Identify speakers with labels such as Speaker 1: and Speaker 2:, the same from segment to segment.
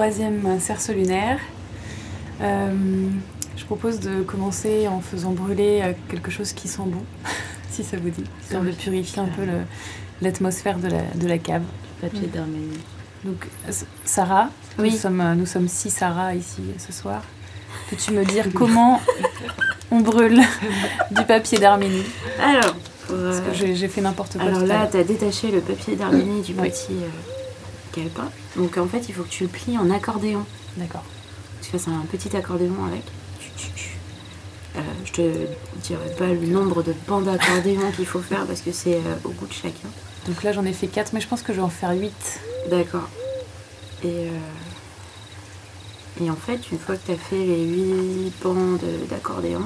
Speaker 1: troisième cerceau lunaire. Euh, je propose de commencer en faisant brûler euh, quelque chose qui sent bon, si ça vous dit, histoire de purifier un peu l'atmosphère de la, de la cave.
Speaker 2: Papier
Speaker 1: Mm.
Speaker 2: d'Arménie.
Speaker 1: Donc, S- Sarah,
Speaker 2: Oui.
Speaker 1: nous, sommes, euh, nous sommes six Sarah ici euh, ce soir. Peux-tu me dire comment on brûle du papier d'Arménie?
Speaker 2: Alors, pour,
Speaker 1: Parce que
Speaker 2: euh,
Speaker 1: j'ai fait n'importe quoi.
Speaker 2: alors là, tu as détaché le papier d'Arménie du
Speaker 1: Oui.
Speaker 2: Euh. Donc en fait, il faut que tu le plies en accordéon.
Speaker 1: D'accord.
Speaker 2: Tu fasses un petit accordéon avec. Euh, je te dirai pas le nombre de bandes d'accordéon qu'il faut faire parce que c'est euh, au goût de chacun.
Speaker 1: Donc là, j'en ai fait 4, mais je pense que je vais en faire 8.
Speaker 2: D'accord. Et, euh, et en fait, une fois que tu as fait les 8 bandes d'accordéon,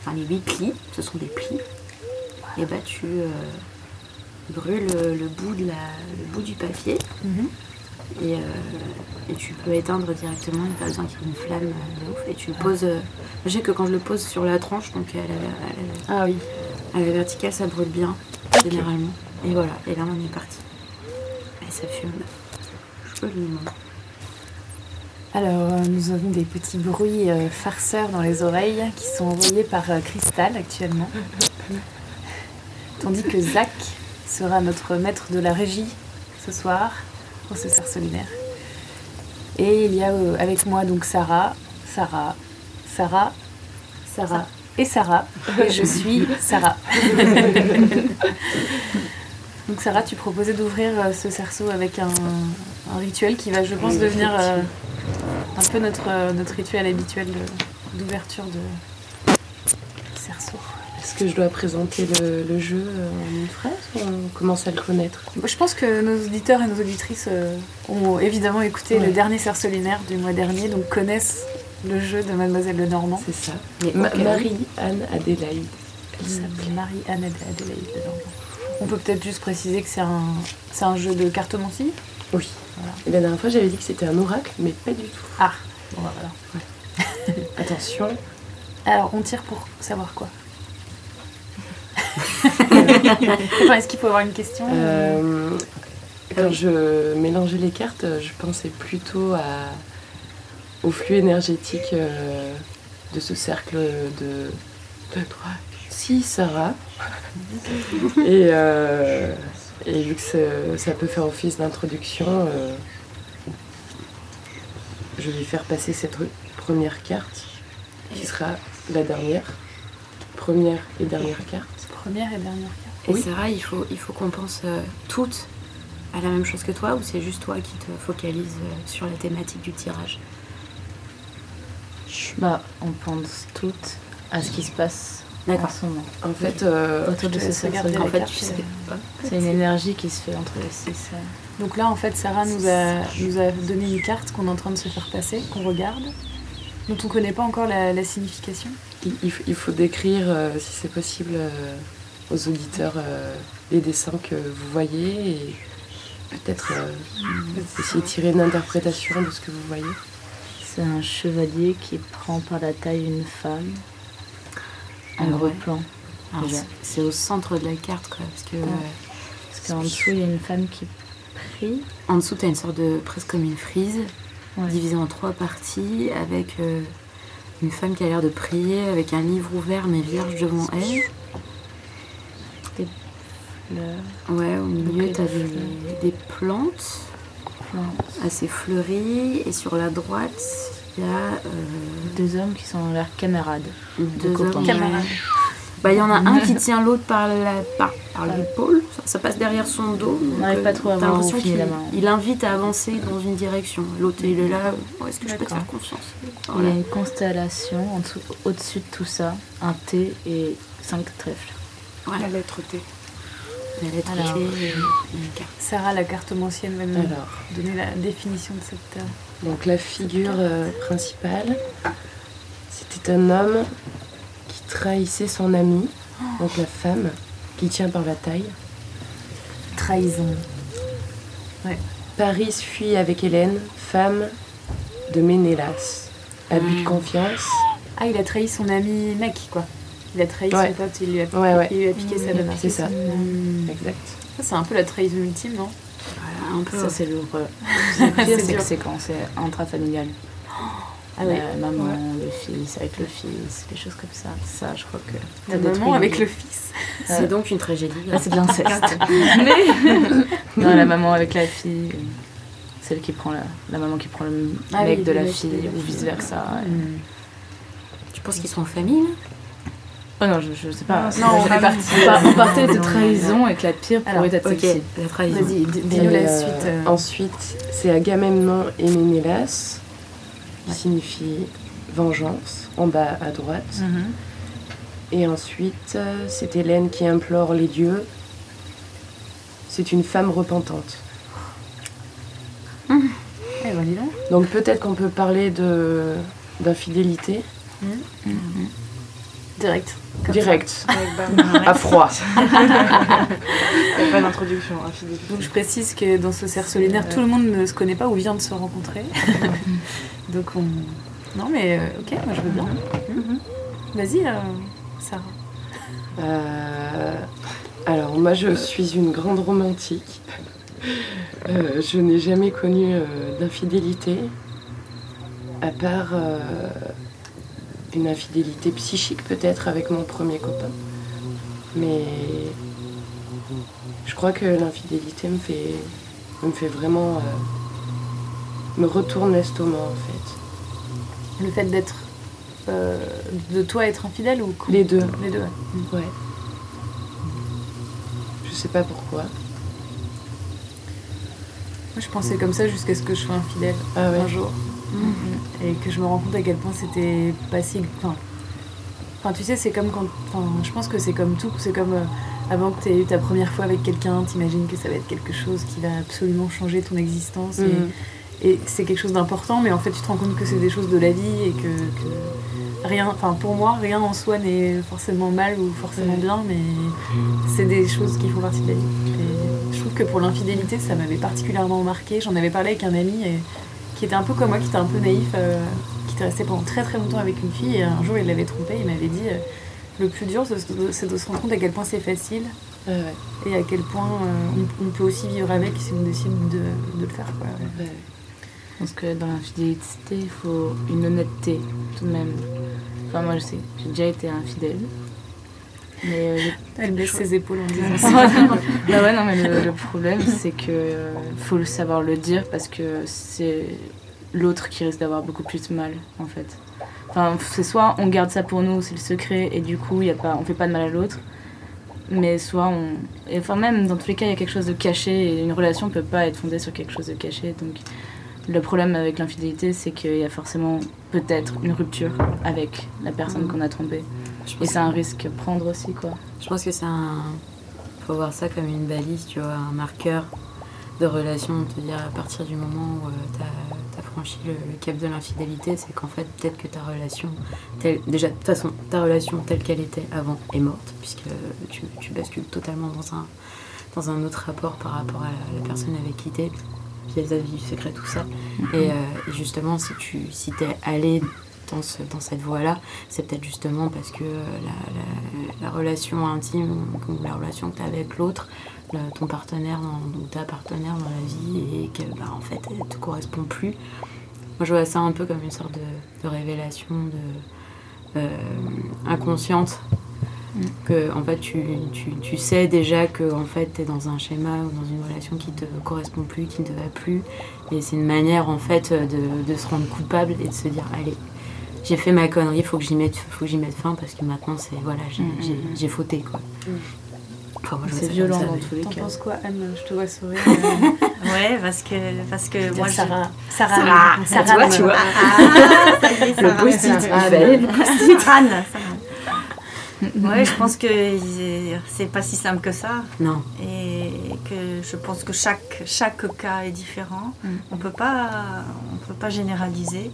Speaker 2: enfin les 8 plis, ce sont des plis, et bah tu brûles le bout, de la, le bout du papier et, euh, et tu peux éteindre directement, il n'y a pas besoin qu'il y ait une flamme euh, de ouf. Et tu le poses. euh, je sais que quand je le pose sur la tranche, donc à la, à la-
Speaker 1: Ah oui.
Speaker 2: à la verticale, ça brûle bien, généralement. Et voilà, et là on est parti. Et ça fume joliment.
Speaker 1: Alors, euh, nous avons des petits bruits euh, farceurs dans les oreilles qui sont envoyés par Cristal actuellement. Tandis que Zach sera notre maître de la régie ce soir pour ce cerceau lunaire. Et il y a euh, avec moi donc Sarah, Sarah, Sarah, Sarah et Sarah. Et je suis Sarah. donc Sarah, tu proposais d'ouvrir euh, ce cerceau avec un, un rituel qui va, je pense, devenir euh, un peu notre, notre rituel habituel d'ouverture de.
Speaker 3: Est-ce que je dois présenter le, le jeu en une phrase ou on commence à le connaître?
Speaker 1: Je pense que nos auditeurs et nos auditrices euh, ont évidemment écouté
Speaker 3: Ouais.
Speaker 1: le dernier cerceau lunaire du mois dernier, donc connaissent le jeu de Mademoiselle Lenormand.
Speaker 3: C'est ça. Ma- Marie-Anne Adélaïde. Elle
Speaker 1: qui
Speaker 3: s'appelle.
Speaker 1: Marie-Anne Adélaïde Lenormand. On peut peut-être juste préciser que c'est un, c'est un jeu de cartomancie?
Speaker 3: Oui.
Speaker 1: Voilà.
Speaker 3: Et la dernière fois, j'avais dit que c'était un oracle, mais pas du tout.
Speaker 1: Ah, bon bah voilà.
Speaker 3: Attention,
Speaker 1: Alors, on tire pour savoir quoi Enfin, est-ce qu'il faut avoir une question
Speaker 3: euh, quand je mélangeais les cartes, je pensais plutôt à, au flux énergétique euh, de ce cercle de 2, 3, 6 Sarah. et, euh, et vu que ça- peut faire office d'introduction, euh, je vais faire passer cette première carte, qui sera la dernière. Première et dernière carte.
Speaker 1: Première et dernière carte.
Speaker 2: Et
Speaker 3: Oui.
Speaker 2: Sarah, il faut, il faut qu'on pense euh, toutes à la même chose que toi ou c'est juste toi qui te focalise euh, sur la thématique du tirage?
Speaker 4: Bah, on pense toutes à ce qui se passe en ce moment.
Speaker 3: En fait, euh,
Speaker 4: Autour de ce.
Speaker 2: En fait,
Speaker 1: carte,
Speaker 2: tu sais pas.
Speaker 4: C'est une énergie qui se fait entre les six.
Speaker 1: Donc là, en fait, Sarah nous a, nous a donné une carte qu'on est en train de se faire passer, qu'on regarde, dont on ne connaît pas encore la, la signification.
Speaker 3: Il, il faut- décrire, euh, si c'est possible, euh, aux auditeurs euh, les dessins que vous voyez et peut-être euh, essayer de tirer une interprétation de ce que vous voyez.
Speaker 4: C'est un chevalier qui prend par la taille une femme. Un
Speaker 2: Ah
Speaker 4: gros
Speaker 2: ouais.
Speaker 4: plan.
Speaker 2: Alors,
Speaker 4: Déjà.
Speaker 2: c'est- au centre de la carte, quoi, parce que
Speaker 4: Ouais.
Speaker 2: euh,
Speaker 4: Parce qu'en dessous, il y a une femme qui prie.
Speaker 2: en dessous, tu as une sorte de presque comme une frise,
Speaker 4: Ouais.
Speaker 2: divisée en trois parties, avec euh, une femme qui a l'air de prier, avec un livre ouvert mais vierge devant elle.
Speaker 4: Le
Speaker 2: Ouais, au milieu, tu as des,
Speaker 4: fleurs.
Speaker 2: des plantes
Speaker 4: plan.
Speaker 2: assez fleuries, et sur la droite, il y a euh,
Speaker 4: Deux hommes qui sont l'air camarades.
Speaker 2: deux hommes.
Speaker 1: Camarades.
Speaker 2: Bah, il y en a un qui tient l'autre par la- par, par l'épaule, ça, ça passe derrière son dos.
Speaker 4: On
Speaker 2: donc,
Speaker 4: n'arrive pas
Speaker 2: euh,
Speaker 4: trop à voir la main.
Speaker 2: Il invite à avancer dans une direction. L'autre, il est là, oh, est-ce que je peux te faire confiance?
Speaker 4: Il y a une constellation au-dessus de tout ça, un T et cinq trèfles.
Speaker 2: Voilà.
Speaker 5: lettre T.
Speaker 2: La lettre
Speaker 4: Alors.
Speaker 2: T et une carte.
Speaker 1: Sarah, la carte ancienne, va nous
Speaker 3: Alors,
Speaker 1: donner la définition de cette. euh,
Speaker 3: donc la figure euh, principale, c'était un homme trahissait son ami, donc la femme, qui tient par la taille.
Speaker 1: trahison.
Speaker 3: Paris fuit avec Hélène, femme de Ménélas. Abus de confiance.
Speaker 1: Ah, il a trahi son ami mec, quoi. Il a trahi
Speaker 3: Ouais.
Speaker 1: son pote, il lui a,
Speaker 3: Ouais, ouais,
Speaker 1: il lui a piqué sa nana.
Speaker 3: c'est ça.
Speaker 2: Hmm.
Speaker 3: exact.
Speaker 1: Ça, c'est un peu la trahison ultime, non?
Speaker 2: Voilà, un peu.
Speaker 4: Ça, c'est lourd. Le pire,
Speaker 1: C'est
Speaker 4: c'est que c'est quand c'est intrafamilial.
Speaker 2: Ah ouais.
Speaker 4: La maman,
Speaker 1: Ouais.
Speaker 4: le fils, avec le fils, des choses comme ça. Ça, je crois que.
Speaker 1: La
Speaker 4: t'as
Speaker 1: maman avec le fils.
Speaker 2: C'est donc une tragédie.
Speaker 4: Là, c'est de l'inceste. Mais. non, la maman avec la fille. Celle qui prend la, la maman qui prend le
Speaker 2: Ah
Speaker 4: mec
Speaker 2: oui,
Speaker 4: de la fille,
Speaker 2: de la
Speaker 4: ou vice versa.
Speaker 2: Tu penses qu'ils sont en famille
Speaker 4: Oh non, je, je sais pas.
Speaker 1: Non, on
Speaker 4: est
Speaker 1: va-
Speaker 4: parti. On partait de
Speaker 2: Non, non,
Speaker 4: trahison et que la pire pourrait être celle-ci.
Speaker 2: la trahison.
Speaker 1: Vas-y, dis-nous la
Speaker 3: euh,
Speaker 1: suite. euh.
Speaker 3: Ensuite, c'est Agamemnon et Ménélas, qui signifie vengeance, en bas à droite.
Speaker 1: Mhm.
Speaker 3: Et ensuite, euh, c'est Hélène qui implore les dieux. C'est une femme repentante.
Speaker 1: Eh ben, donc.
Speaker 3: Peut-être qu'on peut parler de d'infidélité.
Speaker 1: Comme
Speaker 3: direct,
Speaker 5: bam.
Speaker 3: à froid.
Speaker 5: Pas d'introduction, infidélité.
Speaker 1: Donc je précise que dans ce cercle solinaire, tout le monde ne se connaît pas ou vient de se rencontrer. Donc on... Non mais euh, ok, moi je veux bien. Mhm. Vas-y, euh, Sarah.
Speaker 3: Euh, alors moi je suis une grande romantique. Euh, je n'ai jamais connu euh, d'infidélité, à part euh, une infidélité psychique peut-être avec mon premier copain. Mais je crois que l'infidélité me fait, me fait vraiment... euh, me retourne l'estomac en fait.
Speaker 1: Le fait d'être... euh, de toi être infidèle ou quoi
Speaker 3: Les deux.
Speaker 1: Les deux, ouais.
Speaker 3: Ouais. Je sais pas pourquoi.
Speaker 1: Moi je pensais comme ça jusqu'à ce que je sois infidèle
Speaker 3: Ah ouais.
Speaker 1: un jour. Et que je me rends compte à quel point c'était pas si... Enfin, enfin, tu sais, c'est comme quand... Enfin, je pense que c'est comme tout. C'est comme euh, avant que tu aies eu ta première fois avec quelqu'un, t'imagines que ça va être quelque chose qui va absolument changer ton existence. et-
Speaker 3: Mhm.
Speaker 1: Et c'est quelque chose d'important, mais en fait, tu te rends compte que c'est des choses de la vie et que, que rien, enfin pour moi, rien en soi n'est forcément mal ou forcément bien, mais c'est des choses qui font partie de la vie. Et je trouve que pour l'infidélité, ça m'avait particulièrement marqué. J'en avais parlé avec un ami et- qui était un peu comme moi, qui était un peu naïf, euh, qui était resté pendant très très longtemps avec une fille et un jour il l'avait trompé, il m'avait dit euh, le plus dur c'est de- se rendre compte à quel point c'est facile
Speaker 3: ouais.
Speaker 1: et à quel point euh, on, on peut aussi vivre avec si on décide de, de le faire. Quoi.
Speaker 3: Ouais.
Speaker 4: Je pense que dans l'infidélité, il faut une honnêteté tout de même. Enfin, moi, je sais, j'ai déjà été infidèle. Mais euh,
Speaker 1: Elle baisse ses épaules en disant
Speaker 4: bah ouais, non, mais le, le problème, c'est que euh, faut le savoir le dire parce que c'est l'autre qui risque d'avoir beaucoup plus mal, en fait. Enfin, c'est soit on garde ça pour nous, c'est le secret, et du coup, y a pas, on fait pas de mal à l'autre. Mais soit on. Et enfin, même dans tous les cas, il y a quelque chose de caché, et une relation peut pas être fondée sur quelque chose de caché. Donc, le problème avec l'infidélité, c'est qu'il y a forcément peut-être une rupture avec la personne qu'on a trompée.
Speaker 2: Je
Speaker 4: Et c'est un risque à prendre aussi, quoi.
Speaker 2: je pense que c'est un. faut voir ça comme une balise, tu vois, un marqueur de relation. Te dire à partir du moment où tu as, franchi le, le cap de l'infidélité, c'est qu'en fait, peut-être que ta relation. telle- déjà, de toute façon, ta relation telle qu'elle était avant est morte, puisque tu, tu bascules totalement dans un, dans un autre rapport par rapport à la, la personne avec qui t'es, vis-à-vis du secret, tout ça. Et, euh, et justement, si tu si es allé dans, ce- dans cette voie-là, c'est peut-être justement parce que euh, la, la- la relation intime ou la relation que tu as avec l'autre, ton partenaire dans- ou ta partenaire dans la vie, et que bah, en fait elle te correspond plus. Moi je vois ça un peu comme une sorte de, de révélation de, euh, inconsciente. Que en fait tu, tu, tu sais déjà que en fait tu es dans un schéma ou dans une relation qui te correspond plus, qui ne te va plus. Et c'est une manière en fait de, de se rendre coupable et de se dire allez, j'ai fait ma connerie, faut que j'y mette, faut que j'y mette fin parce que maintenant c'est voilà, j'ai
Speaker 4: Mm, mm,
Speaker 2: j'ai fauté quoi. Enfin,
Speaker 4: C'est
Speaker 2: ça
Speaker 4: violent dans tous les
Speaker 1: T'en
Speaker 4: cas.
Speaker 1: penses quoi, Anne Je te vois sourire. euh,
Speaker 6: Ouais, parce que, parce que moi,
Speaker 1: moi,
Speaker 6: je-
Speaker 1: Sarah, Sarah,
Speaker 2: Sarah,
Speaker 1: Sarah,
Speaker 2: tu vois,
Speaker 1: me-
Speaker 2: tu vois.
Speaker 6: Ah,
Speaker 2: Le
Speaker 6: Sarah.
Speaker 2: post-it, il
Speaker 3: Ah,
Speaker 6: Sarah. Ouais, je pense que c'est pas si simple que ça
Speaker 2: Non,
Speaker 6: et que je pense que chaque, chaque cas est différent.
Speaker 1: Mm.
Speaker 6: On peut pas, on peut pas généraliser.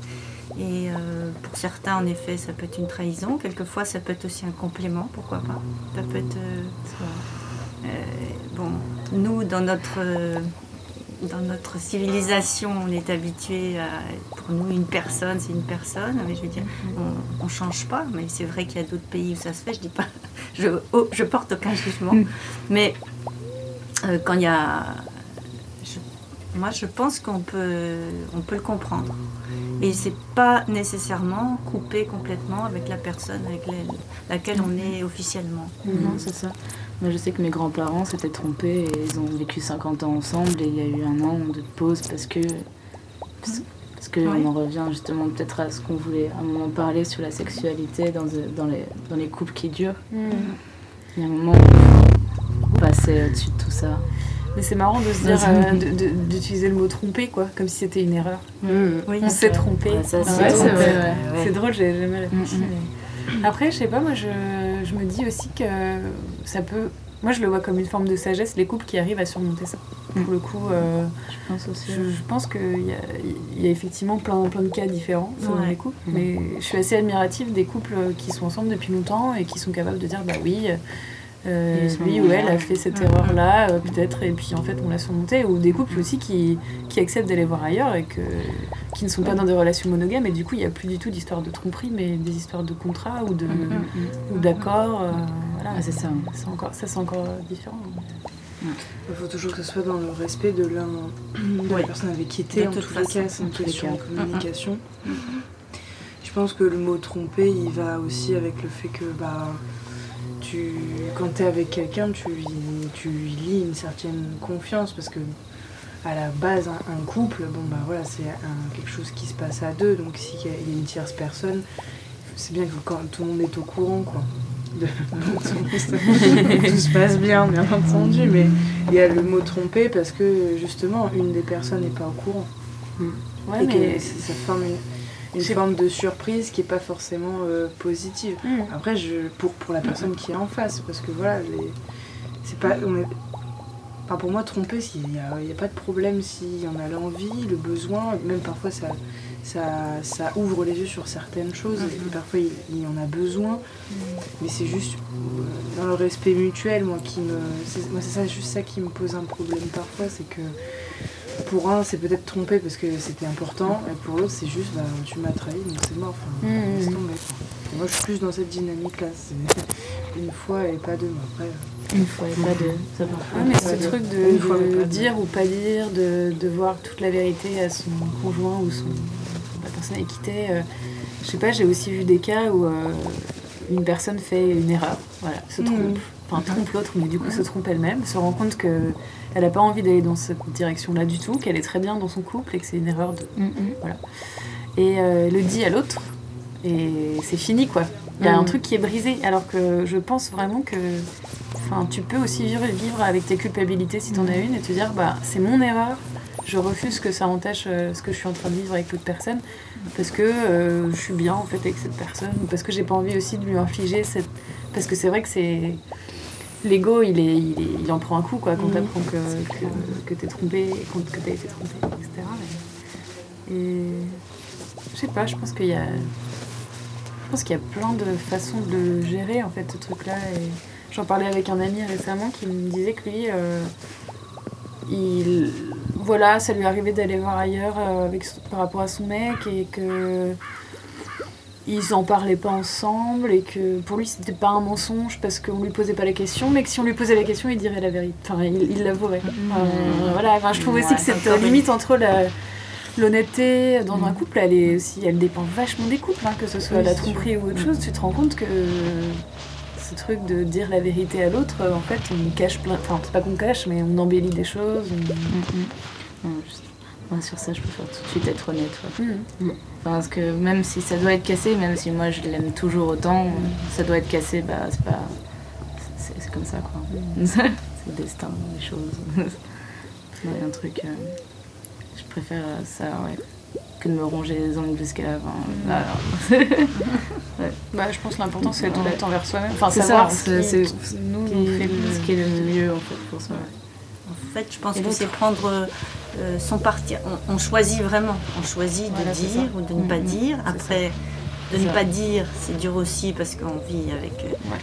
Speaker 6: Et euh, pour certains, en effet, ça peut être une trahison. Quelquefois, ça peut être aussi un complément, pourquoi pas. Ça peut être. euh, euh, bon, nous, dans notre, dans notre civilisation, on est habitué à. Pour nous, une personne, c'est une personne. Mais je veux dire, on ne change pas. Mais c'est vrai qu'il y a d'autres pays où ça se fait. Je dis pas. Je, oh, je porte aucun jugement. Mais euh, quand il y a. Je moi, je pense qu'on peut, on peut le comprendre. Et c'est pas nécessairement coupé complètement avec la personne avec la- laquelle on est officiellement.
Speaker 4: Non, c'est ça. Moi, je sais que mes grands-parents s'étaient trompés et ils ont vécu 50 ans ensemble et il y a eu un an de pause parce que. Parce, parce que on en revient justement peut-être à ce qu'on voulait à un moment parler sur la sexualité dans, dans, les, dans les couples qui durent. Il y a un moment où on passait au-dessus de tout ça.
Speaker 1: Mais c'est marrant de se dire, euh, d'utiliser le mot tromper, quoi, comme si c'était une erreur.
Speaker 6: Oui,
Speaker 1: On s'est trompé.
Speaker 2: Ouais, c'est
Speaker 1: ouais, drôle, j'ai jamais réfléchi.
Speaker 4: Mm, mm.
Speaker 1: mais- Après, je sais pas, moi je, je me dis aussi que ça peut. Moi je le vois comme une forme de sagesse, les couples qui arrivent à surmonter ça. Pour le coup, euh,
Speaker 4: Je pense aussi.
Speaker 1: je, je pense qu'il y a, il y a effectivement plein, plein de cas différents selon
Speaker 6: Ouais.
Speaker 1: les couples.
Speaker 4: Mm.
Speaker 1: Mais je suis assez admirative des couples qui sont ensemble depuis longtemps et qui sont capables de dire bah oui. euh,
Speaker 4: Il y a eu ce
Speaker 1: lui ou elle a fait cette
Speaker 6: Mm.
Speaker 1: erreur-là, euh, peut-être, et puis en fait on l'a surmonté. Ou des couples aussi qui, qui acceptent d'aller voir ailleurs et que, qui ne sont pas dans des relations monogames, et du coup il n'y a plus du tout d'histoire de tromperie, mais des histoires de contrat ou de
Speaker 4: Mm,
Speaker 1: ou d'accord. euh, voilà.
Speaker 4: Ah, c'est ça.
Speaker 1: C'est encore, ça c'est encore différent.
Speaker 5: Il faut toujours que ce soit dans le respect de l'un de la personne avec qui.
Speaker 6: De
Speaker 5: En
Speaker 6: toute
Speaker 5: tous les
Speaker 6: façon.
Speaker 5: cas, c'est une
Speaker 4: En tous les
Speaker 5: question de
Speaker 4: cas.
Speaker 5: communication. Je pense que le mot tromper, il va aussi avec le fait que bah, tu, quand tu es avec quelqu'un, tu, lui- tu lis une certaine confiance parce que à la base, un, un couple, bon bah voilà, c'est quelque chose qui se passe à deux. Donc s'il y y a une tierce personne, c'est bien que quand tout le monde est au courant, quoi. De- tout se passe bien, bien entendu, mais il y a le mot tromper parce que justement, une des personnes n'est pas au courant.
Speaker 1: Ouais,
Speaker 5: et
Speaker 1: mais.
Speaker 5: ça forme une, une forme de surprise qui n'est pas forcément euh, positive.
Speaker 1: Mm.
Speaker 5: Après, je, pour, pour la personne qui est en face, parce que voilà, c'est pas. On est, enfin, pour moi, tromper, il n'y a, pas de problème s'il y en a l'envie, le besoin, même parfois ça, ça, ça ouvre les yeux sur certaines choses, et parfois il, il y en a besoin, mais c'est juste euh, dans le respect mutuel, moi, qui me. c'est- Moi, c'est ça, juste ça qui me pose un problème parfois, c'est que pour un, c'est peut-être trompé parce que c'était important, et pour l'autre, c'est juste, bah, tu m'as trahi, donc c'est mort. Enfin,
Speaker 1: Mhm.
Speaker 5: laisse tomber. Et moi, je suis plus dans cette dynamique-là. C'est une fois et pas deux. mais Après, euh,
Speaker 4: Une fois et pas deux. Ça va.
Speaker 1: Mais ce truc
Speaker 5: fois,
Speaker 1: de, dire ou pas dire, de, de voir toute la vérité à son conjoint ou son, la personne avec qui t'es, euh, je sais pas, j'ai aussi vu des cas où euh, une personne fait une erreur, voilà, se trompe,
Speaker 5: Mhm.
Speaker 1: Enfin trompe l'autre, mais du coup se trompe elle-même, se rend compte que elle n'a pas envie d'aller dans cette direction-là du tout, qu'elle est très bien dans son couple et que c'est une erreur de
Speaker 4: Mm, mm.
Speaker 1: et euh, le dit à l'autre et c'est fini quoi. Il y a un
Speaker 4: Mhm.
Speaker 1: truc qui est brisé alors que je pense vraiment que enfin tu peux aussi vivre, vivre avec tes culpabilités si tu en as une et te dire bah c'est mon erreur. Je refuse que ça entache euh, ce que je suis en train de vivre avec l'autre personne parce que euh, je suis bien en fait avec cette personne parce que j'ai pas envie aussi de lui infliger cette parce que c'est vrai que c'est l'ego il est, il est- il en prend un coup quoi quand
Speaker 5: Mhm.
Speaker 1: t'apprends que, que, que t'es trompé que t'as été trompé etc. Et, et je sais pas, je pense qu'il y a. Je pense qu'il y a plein de façons de gérer en fait ce truc-là. Et j'en parlais avec un ami récemment qui me disait que lui, euh, il, voilà, ça lui arrivait d'aller voir ailleurs euh, avec par rapport à son mec et que ils en parlaient pas ensemble et que pour lui c'était pas un mensonge parce qu'on lui posait pas la question, mais que si on lui posait la question, il dirait la vérité. Enfin, il il l'avouerait. Euh, voilà, enfin, je trouve aussi que cette limite entre la l'honnêteté dans un couple, elle est aussi, elle dépend vachement des couples, hein, que ce soit
Speaker 5: Oui,
Speaker 1: la tromperie ou autre chose. Tu te rends compte que ce truc de dire la vérité à l'autre, en fait, on cache plein. Enfin, c'est pas qu'on cache, mais on embellit des choses. on-
Speaker 4: Mm, sur ça, je préfère tout de suite être honnête. ouais. Enfin, Parce que même si ça doit être cassé, même si moi je l'aime toujours autant, ça doit être cassé, bah c'est pas. C'est comme ça quoi. c'est le destin, les choses. Il y a un truc. euh, je préfère euh, ça, ouais. Que de me ronger les ongles jusqu'à la fin.
Speaker 1: Bah, je pense que l'important c'est d'être honnête envers soi-même. Enfin,
Speaker 4: C'est
Speaker 1: savoir
Speaker 4: ça,
Speaker 1: ce
Speaker 4: c'est-
Speaker 1: qui, nous,
Speaker 4: qui-
Speaker 1: nous fait le-
Speaker 4: ce qui est le mieux en fait pour soi.
Speaker 6: En fait, je pense que c'est prendre euh, euh, son parti. On, on choisit vraiment. On choisit de
Speaker 1: Voilà,
Speaker 6: dire ou de ne pas
Speaker 4: Mhm.
Speaker 6: dire. Après, de ne pas dire, c'est dur aussi parce qu'on vit avec. euh,
Speaker 1: Ouais.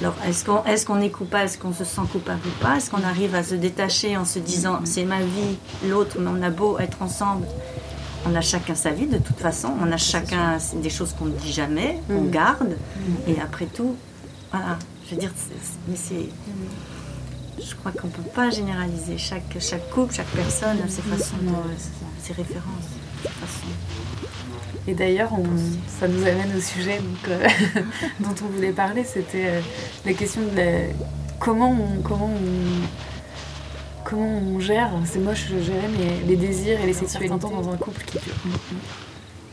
Speaker 6: Alors, est-ce qu'on est, qu'on est coupable? Est-ce qu'on se sent coupable ou pas? Est-ce qu'on arrive à se détacher en se disant
Speaker 1: Mhm.
Speaker 6: c'est ma vie, l'autre, mais on a beau être ensemble on a chacun sa vie de toute façon, on a chacun des choses qu'on ne dit jamais, on
Speaker 1: Mhm.
Speaker 6: garde, et après tout, voilà, je veux dire, mais c'est. Je crois qu'on ne peut pas généraliser. Chaque, chaque couple, chaque personne a ses façons, de, ses références. ses façons.
Speaker 1: Et d'ailleurs, ça nous amène au sujet donc, euh, dont on voulait parler, c'était euh, la question de la- comment on, comment on, comment on gère, c'est moche de gérer, mais les désirs et les sexualités dans un couple qui dure.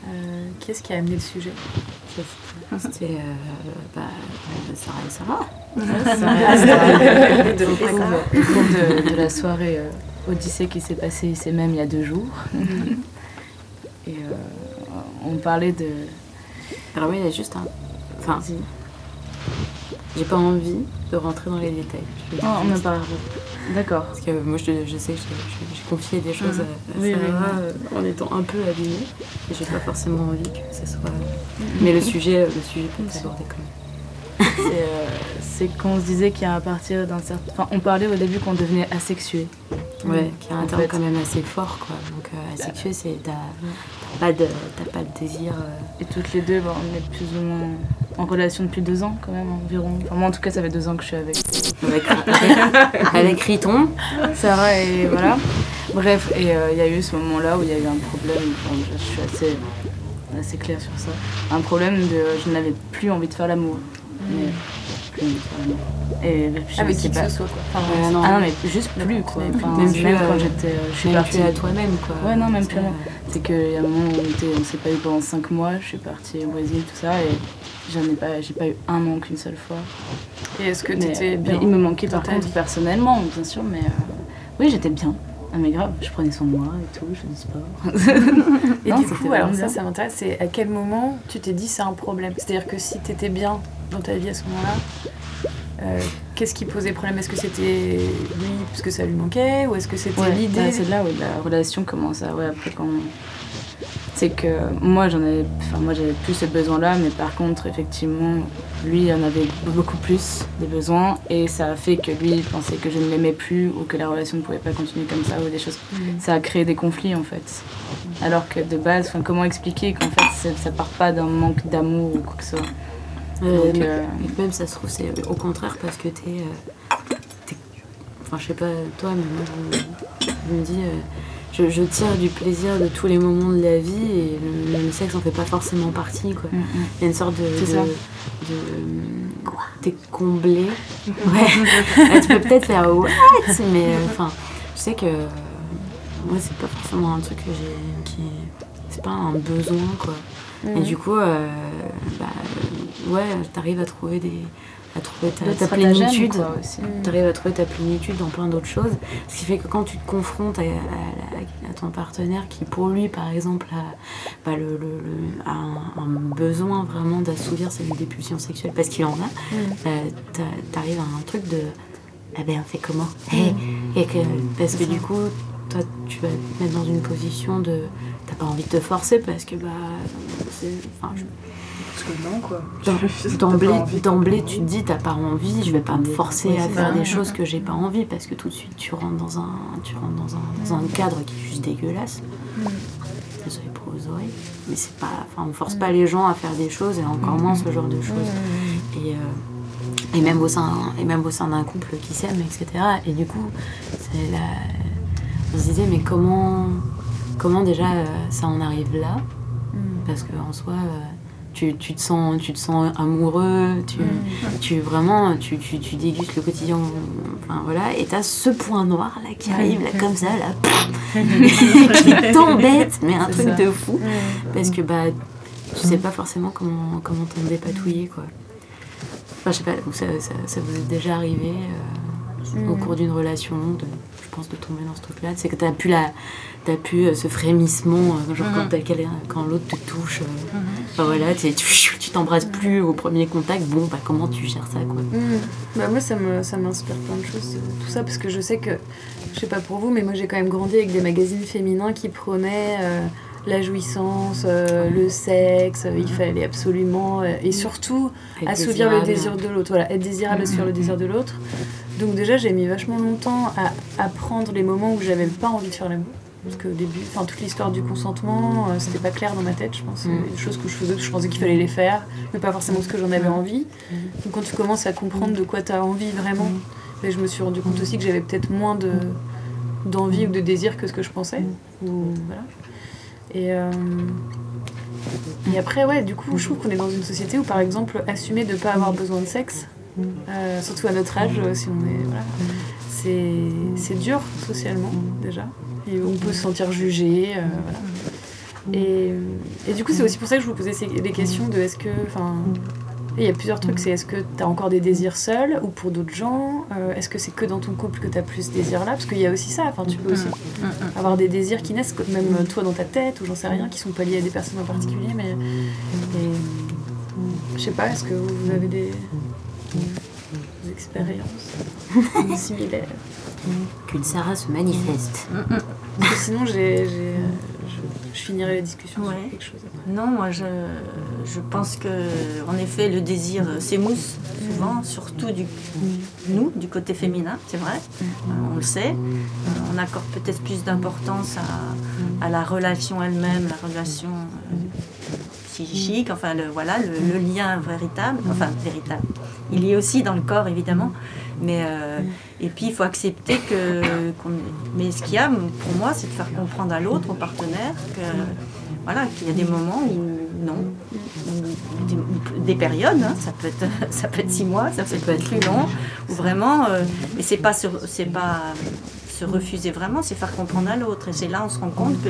Speaker 1: Euh, qui est-ce qui a amené le sujet?
Speaker 2: C'était. euh, bah, euh, Sarah et Sarah.
Speaker 4: de, au cours de, de la soirée euh, Odyssée qui s'est passée ici même il y a deux jours. Et euh, on parlait de.
Speaker 2: Alors, oui, il y a juste un. Enfin, j'ai pas envie de rentrer dans les détails.
Speaker 4: Oh, on
Speaker 2: dire
Speaker 4: a
Speaker 2: juste-
Speaker 4: parlé. D'accord.
Speaker 2: Parce que moi, je, je sais que j'ai- confié des choses à, à
Speaker 4: Oui, oui,
Speaker 2: Sarah euh, en étant un peu abîmée. Et j'ai pas forcément envie que ce soit. Mais le sujet, le sujet peut être abordé quand même.
Speaker 4: C'est euh, qu'on se disait qu'à partir d'un certain. Enfin, on parlait au début qu'on devenait asexué.
Speaker 2: Ouais, qui a un terme quand même assez fort, quoi. Donc, euh, asexué, c'est. Pas, de- t'as pas de désir. euh,
Speaker 4: Et toutes les deux, bah, on est plus ou moins en relation depuis deux ans quand même environ. Enfin, moi en tout cas, ça fait deux ans que je suis avec
Speaker 2: avec, Riton.
Speaker 4: Sarah et voilà. Bref, et euh, il y a eu ce moment-là où il y a eu un problème. Enfin, je, je suis assez, assez claire sur ça. Un problème de. Je n'avais plus envie de faire l'amour. Mais plus. Et je
Speaker 1: Avec
Speaker 4: sais
Speaker 1: qui que
Speaker 4: pas.
Speaker 1: ce soit quoi. Enfin,
Speaker 2: Euh, non,
Speaker 4: Ah non, mais juste plus quoi. Enfin,
Speaker 2: Même
Speaker 4: même
Speaker 2: plus,
Speaker 4: quand
Speaker 2: euh,
Speaker 4: j'étais. euh, Je suis partie.
Speaker 2: à toi-même, quoi.
Speaker 4: Ouais, non, même plus
Speaker 2: C'est,
Speaker 4: moi. C'est qu'il y a un moment où on était- on s'est pas eu pendant 5 mois, je suis partie au Brésil, tout ça, et j'en ai pas, j'ai pas eu un an qu'une seule fois.
Speaker 1: Et est-ce que
Speaker 4: Mais,
Speaker 1: tu étais
Speaker 4: euh,
Speaker 1: bien
Speaker 4: il me manquait par contre personnellement, bien sûr, mais euh, oui, j'étais bien. Ah, mais grave, je prenais soin de moi et tout, je faisais sport.
Speaker 1: Et
Speaker 4: Non,
Speaker 1: du coup, alors ça, ça m'intéresse, c'est à quel moment tu t'es dit c'est un problème? C'est-à-dire que si tu étais bien dans ta vie à ce moment-là, euh, qu'est-ce qui posait problème? Est-ce que c'était lui parce que ça lui manquait? Ou est-ce que c'était
Speaker 4: Ouais,
Speaker 1: l'idée?
Speaker 4: bah, c'est là où la relation commence à. Ouais, après quand. C'est que moi, j'en avais. Enfin, moi, j'avais plus ce besoin-là, mais par contre, effectivement, lui, en avait beaucoup plus des besoins, et ça a fait que lui, pensait que je ne l'aimais plus, ou que la relation ne pouvait pas continuer comme ça, ou des choses.
Speaker 1: Mhm.
Speaker 4: Ça a créé des conflits, en fait. Alors que de base, enfin, comment expliquer qu'en fait, ça part pas d'un manque d'amour ou quoi que ce soit?
Speaker 2: Euh,
Speaker 4: Donc,
Speaker 2: mais-
Speaker 4: euh,
Speaker 2: Même ça se trouve, c'est au contraire parce que t'es. euh, Enfin, je sais pas toi, mais moi, je, me- je me dis. Je, je tire du plaisir de tous les moments de la vie et le, le sexe en fait pas forcément partie, quoi.
Speaker 4: mm, mm.
Speaker 2: Il y a une sorte de.
Speaker 4: C'est
Speaker 2: de,
Speaker 4: ça.
Speaker 2: de- Quoi? T'es comblé. Ouais. Tu peux peut-être faire what Mais euh, enfin, je sais que. Moi, c'est pas forcément un truc que j'ai. qui C'est pas un besoin, quoi.
Speaker 1: Mhm.
Speaker 2: Et du coup, euh, bah, ouais, t'arrives à trouver des. À trouver ta, plénitude.
Speaker 1: Mhm.
Speaker 2: T'arrives à trouver ta plénitude dans plein d'autres choses. Ce qui fait que quand tu te confrontes à, à- à- à ton partenaire qui, pour lui, par exemple, a, bah, le, le- le- a un, un besoin vraiment d'assouvir ses des pulsions sexuelles parce qu'il en a,
Speaker 1: Mhm.
Speaker 2: euh, t'a- t'arrives à un truc de. Ah ben, on fait comment? Eh, et que, Parce que du coup, toi, tu vas te mettre dans une position de. T'as pas envie de te forcer parce que, bah. c'est- Enfin, je-
Speaker 5: Parce que non, quoi.
Speaker 2: D'emblée, tu te dis, t'as pas envie, je vais pas me forcer à faire
Speaker 1: ça.
Speaker 2: des choses que j'ai pas envie parce que tout de suite tu rentres dans un, tu rentres dans un, dans un cadre qui est juste dégueulasse. Désolée pour vos oreilles, mais c'est pas, enfin, on force pas les gens à faire des choses et encore moins ce genre de choses. Et, euh, et même au sein, et même au sein d'un couple qui s'aime, etc. Et du coup, c'est la, on se disait, mais comment, comment déjà euh, ça en arrive là Parce que en soi. euh, tu, tu te sens tu te sens amoureux tu, tu vraiment tu, tu, tu dégustes le quotidien enfin voilà. Et t'as ce point noir là qui arrive là comme ça là qui t'embête mais un truc
Speaker 4: ça.
Speaker 2: de fou. Parce que bah tu sais pas forcément comment comment t'en dépatouiller quoi. Enfin je sais pas ça, ça, ça vous est déjà arrivé euh, au cours d'une relation de pense de tomber dans ce truc là c'est que t'as pu la t'as pu euh, ce frémissement euh, genre quand, l'autre te touche euh, enfin, voilà tu tu tu t'embrasses plus au premier contact. Bon bah comment tu gères ça quoi?
Speaker 1: Mhm. Bah, moi, ça m'inspire plein de choses, tout ça, parce que je sais que, je sais pas pour vous, mais moi j'ai quand même grandi avec des magazines féminins qui prônaient euh, la jouissance, euh, le sexe, euh, il fallait absolument, euh, et surtout assouvir le désir de l'autre, voilà, être désirable sur le désir de l'autre. Donc déjà, j'ai mis vachement longtemps à apprendre les moments où j'avais pas envie de faire l'amour. Parce qu'au début, enfin toute l'histoire du consentement, euh, c'était pas clair dans ma tête, je pense. Avait des choses que je faisais, que je pensais qu'il fallait les faire, mais pas forcément ce que j'en avais envie. Donc quand tu commences à comprendre de quoi tu as envie vraiment, Mais je me suis rendu compte aussi que j'avais peut-être moins de d'envie ou de désir que ce que je pensais. Ou, voilà. Et, euh, et après, ouais, du coup, je trouve qu'on est dans une société où, par exemple, assumer de ne pas avoir besoin de sexe, euh, surtout à notre âge, si on est. Voilà, c'est, dur socialement, déjà. On peut se sentir jugé. euh. Et, et du coup, c'est aussi pour ça que je vous posais ces- des questions de est-ce que. Il y a plusieurs trucs. C'est est-ce que tu as encore des désirs seuls ou pour d'autres gens Euh, Est-ce que c'est que dans ton couple que tu as plus ce désir-là? Parce qu'il y a aussi ça. Enfin, tu peux aussi avoir des désirs qui naissent, même toi dans ta tête ou j'en sais rien, qui sont pas liés à des personnes en particulier. Mais. Et, je sais pas, est-ce que vous avez des, des expériences similaires
Speaker 2: Qu'une Sarah se manifeste.
Speaker 1: Parce que sinon, j'ai, j'ai, je, je finirai la discussion
Speaker 6: Ouais.
Speaker 1: sur quelque chose après.
Speaker 6: Non, moi je, je pense que en effet le désir euh, s'émousse souvent, surtout du nous, du côté féminin, c'est vrai, Euh, on le sait. Euh, on accorde peut-être plus d'importance à, à la relation elle-même, la relation euh, psychique, enfin le, voilà, le, le lien véritable, enfin véritable. Il y est aussi dans le corps évidemment, mais euh, et puis il faut accepter que, mais ce qu'il y a pour moi, c'est de faire comprendre à l'autre, au partenaire, que voilà, qu'il y a des moments où non, des, des périodes, hein, ça peut être ça peut être six mois, ça peut être plus long, ou vraiment, euh, mais c'est pas sur- c'est pas se refuser vraiment, c'est faire comprendre à l'autre. Et c'est là on se rend compte que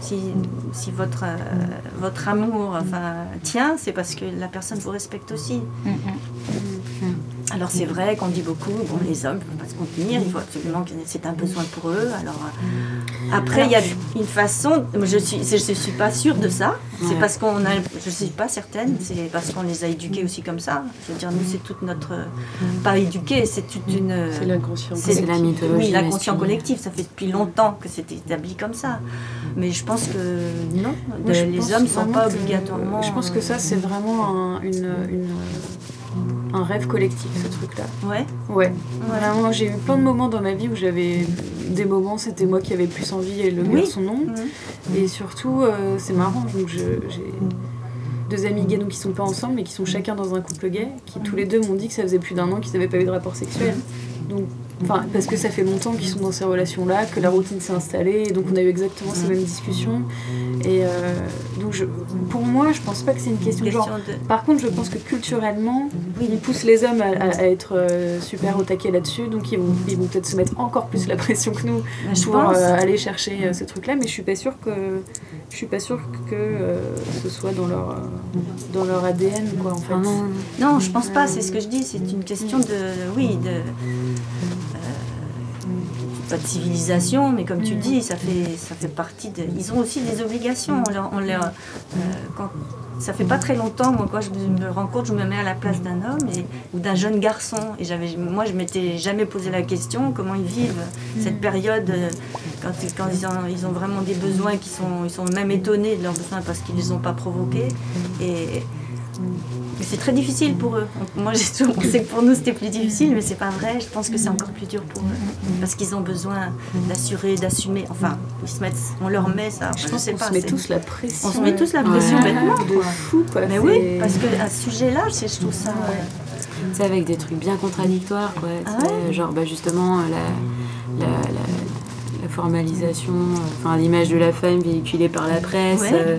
Speaker 6: si, si votre, euh, votre amour enfin, tient, c'est parce que la personne vous respecte aussi. Alors c'est vrai qu'on dit beaucoup, bon les hommes ne peuvent pas se contenir, il faut absolument que c'est un besoin pour eux. Alors euh, après il y a une façon, je suis je, suis pas sûre de ça. C'est
Speaker 2: Ouais.
Speaker 6: parce qu'on a, je suis pas certaine, c'est parce qu'on les a éduqués aussi comme ça. Je veux dire nous c'est toute notre, pas éduqués, c'est toute une.
Speaker 3: C'est l'inconscient.
Speaker 2: C'est la mythologie
Speaker 6: Oui, l'inconscient collectif, ça fait depuis longtemps que c'est établi comme ça. Mais je pense que non,
Speaker 1: Moi,
Speaker 6: les hommes ne sont pas obligatoirement.
Speaker 1: Je pense que ça, c'est vraiment un, une, une, un rêve collectif, ce truc-là.
Speaker 6: Ouais.
Speaker 1: Ouais. Vraiment, moi, j'ai eu plein de moments dans ma vie où j'avais des moments, c'était moi qui avais plus envie et le
Speaker 6: Oui.
Speaker 1: non.
Speaker 6: Mhm.
Speaker 1: Et surtout, euh, c'est marrant, donc j'ai deux amis gays donc, qui sont pas ensemble, mais qui sont chacun dans un couple gay, qui tous les deux m'ont dit que ça faisait plus d'un an qu'ils n'avaient pas eu de rapport sexuel. Donc, enfin, parce que ça fait longtemps qu'ils sont dans ces relations-là, que la routine s'est installée, et donc on a eu exactement ces mêmes discussions. Et euh, donc, je, pour moi, je pense pas que c'est une question de genre.
Speaker 6: De-
Speaker 1: Par contre, je pense que culturellement, ils poussent les hommes à, à- à être euh, super au taquet là-dessus, donc ils vont, ils vont peut-être se mettre encore plus la pression que nous
Speaker 6: je
Speaker 1: pour euh, aller chercher ce truc-là, mais je suis pas sûre que je suis pas sûre que ce soit dans leur dans leur ADN quoi en fait.
Speaker 2: Ah non, non.
Speaker 6: Non, je pense pas, c'est ce que je dis, c'est une question de. Oui, de. Pas de civilisation, mais comme tu dis, ça fait, ça fait partie de. Ils ont aussi des obligations. On leur, euh, quand, ça fait pas très longtemps, moi, quand je me rends compte, je me mets à la place d'un homme et, ou d'un jeune garçon. Et j'avais, moi, je m'étais jamais posé la question comment ils vivent cette période euh, quand, quand ils, ont, ils ont vraiment des besoins qui sont, ils sont même étonnés de leurs besoins parce qu'ils les ont pas provoqués. Et, mais c'est très difficile pour eux. Moi, j'ai toujours pensé que pour nous, c'était plus difficile, mais c'est pas vrai. Je pense que c'est encore plus dur pour eux. Parce qu'ils ont besoin d'assurer, d'assumer. Enfin, ils se mettent, on leur met ça.
Speaker 1: Je
Speaker 6: Je
Speaker 1: pense
Speaker 6: sais pas.
Speaker 1: se met tous la pression.
Speaker 6: on se met tous la pression
Speaker 2: Ouais.
Speaker 6: bêtement.
Speaker 1: de fou quoi.
Speaker 6: Mais oui, parce que à ce sujet-là, c'est- je trouve ça.
Speaker 2: C'est avec des trucs bien contradictoires, quoi.
Speaker 6: Ah
Speaker 2: Tu sais, Genre, bah, justement, la, la, la, la formalisation, enfin, l'image de la femme véhiculée par la presse,
Speaker 6: Ouais.
Speaker 2: euh,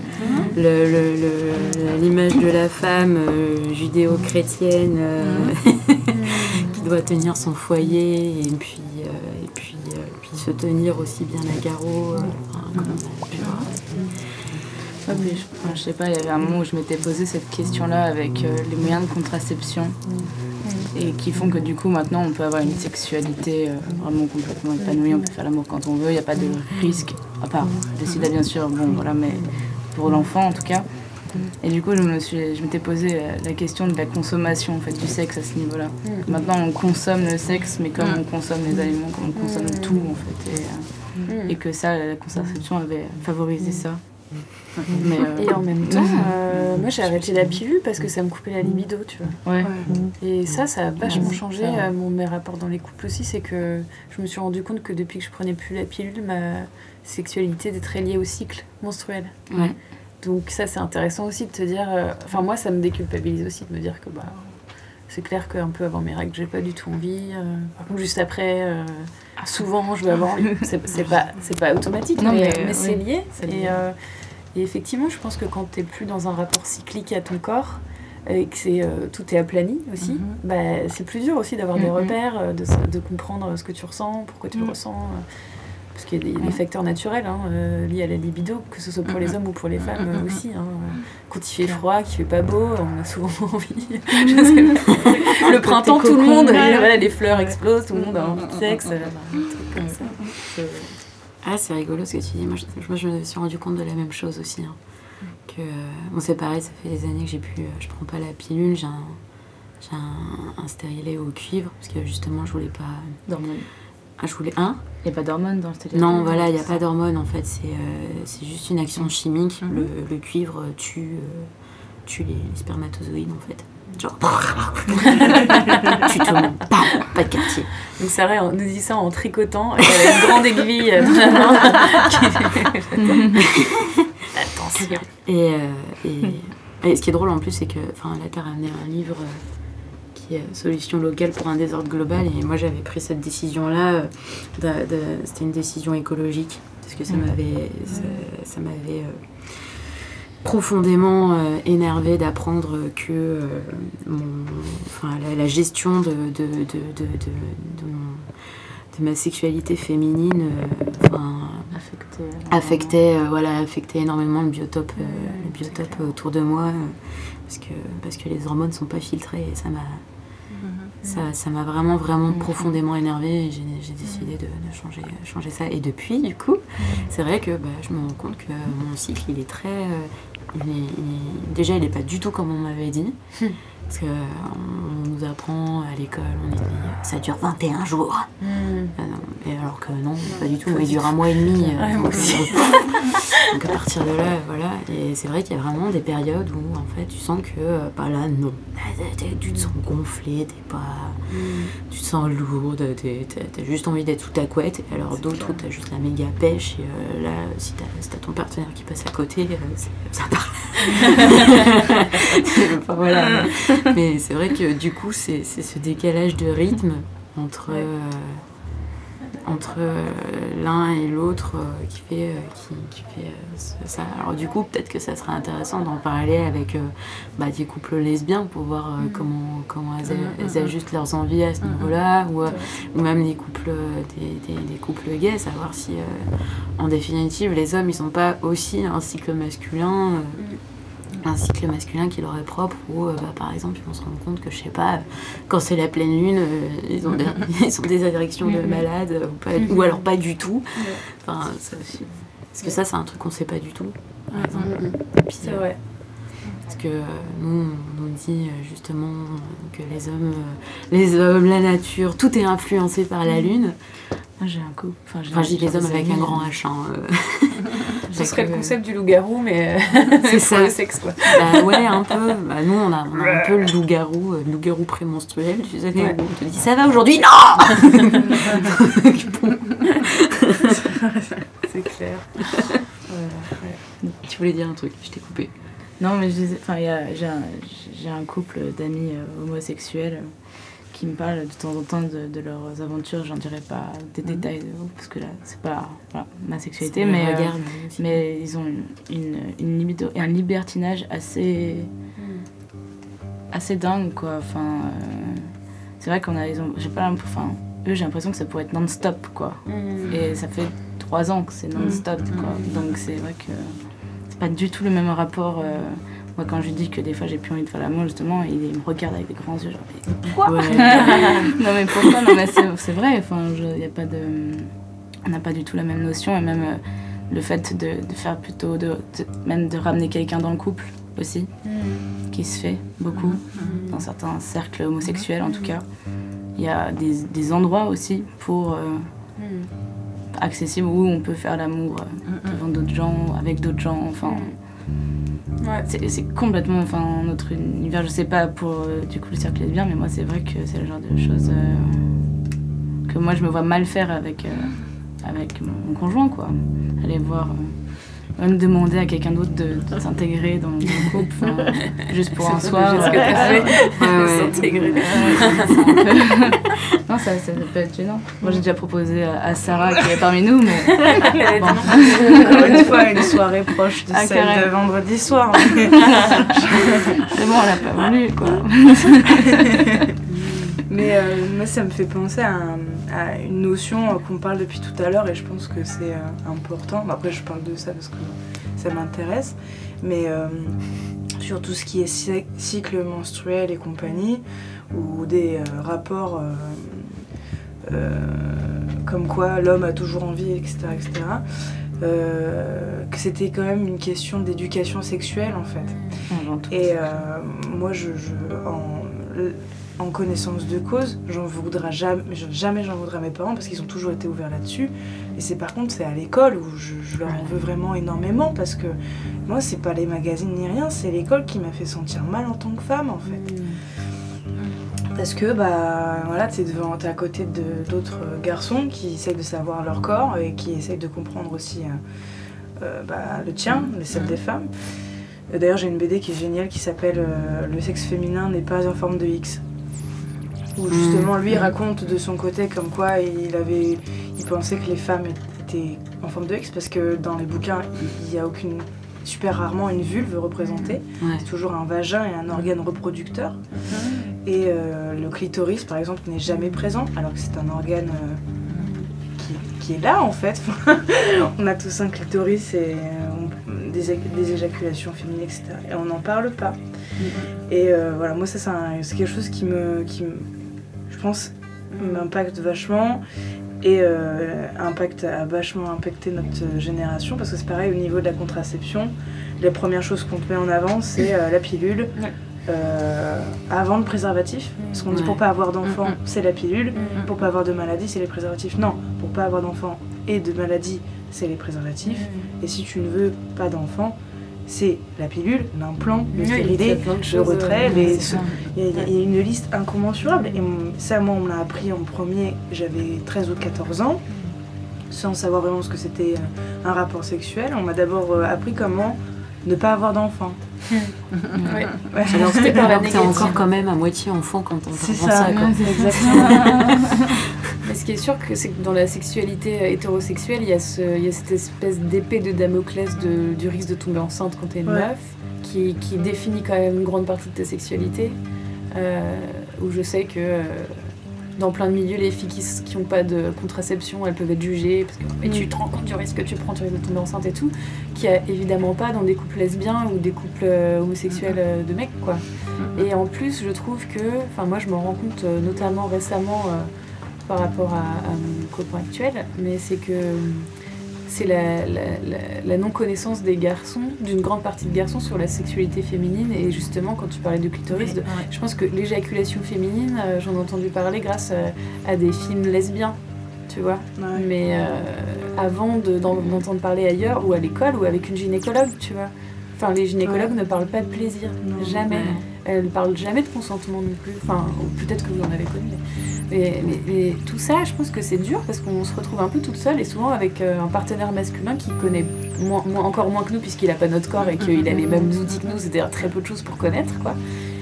Speaker 2: le- l'image de la femme euh, judéo-chrétienne euh, qui doit tenir son foyer et puis, et puis, puis se tenir aussi bien à.
Speaker 4: Ouais, puis je, enfin, je sais pas, il y avait un moment où je m'étais posé cette question-là avec les moyens de contraception et qui font que du coup maintenant on peut avoir une sexualité euh, vraiment complètement épanouie, on peut faire l'amour quand on veut, il n'y a pas de risque, à part le sida bien sûr, bon voilà, mais pour l'enfant en tout cas. Et du coup je me suis, je m'étais posé euh, la question de la consommation en fait du sexe à ce niveau-là. Maintenant on consomme le sexe, mais comme on consomme les aliments, comme on consomme tout en fait, et, euh,
Speaker 1: Mm.
Speaker 4: et que ça, la contraception avait favorisé ça. Mais, euh,
Speaker 1: Et en même temps, euh, moi j'ai arrêté la pilule parce que ça me coupait la libido, tu vois.
Speaker 4: ouais.
Speaker 1: Et ça, ça a vachement changé
Speaker 4: ouais.
Speaker 1: euh, mon, mes rapports dans les couples aussi. C'est que je me suis rendu compte que depuis que je prenais plus la pilule, ma sexualité était très liée au cycle menstruel.
Speaker 2: Ouais.
Speaker 1: Donc ça, c'est intéressant aussi de te dire... euh, Enfin, moi, ça me déculpabilise aussi de me dire que bah, c'est clair qu'un peu avant mes règles, j'ai pas du tout envie. euh, par contre, juste après, euh, souvent, je vais avoir envie. C'est pas, c'est pas automatique,
Speaker 4: Non,
Speaker 1: mais,
Speaker 4: mais,
Speaker 1: mais c'est lié.
Speaker 4: lié.
Speaker 1: Et, et effectivement, je pense que quand t'es plus dans un rapport cyclique à ton corps, et que c'est, euh, tout est aplani aussi, bah, c'est plus dur aussi d'avoir des
Speaker 4: Mhm.
Speaker 1: repères, euh, de, de comprendre ce que tu ressens, pourquoi tu le
Speaker 4: Mhm.
Speaker 1: ressens. euh, parce qu'il y a des, facteurs naturels hein, euh, liés à la libido, que ce soit pour les
Speaker 4: Mhm.
Speaker 1: hommes ou pour les femmes euh, aussi. hein. Quand il fait froid, qu'il fait pas beau, on a souvent envie. je sais pas. Le printemps, tout le monde, voilà, les fleurs explosent, tout le monde a envie de sexe. euh, un truc comme ça. C'est-
Speaker 2: Ah, c'est rigolo ce que tu dis. Moi, je, moi, je me suis rendu compte de la même chose aussi. hein. Que, euh, bon, c'est pareil, ça fait des années que j'ai pu. euh, je prends pas la pilule, j'ai un, j'ai un, un stérilet au cuivre, parce que justement, je voulais pas.
Speaker 4: D'hormones.
Speaker 2: Ah, je voulais un
Speaker 4: Il n'y a pas d'hormones dans le stérilet?
Speaker 2: Non, voilà, il n'y a pas d'hormones en fait, c'est euh, c'est juste une action chimique.
Speaker 4: Mhm.
Speaker 2: le, le cuivre tue, euh, tue les, les spermatozoïdes en fait. Genre. le monde. Bam pas de quartier.
Speaker 1: Donc Sarah on nous dit ça en tricotant, et elle a une grande aiguille euh, dans la main. Attention.
Speaker 2: Et, euh, et, et ce qui est drôle en plus, c'est que là, tu as ramené un livre euh, qui est Solution locale pour un désordre global. Et moi, j'avais pris cette décision-là. C'était une décision écologique. Parce que ça
Speaker 4: Mhm.
Speaker 2: m'avait ça, ça m'avait profondément euh, énervé d'apprendre que euh, mon, enfin, la, la gestion de, de, de, de, mon- ma sexualité féminine euh, enfin, affectait, voilà, affectait énormément le biotope, le biotope autour de moi, parce, que, parce que les hormones sont pas filtrées et ça m'a ça, ça m'a vraiment vraiment
Speaker 4: Mhm.
Speaker 2: profondément énervée et j'ai j'ai décidé de, de changer, changer ça. Et depuis, du coup, c'est vrai que bah, je me rends compte que mon cycle, il est très... déjà, il n'est pas du tout comme on m'avait dit. Parce qu'on nous apprend à l'école, on dit ça dure 21 jours.
Speaker 1: Hmm.
Speaker 2: Non, et alors que non, pas du tout. Il dure un mois et demi. euh,
Speaker 1: Ouais,
Speaker 2: donc, euh, à partir de là, voilà. Et c'est vrai qu'il y a vraiment des périodes où en fait tu sens que euh, bah là non, tu te sens gonflé, t'es pas, tu te sens lourde, t'as juste envie d'être sous ta couette. Et alors d'autres où t'as juste la méga pêche. Et euh, là, si t'as si ton partenaire qui passe à côté, euh, c'est- ça parle. Enfin, voilà. Mais c'est vrai que du coup, c'est ce décalage de rythme entre, euh, entre euh, l'un et l'autre euh, qui fait, qui, qui fait ça. Alors du coup, peut-être que ça serait intéressant d'en parler avec bah, des couples lesbiens pour voir euh, comment, comment elles, elles
Speaker 5: mhm.
Speaker 2: ajustent leurs envies à ce niveau-là, ou, ou même des couples, des, des- des couples gays, savoir si, en définitive, les hommes, ils n'ont pas aussi un cycle masculin. Un cycle masculin qui leur est propre ou euh, bah, par exemple ils vont se rendre compte que je sais pas quand c'est la pleine lune euh, ils, ont des, ils ont des érections de
Speaker 1: Mhm.
Speaker 2: malades euh, ou, pas-
Speaker 1: Mhm.
Speaker 2: ou alors pas du tout enfin, ça- parce que ça c'est un truc qu'on sait pas du tout par exemple
Speaker 1: Mhm.
Speaker 2: Et puis,
Speaker 1: C'est vrai.
Speaker 2: Parce que nous on nous dit euh, justement que les hommes euh, les hommes la nature tout est influencé par la lune
Speaker 4: Moi j'ai un couple. Enfin, j'ai
Speaker 2: enfin je dis
Speaker 4: j'ai
Speaker 2: les hommes avec un grand H hein, euh.
Speaker 1: Ce serait le concept du loup-garou, mais
Speaker 2: C'est ça.
Speaker 1: le sexe, quoi.
Speaker 2: Bah ouais, un peu. Bah, nous, on a, on a un peu le loup-garou, euh, le loup-garou prémenstruel, tu sais,
Speaker 1: Ouais.
Speaker 2: où on te dit ça va aujourd'hui? Non
Speaker 1: C'est clair.
Speaker 2: Tu voulais dire un truc, je t'ai coupé.
Speaker 4: Non, mais j'ai un, couple d'amis euh, homosexuels euh, qui me parlent de temps en temps de, de leurs aventures. J'en dirais pas des détails, de- parce que là, c'est pas voilà, ma sexualité, mais, euh,
Speaker 2: regard, mais
Speaker 4: ils ont une, une, une libido et un libertinage assez, assez dingue, quoi. Enfin, euh, c'est vrai qu'on a, ils ont, j'ai pas, enfin, eux, j'ai l'impression que ça pourrait être non-stop, quoi. Et ça fait trois ans que c'est non-stop, quoi. Donc c'est vrai que pas du tout le même rapport. euh, moi, quand je lui dis que des fois j'ai plus envie de faire l'amour, justement, il, il me regarde avec des grands yeux, genre, mais quoi
Speaker 2: Ouais.
Speaker 4: Non, mais pourquoi Non, mais c'est vrai, enfin, y a pas de. On n'a pas du tout la même notion, et même euh, le fait de, de faire plutôt. De, de- même de ramener quelqu'un dans le couple aussi, qui se fait beaucoup, dans certains cercles homosexuels en tout cas. Il y a des, des endroits aussi pour. euh, accessibles où on peut faire l'amour euh, devant d'autres gens, avec d'autres gens, enfin.
Speaker 1: Ouais.
Speaker 4: C'est complètement enfin, notre univers. Je sais pas pour euh, du coup le cercle lesbien, mais moi c'est vrai que c'est le genre de choses euh, que moi je me vois mal faire avec, euh, avec mon, conjoint quoi. Aller voir même demander à quelqu'un d'autre de, de s'intégrer dans le enfin, juste pour un
Speaker 1: C'est
Speaker 4: soir.
Speaker 1: ce que t'as fait.
Speaker 2: Ouais, ouais.
Speaker 1: S'intégrer.
Speaker 4: Ouais, c'est peu- non, ça, ça peut être gênant. Moi, j'ai déjà proposé à, à Sarah qui est parmi nous, mais bon.
Speaker 5: Encore une fois, une soirée proche de
Speaker 4: Ah,
Speaker 5: celle de vendredi soir.
Speaker 4: c'est bon, elle a pas voulu, quoi.
Speaker 5: Mais euh, moi, ça me fait penser à, un- à une notion euh, qu'on parle depuis tout à l'heure et je pense que c'est euh, important. Après, je parle de ça parce que ça m'intéresse. Mais euh, sur tout ce qui est cy- cycle menstruel et compagnie, ou des euh, rapports euh, comme quoi l'homme a toujours envie, etc. etc. que c'était quand même une question d'éducation sexuelle en fait. Et moi, je, je- en, en connaissance de cause, j'en voudrais jamais, jamais j'en voudrais à mes parents parce qu'ils ont toujours été ouverts là-dessus. Et c'est par contre, c'est à l'école où je, je leur en veux vraiment énormément parce que moi, c'est pas les magazines ni rien, c'est l'école qui m'a fait sentir mal en tant que femme en fait. Parce que bah voilà, t'es devant, t'es à côté d'autres garçons qui essayent de savoir leur corps et qui essayent de comprendre aussi euh, euh, bah, le tien, les celles des femmes. D'ailleurs, j'ai une BD qui est géniale qui s'appelle euh, Le sexe féminin n'est pas en forme de X. Où justement lui raconte de son côté comme quoi il avait, il pensait que les femmes étaient en forme de X parce que dans les bouquins il n'y a aucune, super rarement une vulve représentée.
Speaker 2: Ouais.
Speaker 5: C'est toujours un vagin et un organe reproducteur. Et euh, le clitoris, par exemple, n'est jamais présent, alors que c'est un organe euh, qui, qui est là, en fait. on a tous un clitoris et euh, on- des, éjaculations féminines, etc. Et on n'en parle pas. Et euh, voilà, moi, ça, c'est quelque chose qui me, qui me je pense, m'impacte vachement. Et euh, impact, a vachement impacté notre génération, parce que c'est pareil au niveau de la contraception. Les premières choses qu'on te met en avant, c'est euh, la pilule.
Speaker 1: Ouais.
Speaker 5: euh, avant le préservatif. Parce qu'on dit pour pas avoir d'enfant,
Speaker 2: Mm,
Speaker 5: c'est la pilule.
Speaker 1: Mm.
Speaker 5: Pour pas avoir de maladie, c'est les préservatifs. Non, pour pas avoir d'enfant et de maladie, c'est les préservatifs. Et si tu ne veux pas d'enfant, c'est la pilule, l'implant, le stérilet, le retrait, les- il y, a, y a une liste incommensurable. Et ça, moi, on me l'a appris en premier, j'avais 13 ou 14 ans, sans savoir vraiment ce que c'était euh, un rapport sexuel. On m'a d'abord euh, appris comment ne pas avoir d'enfant.
Speaker 1: Ouais.
Speaker 5: Ouais.
Speaker 2: Alors,
Speaker 1: C'était négative.
Speaker 2: encore quand même à moitié enfant quand on
Speaker 5: C'est ça,
Speaker 2: ça. quoi.
Speaker 5: exactement.
Speaker 1: Mais ce qui est sûr, c'est que dans la sexualité euh, hétérosexuelle, il y, a ce- il y a cette espèce d'épée de Damoclès de- du risque de tomber enceinte quand t'es une
Speaker 5: Ouais.
Speaker 1: meuf, qui, qui définit quand même une grande partie de ta sexualité. euh, où je sais que euh, dans plein de milieux, les filles qui n'ont pas de contraception, elles peuvent être jugées. Parce que mais tu te rends compte du risque que tu prends, tu risques de tomber enceinte et tout. Qu'il n'y a évidemment pas dans des couples lesbiens ou des couples euh, homosexuels euh, de mecs, quoi. Et en plus, je trouve que, enfin moi je m'en rends compte euh, notamment récemment par rapport à, à mon copain actuel, mais c'est que euh, c'est la, la- la- la non-connaissance des garçons, d'une grande partie de garçons sur la sexualité féminine. Et justement, quand tu parlais de clitoris, de- je pense que l'éjaculation féminine, euh, j'en ai entendu parler grâce à, à des films lesbiens, tu vois.
Speaker 5: Ouais.
Speaker 1: Mais euh, avant de- d'en d'entendre parler ailleurs, ou à l'école, ou avec une gynécologue, tu vois. Enfin, les gynécologues ne parlent pas de plaisir,
Speaker 5: Non.
Speaker 1: jamais. Elles ne parlent jamais de consentement non plus. Enfin, peut-être que vous en avez connu. Mais, mais- mais tout ça, je pense que c'est dur parce qu'on se retrouve un peu toute seule et souvent avec euh, un partenaire masculin qui connaît moins, moins- encore moins que nous puisqu'il n'a pas notre corps et qu'il a les mêmes outils que nous, c'est-à-dire très peu de choses pour connaître, quoi.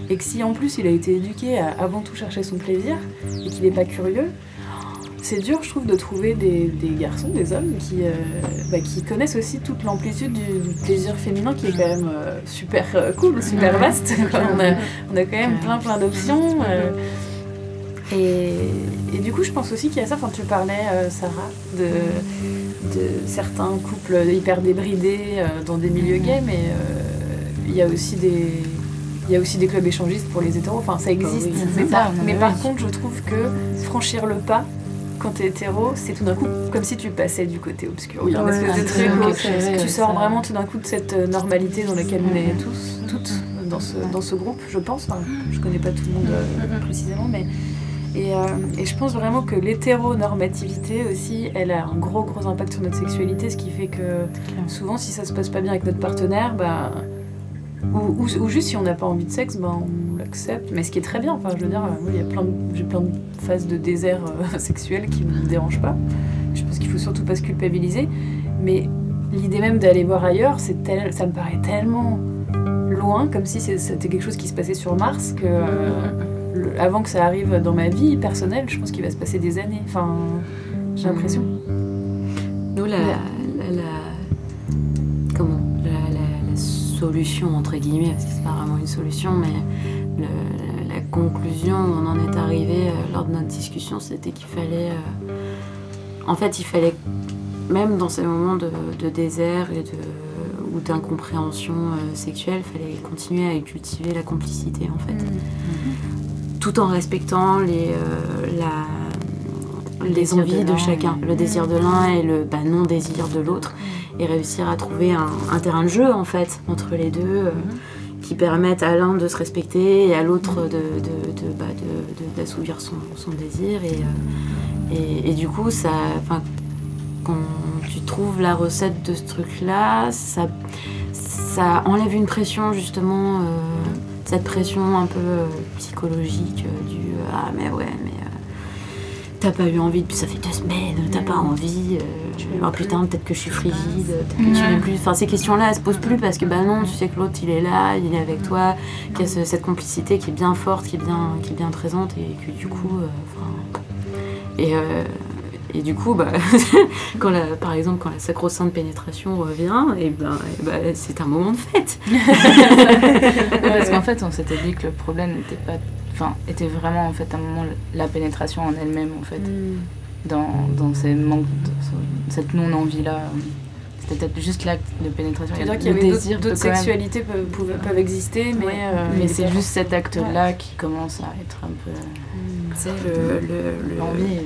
Speaker 1: Et que si en plus il a été éduqué à avant tout chercher son plaisir et qu'il n'est pas curieux, c'est dur, je trouve, de trouver des, des garçons, des hommes qui, euh, bah, qui connaissent aussi toute l'amplitude du, du plaisir féminin qui est quand même euh, super euh, cool, super vaste. On, a, on a quand même plein plein d'options. et, et du coup, je pense aussi qu'il y a ça, quand tu parlais, Sarah, de, de certains couples hyper débridés dans des milieux gays, mais il y a aussi des... Il y a aussi des clubs échangistes pour les hétéros, enfin ça existe.
Speaker 4: oui,
Speaker 1: mais par,
Speaker 4: ça,
Speaker 1: mais par contre, je trouve que franchir le pas quand t'es hétéro, c'est tout d'un coup comme si tu passais du côté obscur.
Speaker 2: Vrai,
Speaker 1: où
Speaker 2: c'est vrai,
Speaker 1: tu sors vraiment tout d'un coup de cette euh, normalité dans laquelle on est tous, toutes dans ce, dans ce groupe, je pense. Enfin, je connais pas tout le monde euh, précisément, mais. Et, euh, et je pense vraiment que l'hétéronormativité aussi, elle a un gros gros impact sur notre sexualité, ce qui fait que souvent si ça se passe pas bien avec notre partenaire, bah, ou, ou- ou juste si on n'a pas envie de sexe, ben on l'accepte. Mais ce qui est très bien, enfin je veux dire, euh, moi, il y a plein j'ai plein de phases de désert euh, sexuel qui me dérangent pas. Je pense qu'il faut surtout pas se culpabiliser. Mais l'idée même d'aller voir ailleurs, c'est tel- ça me paraît tellement loin, comme si c'était quelque chose qui se passait sur Mars, que euh, le- avant que ça arrive dans ma vie personnelle, je pense qu'il va se passer des années. Enfin, j'ai l'impression.
Speaker 2: Nous, la, la- solution, entre guillemets, parce que c'est pas vraiment une solution, mais le- la conclusion où on en est arrivé euh, lors de notre discussion, c'était qu'il fallait. euh, en fait, il fallait, même dans ces moments de, de désert et de, ou d'incompréhension euh, sexuelle, il fallait continuer à cultiver la complicité, en fait. Tout en respectant les, la, les
Speaker 4: de
Speaker 2: envies de, chacun, le désir de l'un et le bah, non-désir de l'autre, et réussir à trouver un, un terrain de jeu en fait entre les deux euh, qui permettent à l'un de se respecter et à l'autre de, bah, d'assouvir son, son désir. Et, euh, et, et du coup, ça, quand tu trouves la recette de ce truc-là, ça, ça enlève une pression justement, euh, cette pression un peu psychologique du ah mais ouais t'as pas eu envie depuis ça fait deux semaines, t'as pas envie, euh, oh putain peut-être que je suis frigide, peut-être que tu m'aimes plus. Enfin ces questions-là elles se posent plus parce que bah non tu sais que l'autre il est là, il est avec toi, qu'il y a ce- cette complicité qui est bien forte, qui est bien, qui est bien présente et que du coup, euh, et euh, et du coup, bah, quand la, par exemple, quand la sacro-sainte pénétration revient, et ben, eh ben, c'est un moment de fête.
Speaker 4: Parce qu'en fait, on s'était dit que le problème n'était pas. Enfin, était vraiment en fait à un moment la pénétration en elle-même en fait, dans, dans ces manques, de- cette non-envie-là. C'était peut-être juste l'acte de pénétration. Il y a
Speaker 1: C'est-à-dire qu'il y avait d'autres sexualités peuvent, peuvent, peuvent exister, mais,
Speaker 4: Ouais.
Speaker 1: euh,
Speaker 4: mais c'est juste cet acte-là qui commence à être un peu
Speaker 2: C'est le, le, le-
Speaker 4: l'envie.
Speaker 2: le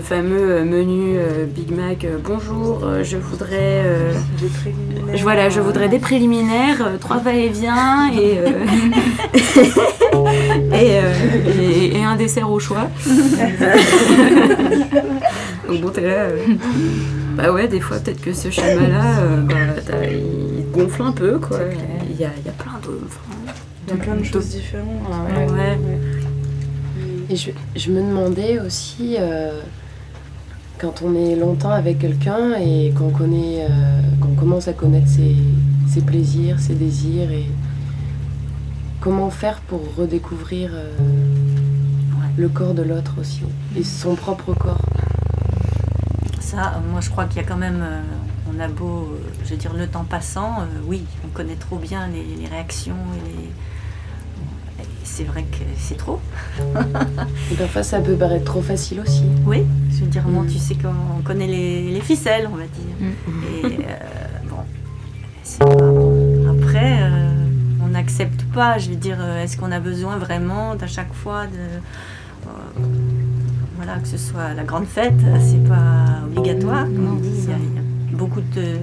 Speaker 2: fameux euh, menu euh, Big Mac. euh, bonjour, euh, je voudrais, euh,
Speaker 5: Des préliminaires.
Speaker 2: je, voilà, je voudrais des préliminaires, euh, trois va-et-vient et, euh, et, euh, et, et un dessert au choix. Donc bon, t'es là. euh, bah ouais, des fois, peut-être que ce schéma-là, euh, bah, il gonfle un peu, quoi. Il y a, il y a plein de. enfin,
Speaker 5: Il y a plein de choses différentes.
Speaker 1: Ah ouais.
Speaker 2: ouais.
Speaker 3: Et je, je me demandais aussi, euh, quand on est longtemps avec quelqu'un et qu'on connaît, euh, qu'on commence à connaître ses, ses plaisirs, ses désirs, et comment faire pour redécouvrir euh, le corps de l'autre aussi, et son propre corps.
Speaker 6: Ça, moi je crois qu'il y a quand même, on a beau, je veux dire, le temps passant, oui, on connaît trop bien les, les réactions et les. C'est vrai que c'est trop.
Speaker 3: Et parfois, ça peut paraître trop facile aussi.
Speaker 6: Oui, je veux dire, moi,
Speaker 3: Mm.
Speaker 6: tu sais qu'on connaît les, les ficelles, on va dire. Et euh, bon, c'est pas bon. Après, euh, on n'accepte pas, je veux dire, euh, est-ce qu'on a besoin vraiment d'à chaque fois de. euh, voilà, que ce soit la grande fête, c'est pas obligatoire. comme on dit. Il y, a, il y a beaucoup de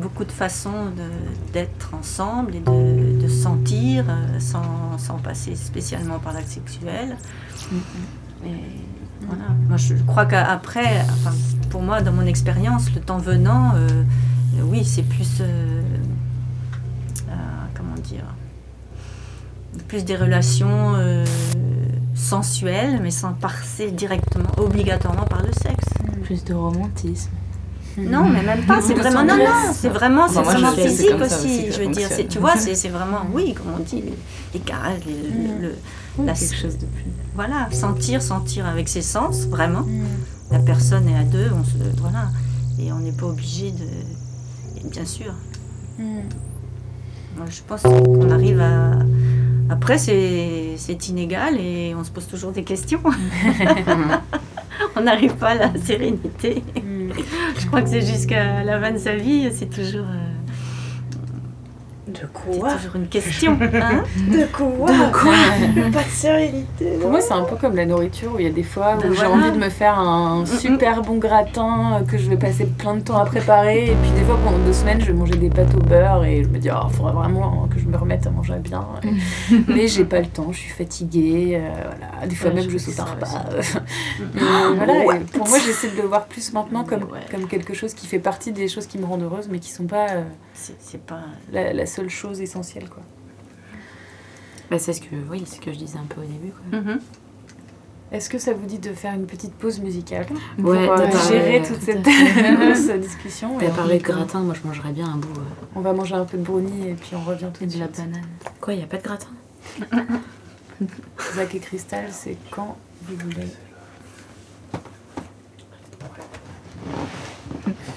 Speaker 6: beaucoup de façons de- d'être ensemble et de, de sentir euh, sans, sans passer spécialement par l'acte sexuel. Et voilà. Moi, je crois qu'après, enfin, pour moi, dans mon expérience, le temps venant, euh, euh, oui, c'est plus. euh, euh, comment dire Plus des relations sensuelles, mais sans passer directement, obligatoirement par le sexe.
Speaker 4: Plus de romantisme.
Speaker 6: Non, mais même pas. C'est vraiment non, non. C'est vraiment, c'est vraiment physique aussi. je veux dire, tu vois, c'est c'est vraiment, oui, comme on dit, les, caresses, le- la-
Speaker 4: quelque chose de plus.
Speaker 6: voilà, sentir, sentir avec ses sens, vraiment. La personne est à deux, on se, voilà, et on n'est pas obligé de, et bien sûr. Moi, je pense qu'on arrive à. Après, c'est c'est inégal et on se pose toujours des questions. on n'arrive pas à la sérénité. Je crois que c'est jusqu'à la fin de sa vie, c'est toujours, euh,
Speaker 5: De
Speaker 6: c'est
Speaker 5: quoi
Speaker 6: toujours une question. hein.
Speaker 5: De quoi Pas de sérénité.
Speaker 1: Pour moi, c'est un peu comme la nourriture où il y a des fois où
Speaker 6: Ben
Speaker 1: j'ai
Speaker 6: voilà.
Speaker 1: envie de me faire un super bon gratin euh, que je vais passer plein de temps à préparer. Et puis des fois, pendant deux semaines, je vais manger des pâtes au beurre et je me dis, oh, il faudrait vraiment que je me remette à manger bien. Mais j'ai pas le temps, je suis fatiguée. euh, voilà. Des fois
Speaker 4: Ouais,
Speaker 1: même,
Speaker 4: je
Speaker 1: je saute un repas. Voilà, et pour moi, j'essaie de le voir plus maintenant comme,
Speaker 2: Ouais.
Speaker 1: comme quelque chose qui fait partie des choses qui me rendent heureuse, mais qui sont pas euh,
Speaker 6: C'est c'est pas.
Speaker 1: la, la seule chose essentielle. Quoi.
Speaker 2: Bah, c'est ce que, oui, c'est ce que je disais un peu au début. Quoi.
Speaker 6: Mhm.
Speaker 1: Est-ce que ça vous dit de faire une petite pause musicale
Speaker 2: Ouais,
Speaker 1: pour euh, gérer
Speaker 2: tout
Speaker 1: toute
Speaker 2: à
Speaker 1: cette grosse discussion
Speaker 2: T'as
Speaker 1: et
Speaker 2: parlé de gratin, moi je mangerais bien un bout. euh.
Speaker 1: On va manger un peu de brownie et puis on revient tout
Speaker 4: Et
Speaker 1: de
Speaker 4: de la
Speaker 1: suite.
Speaker 4: banane.
Speaker 2: Quoi, y a pas de gratin?
Speaker 1: Zach et Cristal, c'est quand vous voulez.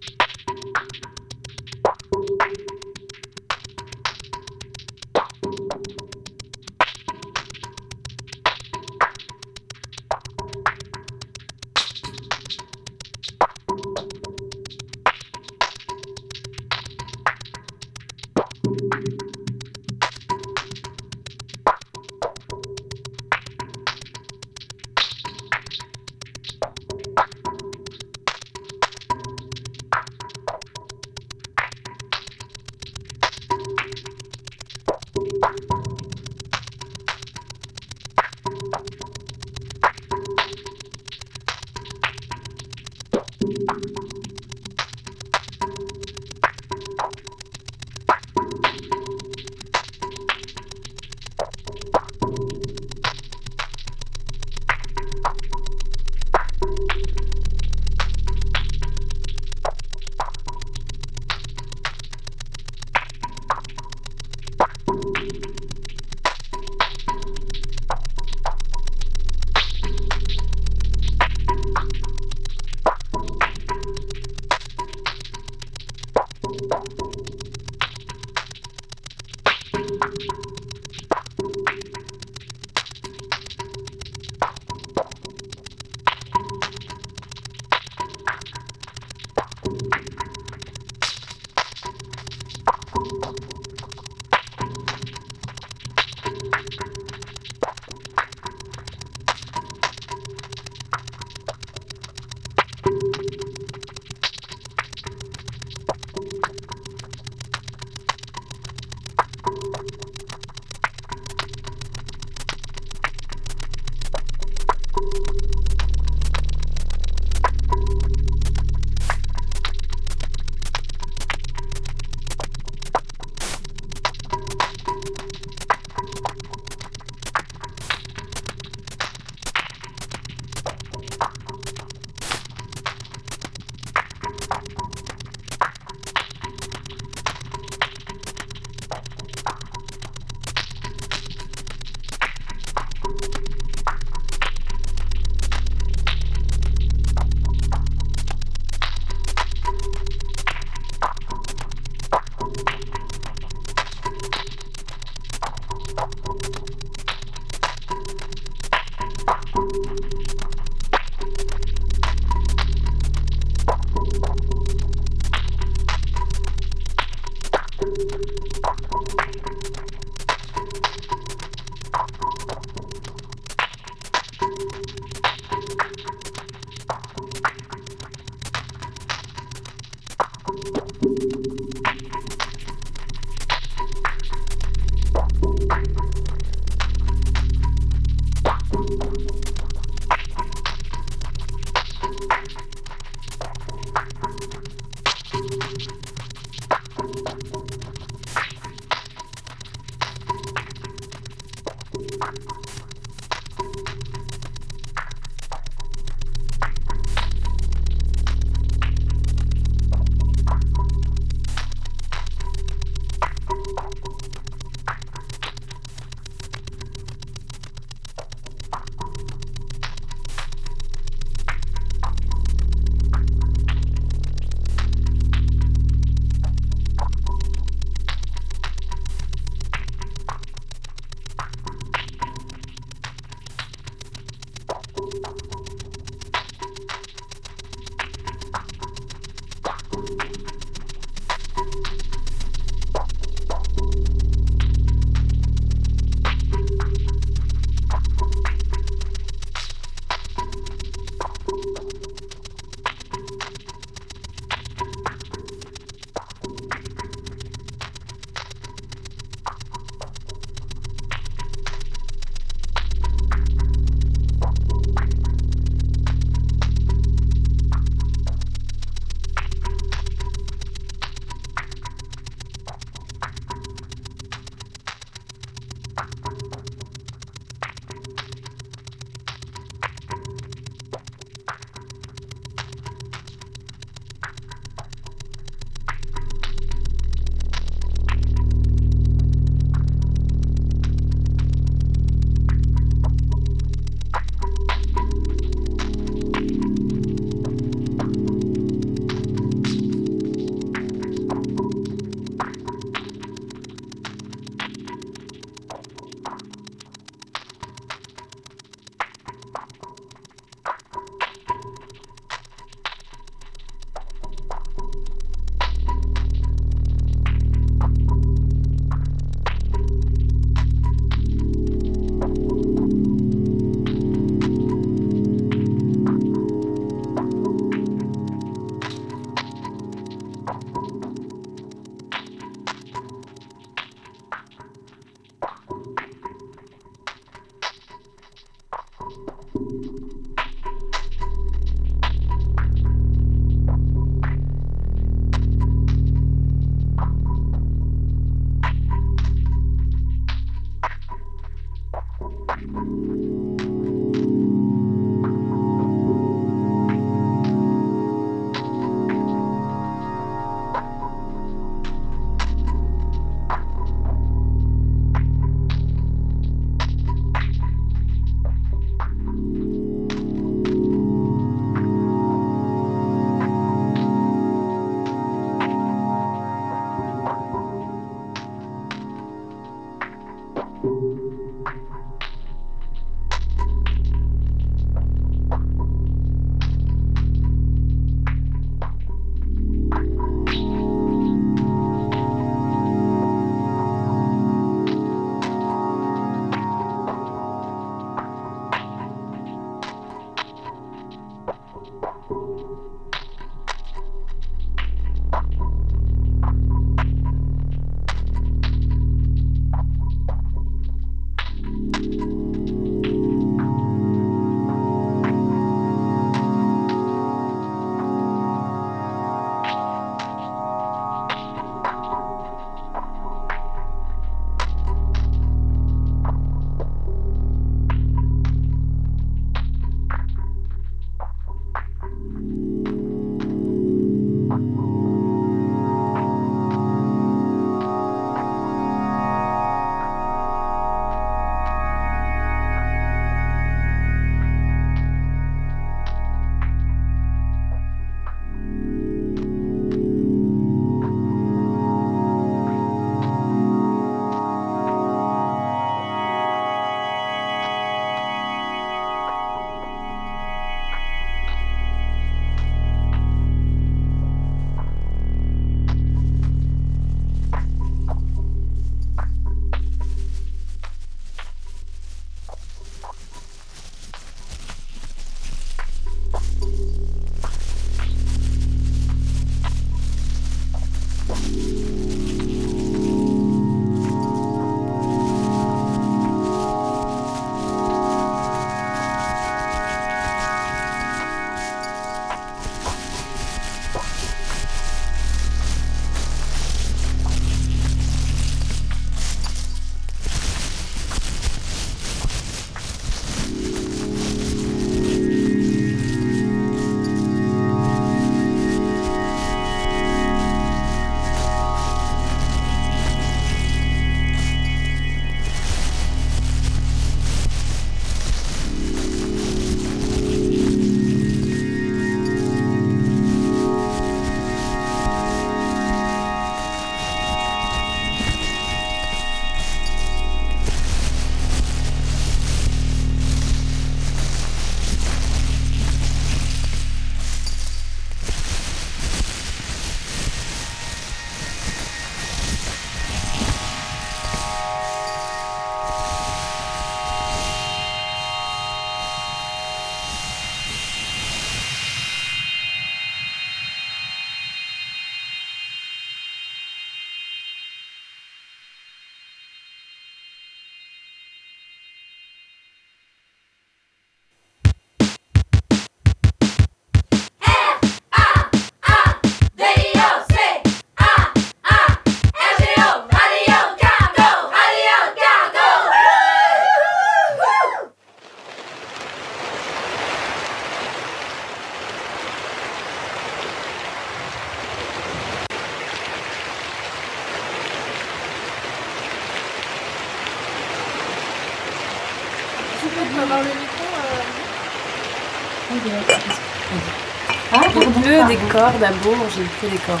Speaker 1: cordes à Bourges, il pleut des cordes.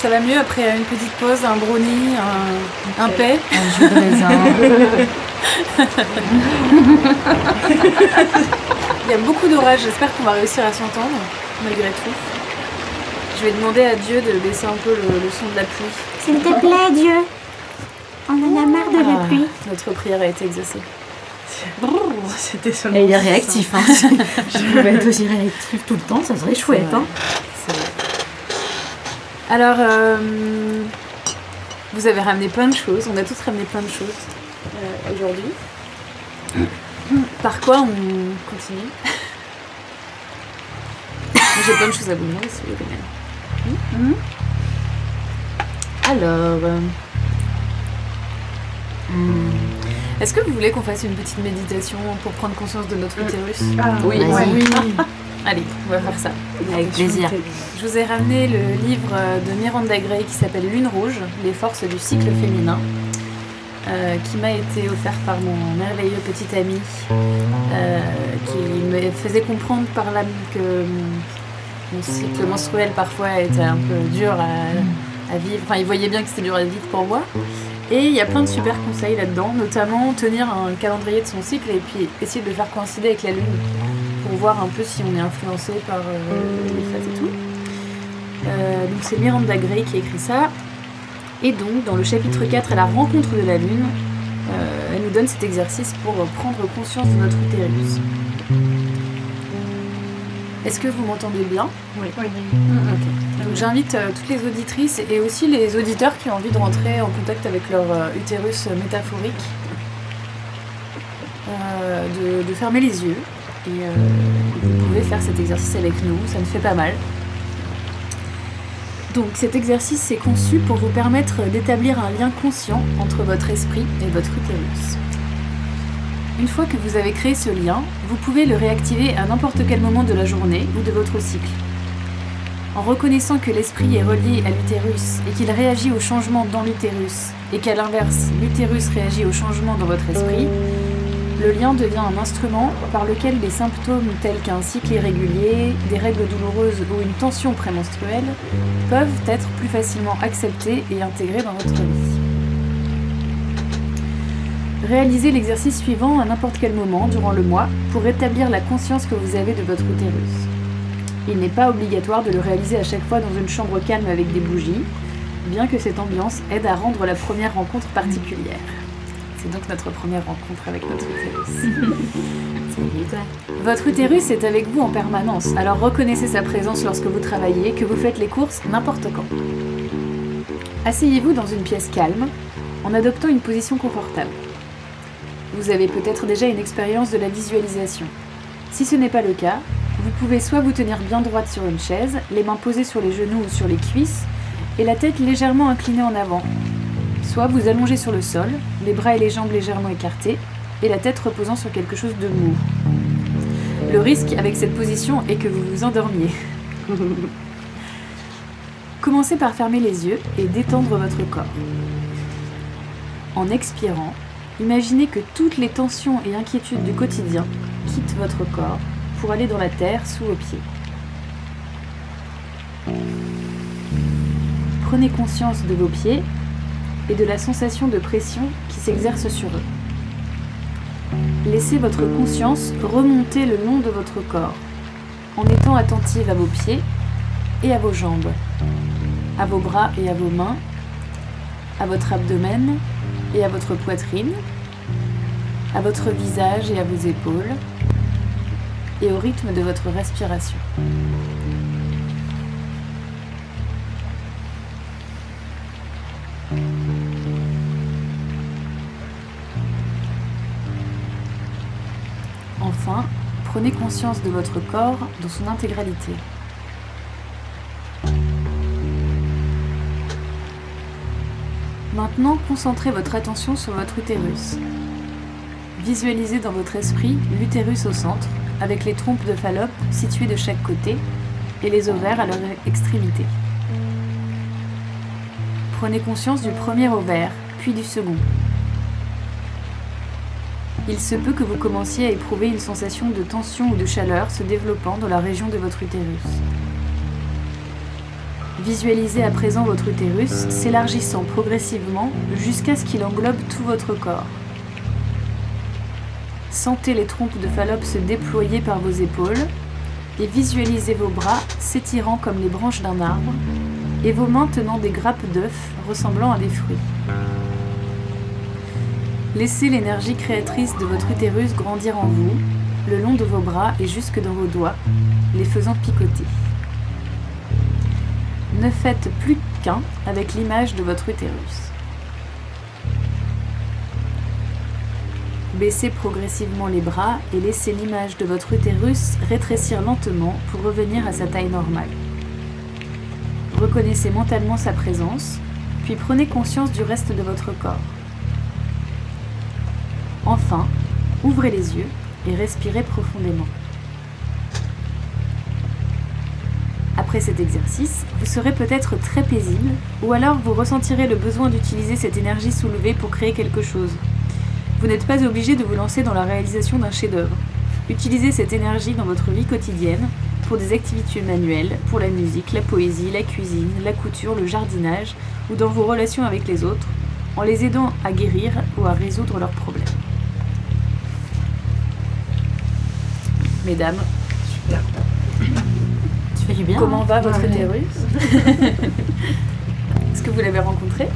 Speaker 1: Ça va mieux après une petite pause, un brownie, un, un paix.
Speaker 4: Un jus de raisin.
Speaker 1: Il y a beaucoup d'orage, j'espère qu'on va réussir à s'entendre, malgré tout. Je vais demander à Dieu de baisser un peu le, le son de la pluie.
Speaker 2: S'il te plaît, Dieu. On en a marre de la
Speaker 1: Ah,
Speaker 2: pluie.
Speaker 1: Notre prière a été exaucée.
Speaker 5: C'était seulement.
Speaker 2: Et il est réactif. Hein. Je pouvais être aussi réactif tout le temps, ça serait chouette. Hein.
Speaker 1: Alors, euh, vous avez ramené plein de choses, on a tous ramené plein de choses euh, aujourd'hui. Par quoi on continue? J'ai plein de choses à vous demander si vous voulez bien. Alors, euh, est-ce que vous voulez qu'on fasse une petite méditation pour prendre conscience de notre utérus
Speaker 5: Ah,
Speaker 3: Oui.
Speaker 5: ouais.
Speaker 2: Vas-y.
Speaker 1: Allez, on va faire ça.
Speaker 2: Avec plaisir.
Speaker 1: Je vous ai ramené le livre de Miranda Gray qui s'appelle Lune rouge, les forces du cycle féminin, euh, qui m'a été offert par mon merveilleux petit ami, euh, qui me faisait comprendre par là que mon- mon cycle menstruel parfois était un peu dur à, à vivre. Enfin, il voyait bien que c'était dur à vivre pour moi. Et il y a plein de super conseils là-dedans, notamment tenir un calendrier de son cycle et puis essayer de le faire coïncider avec la lune pour voir un peu si on est influencé par euh, les phases et tout. Euh, donc c'est Miranda Gray qui écrit ça. Et donc dans le chapitre 4 à la rencontre de la lune, euh, elle nous donne cet exercice pour prendre conscience de notre utérus. Est-ce que vous m'entendez bien?
Speaker 5: Oui.
Speaker 1: Ok. J'invite euh, toutes les auditrices et aussi les auditeurs qui ont envie de rentrer en contact avec leur euh, utérus métaphorique euh, de, fermer les yeux. Et vous pouvez faire cet exercice avec nous, ça me fait pas mal. Donc cet exercice est conçu pour vous permettre d'établir un lien conscient entre votre esprit et votre utérus. Une fois que vous avez créé ce lien, vous pouvez le réactiver à n'importe quel moment de la journée ou de votre cycle. En reconnaissant que l'esprit est relié à l'utérus et qu'il réagit au changement dans l'utérus, et qu'à l'inverse, l'utérus réagit au changement dans votre esprit, le lien devient un instrument par lequel des symptômes tels qu'un cycle irrégulier, des règles douloureuses ou une tension prémenstruelle peuvent être plus facilement acceptés et intégrés dans votre vie. Réalisez l'exercice suivant à n'importe quel moment durant le mois pour rétablir la conscience que vous avez de votre utérus. Il n'est pas obligatoire de le réaliser à chaque fois dans une chambre calme avec des bougies, bien que cette ambiance aide à rendre la première rencontre particulière. C'est donc notre première rencontre avec notre utérus. Votre utérus est avec vous en permanence, alors reconnaissez sa présence lorsque vous travaillez, que vous faites les courses, n'importe quand. Asseyez-vous dans une pièce calme, en adoptant une position confortable. Vous avez peut-être déjà une expérience de la visualisation. Si ce n'est pas le cas, vous pouvez soit vous tenir bien droite sur une chaise, les mains posées sur les genoux ou sur les cuisses, et la tête légèrement inclinée en avant. Soit vous allonger sur le sol, les bras et les jambes légèrement écartés, et la tête reposant sur quelque chose de mou. Le risque avec cette position est que vous vous endormiez. Commencez par fermer les yeux et détendre votre corps. En expirant, imaginez que toutes les tensions et inquiétudes du quotidien quittent votre corps pour aller dans la terre sous vos pieds. Prenez conscience de vos pieds et de la sensation de pression qui s'exerce sur eux. Laissez votre conscience remonter le long de votre corps, en étant attentive à vos pieds et à vos jambes, à vos bras et à vos mains, à votre abdomen et à votre poitrine, à votre visage et à vos épaules, et au rythme de votre respiration. Enfin, prenez conscience de votre corps dans son intégralité. Maintenant, concentrez votre attention sur votre utérus. Visualisez dans votre esprit l'utérus au centre, avec les trompes de Fallope situées de chaque côté et les ovaires à leur extrémité. Prenez conscience du premier ovaire, puis du second. il se peut que vous commenciez à éprouver une sensation de tension ou de chaleur se développant dans la région de votre utérus. Visualisez à présent votre utérus s'élargissant progressivement jusqu'à ce qu'il englobe tout votre corps. Sentez les trompes de Fallope se déployer par vos épaules et visualisez vos bras s'étirant comme les branches d'un arbre et vos mains tenant des grappes d'œufs ressemblant à des fruits. Laissez l'énergie créatrice de votre utérus grandir en vous, le long de vos bras et jusque dans vos doigts, les faisant picoter. Ne faites plus qu'un avec l'image de votre utérus. Baissez progressivement les bras et laissez l'image de votre utérus rétrécir lentement pour revenir à sa taille normale. Reconnaissez mentalement sa présence, puis prenez conscience du reste de votre corps. Enfin, ouvrez les yeux et respirez profondément. Après cet exercice, vous serez peut-être très paisible, ou alors vous ressentirez le besoin d'utiliser cette énergie soulevée pour créer quelque chose. Vous n'êtes pas obligé de vous lancer dans la réalisation d'un chef-d'œuvre. Utilisez cette énergie dans votre vie quotidienne, pour des activités manuelles, pour la musique, la poésie, la cuisine, la couture, le jardinage, ou dans vos relations avec les autres, en les aidant à guérir ou à résoudre leurs problèmes. Mesdames,
Speaker 2: Tu fais du bien.
Speaker 1: comment va votre
Speaker 3: Ouais.
Speaker 1: utérus Est-ce que vous l'avez rencontré?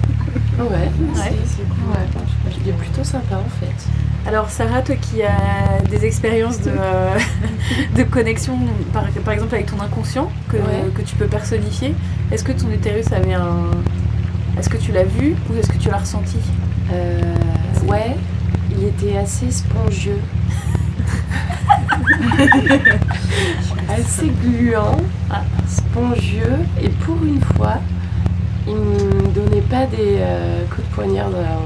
Speaker 3: Ouais,
Speaker 1: Ouais.
Speaker 3: c'est c'est cool. Ouais. Il est plutôt sympa en fait.
Speaker 1: Alors Sarah, toi qui as des expériences de, euh, de connexion, par, par exemple avec ton inconscient, que,
Speaker 3: Ouais.
Speaker 1: que tu peux personnifier, est-ce que ton utérus avait un... Est-ce que tu l'as vu ou est-ce que tu l'as ressenti?
Speaker 3: Euh, ouais, il était assez spongieux. assez gluant, spongieux, et pour une fois, il me donnait pas des euh, coups de poignard dans la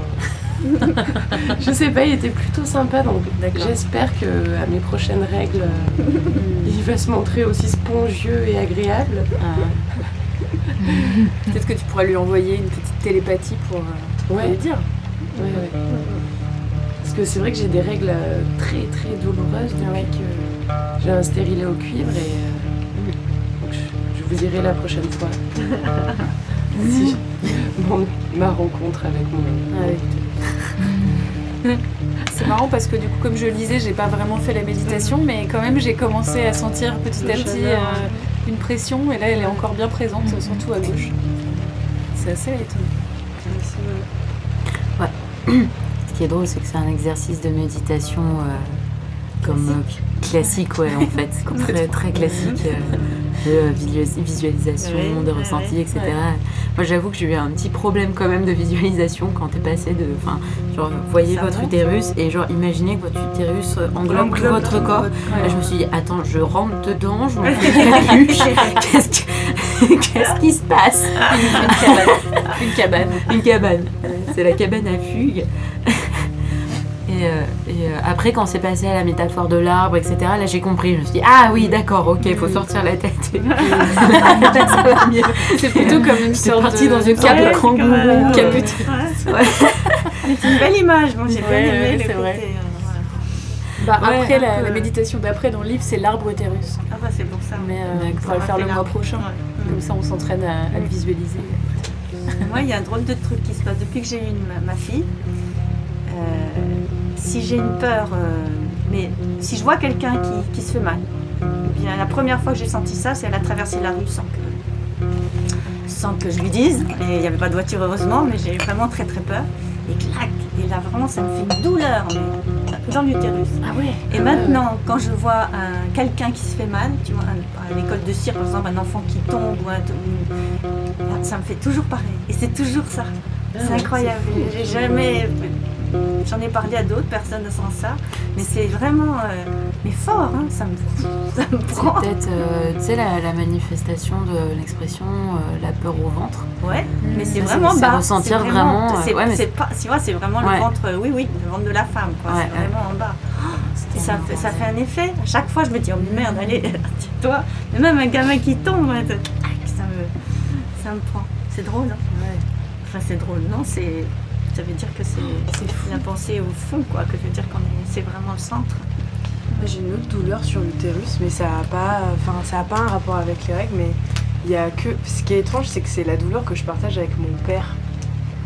Speaker 3: Je sais pas, il était plutôt sympa, donc j'espère que à mes prochaines règles, euh, il va se montrer aussi spongieux et agréable.
Speaker 1: Peut-être que tu pourras lui envoyer une petite télépathie pour, euh, pour
Speaker 3: Ouais.
Speaker 1: lui dire.
Speaker 3: Ouais, ouais. Parce que c'est vrai que j'ai des règles euh, très très douloureuses depuis que j'ai un stérilet au cuivre et euh, donc je, je vous dirai la prochaine fois. si ma rencontre avec mon.
Speaker 1: C'est marrant parce que du coup, comme je lisais, j'ai pas vraiment fait la méditation, mais quand même, j'ai commencé à sentir petit à petit euh, une pression, et là, elle est encore bien présente, surtout à gauche. C'est assez étonnant.
Speaker 5: C'est-
Speaker 2: Ce qui est drôle, c'est que c'est un exercice de méditation euh, comme euh, classique, ouais, en fait, très, très classique, euh, de euh, visualis- visualisation, de ressenti, etc. Moi, j'avoue que j'ai eu un petit problème quand même de visualisation quand t'es passé de, enfin, genre, voyez
Speaker 6: Ça
Speaker 2: votre
Speaker 6: monte.
Speaker 2: utérus et genre, imaginez que votre utérus euh, englobe votre corps.
Speaker 6: votre-
Speaker 2: Là, je me suis dit, attends, je rentre dedans, je m'en une. Qu'est-ce que- qu'est-ce qui se passe?
Speaker 1: Une cabane.
Speaker 2: une cabane. C'est la cabane à fugue. Et, euh, et, euh, après, quand c'est passé à la métaphore de l'arbre, etc., là j'ai compris. Je me suis dit, ah oui, d'accord, ok, il faut sortir la tête. Va.
Speaker 1: C'est plutôt comme une sorte
Speaker 2: parti
Speaker 1: de...
Speaker 2: dans une cape
Speaker 6: Ouais,
Speaker 2: de kangourou.
Speaker 6: un-
Speaker 1: caput.
Speaker 6: Ouais. C'est une belle image, moi j'ai bien aimé
Speaker 1: c'est vrai.
Speaker 6: euh,
Speaker 1: Bah,
Speaker 6: voilà.
Speaker 1: Après, la,
Speaker 6: peu.
Speaker 1: la méditation d'après dans le livre, c'est l'arbre utérus.
Speaker 6: Ah bah c'est pour ça.
Speaker 1: Mais euh, on pourra le faire le mois prochain.
Speaker 6: Ouais.
Speaker 1: Comme ça, on s'entraîne à, à le visualiser.
Speaker 6: Moi, il y a un drôle de truc qui se passe depuis que j'ai eu ma, ma fille. Euh, si j'ai une peur, euh, mais si je vois quelqu'un qui, qui se fait mal, eh bien, la première fois que j'ai senti ça, c'est elle a traversé la rue sans que, sans que je lui dise. Et il n'y avait pas de voiture heureusement, mais j'ai vraiment très très peur. Et clac Et là vraiment, ça me fait une douleur mais, dans l'utérus.
Speaker 1: Ah ouais
Speaker 6: Et maintenant, quand je vois un- quelqu'un qui se fait mal, tu vois, un- à l'école de cire, par exemple, un enfant qui tombe, ou un- ça me fait toujours pareil. Et c'est toujours ça. C'est incroyable. J'ai jamais. J'en ai parlé à d'autres personnes sans ça, mais c'est vraiment. euh, mais fort, hein, ça, me, ça me
Speaker 2: C'est
Speaker 6: prend.
Speaker 2: peut-être, euh, tu sais, la, la manifestation de l'expression euh, la peur au ventre.
Speaker 6: Ouais, mais c'est vraiment
Speaker 2: c'est
Speaker 6: bas.
Speaker 2: ressentir
Speaker 6: C'est
Speaker 2: vraiment, euh,
Speaker 6: C'est
Speaker 2: ouais,
Speaker 6: c'est pas, tu vois, c'est vraiment
Speaker 2: Ouais.
Speaker 6: le ventre, oui, oui, le ventre de la femme, quoi.
Speaker 2: Ouais,
Speaker 6: c'est vraiment en bas. Et ça, fait, ça fait un effet. À chaque fois, je me dis, oh merde, allez, tiens-toi. Mais même un gamin qui tombe, tac, ça me, ça me prend. C'est drôle, hein Enfin, c'est drôle, non C'est ça veut dire que c'est la pensée au fond, quoi. Que je veux dire qu'on est, c'est vraiment le centre.
Speaker 5: J'ai une autre douleur sur l'utérus, mais ça n'a pas, enfin, ça a pas un rapport avec les règles, mais il y a que. Ce qui est étrange, c'est que c'est la douleur que je partage avec mon père.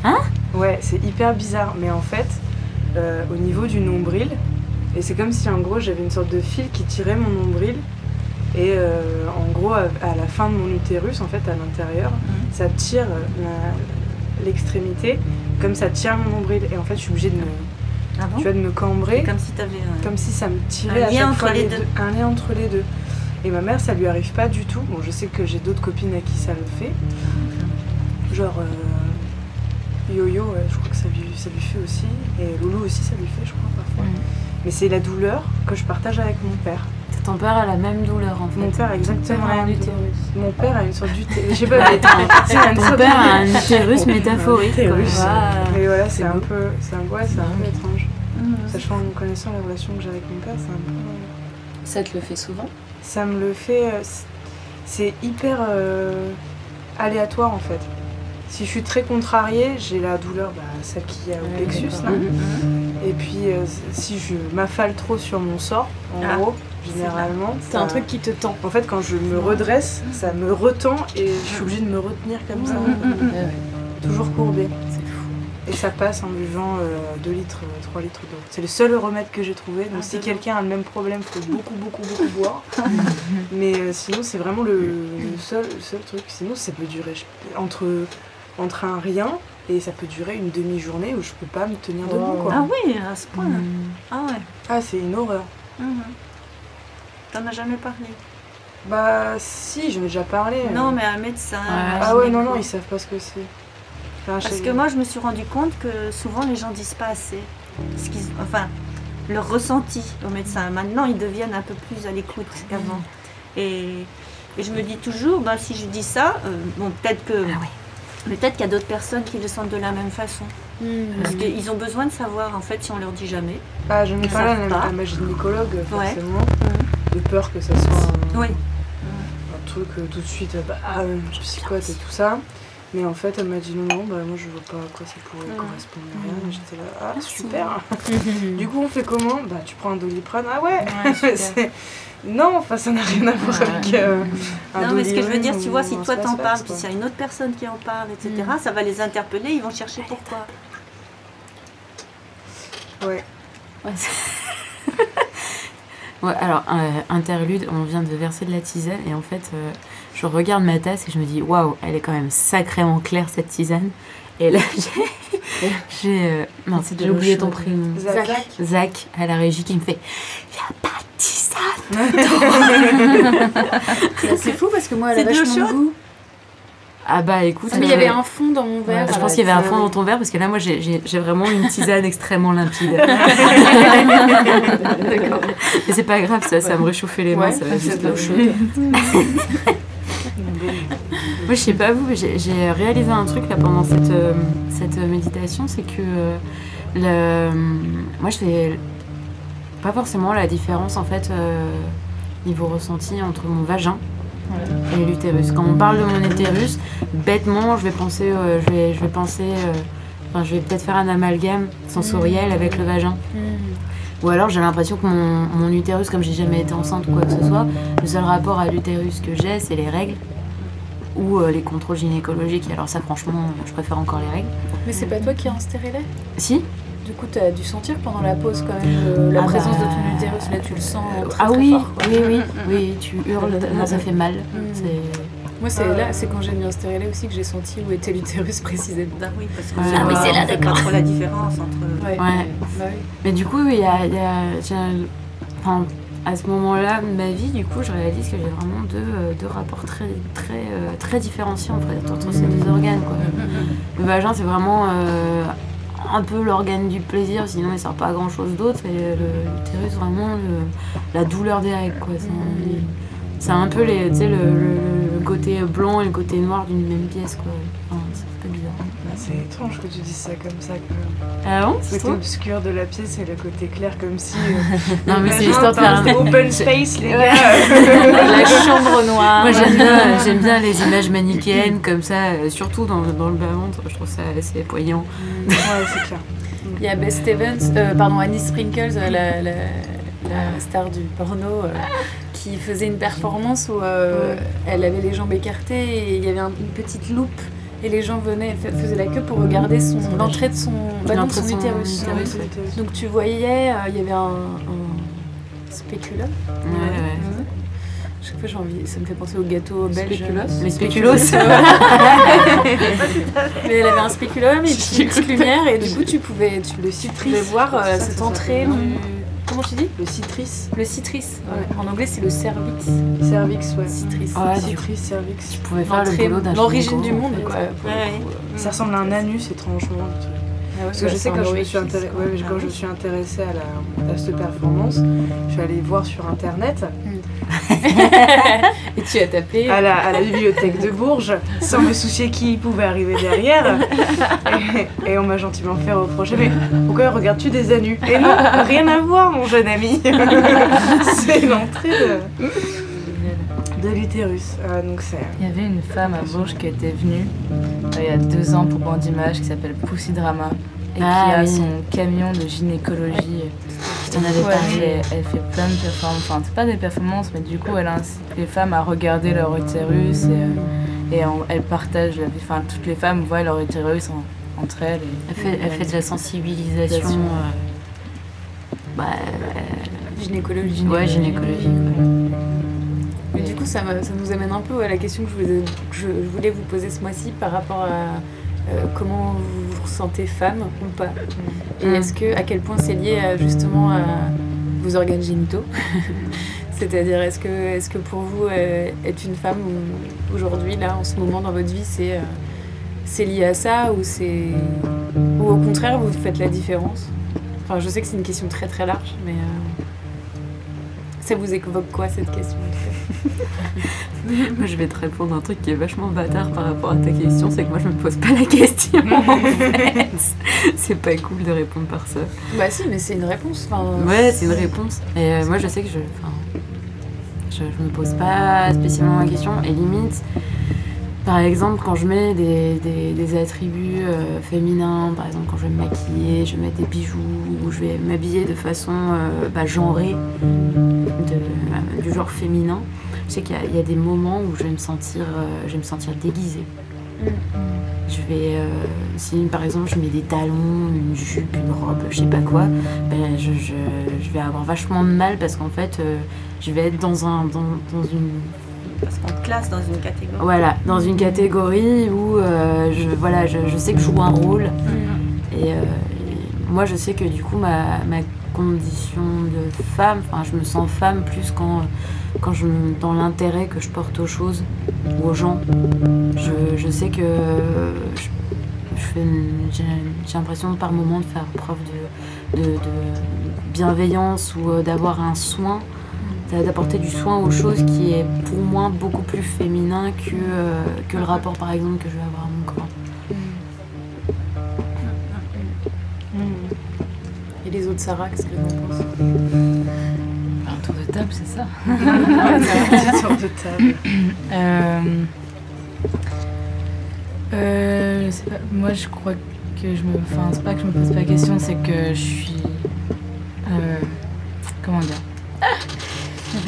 Speaker 2: Hein?
Speaker 5: Ouais, c'est hyper bizarre, mais en fait, euh, au niveau du nombril, et c'est comme si en gros j'avais une sorte de fil qui tirait mon nombril, et euh, en gros à, à la fin de mon utérus, en fait, à l'intérieur, ça tire euh, l'extrémité, comme ça tire mon nombril, et en fait, je suis obligée de me,
Speaker 6: Ah bon
Speaker 5: tu vois, de me cambrer.
Speaker 6: Comme si tu avais un...
Speaker 5: Comme si ça me tirait
Speaker 6: Un
Speaker 5: à
Speaker 6: lien
Speaker 5: chaque
Speaker 6: entre
Speaker 5: fois
Speaker 6: les
Speaker 5: les
Speaker 6: deux.
Speaker 5: deux. Un lien entre les deux. Et ma mère, ça lui arrive pas du tout. Bon, je sais que j'ai d'autres copines à qui ça le fait. Genre euh, Yo-Yo, ouais, je crois que ça lui, ça lui fait aussi. Et Loulou aussi, ça lui fait, je crois, parfois.
Speaker 2: Mm.
Speaker 5: Mais c'est la douleur que je partage avec mon père.
Speaker 2: Ton père a la même douleur en fait.
Speaker 5: Mon père a exactement la
Speaker 1: un
Speaker 5: même douleur. Mon père a une sorte d'utérus. Je sais pas, mais
Speaker 2: Ton père a un utérus métaphorique.
Speaker 5: Mais voilà, c'est un peu, c'est un, ouais, c'est un peu étrange.
Speaker 6: Mhm.
Speaker 5: Sachant, connaissant la relation que j'ai avec mon père, c'est un peu. euh,
Speaker 4: Ça te le fait souvent?
Speaker 5: Ça me le fait. euh, C'est hyper euh, aléatoire en fait. Si je suis très contrariée, j'ai la douleur, bah, celle qui a au plexus là.
Speaker 6: Mhm.
Speaker 5: Et puis euh, si je m'affale trop sur mon sort, en
Speaker 6: Ah,
Speaker 5: gros, généralement.
Speaker 1: C'est un truc qui te tend.
Speaker 5: En fait, quand je me redresse, ça me retend et je suis obligée de me retenir comme ça,
Speaker 6: Mhm.
Speaker 5: toujours courbée. Et ça passe en buvant 2 litres, 3 litres d'eau. C'est le seul remède que j'ai trouvé. Donc
Speaker 6: Ah,
Speaker 5: si quelqu'un a le même problème, il faut beaucoup, beaucoup, beaucoup boire. Mais euh, sinon, c'est vraiment le, le seul, le seul truc. Sinon, ça peut durer entre, entre un rien et ça peut durer une demi-journée où je peux pas me tenir debout. Quoi.
Speaker 6: Ah oui, à ce point.
Speaker 2: Mm.
Speaker 6: Ah ouais.
Speaker 5: Ah, c'est une horreur.
Speaker 6: Mhm. T'en as jamais parlé?
Speaker 5: Bah, si, j'en ai déjà parlé. euh.
Speaker 6: Non, mais un médecin.
Speaker 2: Ouais.
Speaker 5: Ah ouais, non, non, ils savent pas ce que c'est. Enfin,
Speaker 6: Parce
Speaker 5: je-
Speaker 6: que moi, je me suis rendu compte que souvent les gens disent pas assez. Ce qu'ils- enfin, leur ressenti au médecin. Maintenant, ils deviennent un peu plus à l'écoute qu'avant. Et, et je me dis toujours, bah, si je dis ça, euh, bon, peut-être que. Peut-être qu'il y a d'autres personnes qui le sentent de la même façon. Parce qu'ils ont besoin de savoir, en fait, si on leur dit jamais.
Speaker 5: Ah, j'en ai
Speaker 6: Ils
Speaker 5: parlé
Speaker 6: savent
Speaker 5: à,
Speaker 6: pas.
Speaker 5: à ma gynécologue,
Speaker 6: Ouais.
Speaker 5: forcément. De peur que ça soit un, truc euh, tout de suite, euh, bah, ah, psychote et tout ça. Mais en fait, elle m'a dit non, non, bah, moi je vois pas à quoi ça pourrait
Speaker 6: Mm.
Speaker 5: correspondre. Rien. Et J'étais là, ah super. du coup, on fait comment? Bah, tu prends un doliprane. Ah ouais, Non, enfin, ça n'a rien à voir avec. euh, un
Speaker 6: Non, mais ce que je veux dire, tu vois, si toi t'en parles, puis s'il y a une autre personne qui en parle, etc., ça va les interpeller, ils vont chercher pourquoi.
Speaker 5: Ouais.
Speaker 2: Ouais, Ouais, alors, euh, interlude, on vient de verser de la tisane et en fait, euh, je regarde ma tasse et je me dis, waouh, elle est quand même sacrément claire cette tisane. Et là, j'ai. j'ai euh, non,
Speaker 4: C'est
Speaker 2: j'ai oublié ton prénom.
Speaker 5: Zach.
Speaker 2: Zach, à la régie, qui me fait Il a pas de tisane
Speaker 1: C'est fou parce que moi, elle a vachement goût.
Speaker 2: Ah bah écoute.
Speaker 1: Mais il y avait
Speaker 2: euh,
Speaker 1: un fond dans mon verre.
Speaker 2: je pense
Speaker 1: la
Speaker 2: qu'il y avait un fond dans ton verre parce que là, moi, j'ai- vraiment une tisane extrêmement limpide.
Speaker 1: D'accord.
Speaker 2: Mais c'est pas grave, ça, ça me réchauffait les mains. Ça va juste
Speaker 1: l'eau chaude.
Speaker 2: Moi, je sais pas vous, mais j'ai- réalisé un truc là pendant cette, euh, cette euh, méditation, c'est que euh, le, moi, je fais pas forcément la différence en fait euh, niveau ressenti entre mon vagin et l'utérus. Quand on parle de mon utérus, bêtement, je vais penser, euh, je vais, je vais penser, euh, enfin, je vais peut-être faire un amalgame sensoriel avec le vagin. Ou alors j'ai l'impression que mon, mon utérus, comme j'ai jamais été enceinte ou quoi que ce soit, le seul rapport à l'utérus que j'ai, c'est les règles ou euh, les contrôles gynécologiques. Alors ça, franchement, je préfère encore les règles.
Speaker 1: Mais c'est pas toi qui as un stérilet
Speaker 2: Si
Speaker 1: Du coup, t'as dû sentir pendant la pause quand même la
Speaker 2: Ah
Speaker 1: présence
Speaker 2: bah,
Speaker 1: de ton utérus. Là, tu le sens très,
Speaker 2: Ah
Speaker 1: très
Speaker 2: oui,
Speaker 1: fort, quoi.
Speaker 2: oui, oui, oui, tu hurles, ça fait mal.
Speaker 1: Mm. Moi, c'est là, c'est quand j'ai mis un stérilet aussi que j'ai senti où était l'utérus précisément.
Speaker 6: Bah oui, parce que
Speaker 2: Ah oui, c'est là, d'accord.
Speaker 6: pas trop la différence entre.
Speaker 1: Ouais.
Speaker 2: Ouais.
Speaker 1: Bah oui.
Speaker 2: Mais du coup, il y a, y enfin, à ce moment-là de ma vie, du coup, je réalise que j'ai vraiment deux, euh, deux rapports très, très, euh, très différenciés en fait, entre ces deux organes. Quoi. Le vagin, c'est vraiment euh, un peu l'organe du plaisir, sinon il sert pas à grand chose d'autre. Et l'utérus, vraiment la douleur des règles. Quoi. C'est, un, peu les, le, le- le côté blanc et le côté noir d'une même pièce. Quoi. C'est-.
Speaker 5: Bah, c'est étrange que tu dises ça comme ça. quand même.
Speaker 2: Ah bon
Speaker 5: Le côté obscur de la pièce et le côté clair, comme si. euh,
Speaker 2: Non, mais c'est histoire de faire un-
Speaker 5: open space, les gars.
Speaker 1: La chambre noire.
Speaker 2: Moi j'aime bien, j'aime bien les images manichéennes comme ça, euh, surtout dans, dans le bas-ventre, je trouve ça assez poignant.
Speaker 5: ouais, c'est clair.
Speaker 1: Il y a Bess Stevens, euh, pardon, Annie Sprinkles, euh, la, la- la star du porno, euh, qui faisait une performance où euh, elle avait les jambes écartées et il y avait un- une petite loupe et les gens venaient, fa- faisaient la queue pour regarder son- l'entrée de son, bah non, de son utérus. Donc tu voyais, euh, il y avait un, un spéculum.
Speaker 2: Ouais, ouais.
Speaker 1: Chaque fois j'ai envie, ça me fait penser au gâteau belge.
Speaker 3: Spéculoos
Speaker 2: Les spéculoos.
Speaker 1: Mais elle avait un spéculum et puis une petite lumière et du coup tu pouvais, tu
Speaker 5: Le
Speaker 1: pouvais
Speaker 5: citrice.
Speaker 1: voir euh, cette entrée. Comment tu dis
Speaker 5: Le citrice.
Speaker 1: Le citrice. En anglais c'est le cervix.
Speaker 5: Cervix, ouais.
Speaker 1: Citrice.
Speaker 2: Ouais, coup,
Speaker 5: Citrice, cervix.
Speaker 2: tu pouvais faire le boulot
Speaker 1: L'origine du monde quoi.
Speaker 5: Ça ressemble à un anus étrangement. le truc.
Speaker 1: Ah ouais,
Speaker 5: Parce que je sais quand je me suis, intéressée- ouais, quand je me suis intéressée à, la, à cette performance, je suis allée voir sur internet
Speaker 1: Et tu as tapé.
Speaker 5: à la, à la bibliothèque de Bourges sans me soucier qui pouvait arriver derrière. Et, et on m'a gentiment fait reprocher Mais pourquoi regardes-tu des anus? Et non, rien à voir, mon jeune ami. c'est l'entrée de, de l'utérus. Donc c'est.
Speaker 4: Il y avait une femme à Bourges qui était venue euh, il y a deux ans pour Bandimage qui s'appelle Pussy Drama et
Speaker 2: Ah
Speaker 4: qui a
Speaker 2: oui.
Speaker 4: son camion de gynécologie.
Speaker 2: Je t'en avais
Speaker 4: Ouais,
Speaker 2: parlé.
Speaker 4: elle, elle fait plein de performances, enfin c'est pas des performances, mais du coup elle incite les femmes à regarder leur utérus et, euh, et en- elle partage la vie, enfin toutes les femmes voient leur utérus en- entre elles. et-
Speaker 2: Elle fait, elle fait de la sensibilisation. Euh, bah, euh,
Speaker 1: Gynécologie.
Speaker 2: ouais, gynécologique. ouais.
Speaker 1: Mais du coup, ça, nous amène un peu à la question que je, vous ai- que je, je voulais vous poser ce mois-ci par rapport à euh, comment vous vous ressentez femme ou pas. Et
Speaker 2: Mm.
Speaker 1: est-ce que, à quel point c'est lié à, justement à vos organes génitaux C'est-à-dire, est-ce que, est que pour vous, euh, être une femme ou- aujourd'hui, là, en ce moment dans votre vie, c'est euh, c'est lié à ça ou, c'est ou au contraire, vous faites la différence Enfin, je sais que c'est une question très très large, mais euh, ça vous évoque quoi cette question?
Speaker 2: Moi, je vais te répondre un truc qui est vachement bâtard par rapport à ta question, c'est que moi, je me pose pas la question, en fait. C'est pas cool de répondre par ça.
Speaker 1: Bah si, mais c'est une réponse. Enfin,
Speaker 2: Ouais, c'est une réponse. Et euh, moi, je sais que je, enfin, je, je me pose pas spécialement la question. Et limite, par exemple, quand je mets des, des- des attributs euh, féminins, par exemple, quand je vais me maquiller, je vais mettre des bijoux, ou je vais m'habiller de façon euh, bah, genrée, de- euh, du genre féminin, je sais qu'il y, a- il y a des moments où je vais me sentir, euh, je vais me sentir déguisée. Je vais, euh, si par exemple je mets des talons, une jupe, une robe, je sais pas quoi, ben, je, je, je vais avoir vachement de mal parce qu'en fait euh, je vais être dans, un, dans, dans une
Speaker 6: Parce qu'on te classe dans une catégorie.
Speaker 2: voilà dans une catégorie où euh, je voilà je, je sais que je joue un rôle et, euh, et moi je sais que du coup ma, ma condition de femme enfin je me sens femme plus quand quand je dans l'intérêt que je porte aux choses ou aux gens je, je sais que je, je j'ai j'ai l'impression par moment de faire preuve de, de, bienveillance ou euh, d'avoir un soin d'a- d'apporter du soin aux choses qui est pour moi beaucoup plus féminin que, euh, que le rapport par exemple que je vais avoir à mon corps.
Speaker 1: Et les autres Sarah, qu'est-ce qu'elles en pensent
Speaker 4: Un tour de table, c'est ça
Speaker 5: Petite sorte de table.
Speaker 4: Euh, euh, je sais pas, moi je crois que je me. Enfin, c'est pas que je me pose pas la question, c'est que je suis. euh, comment dire?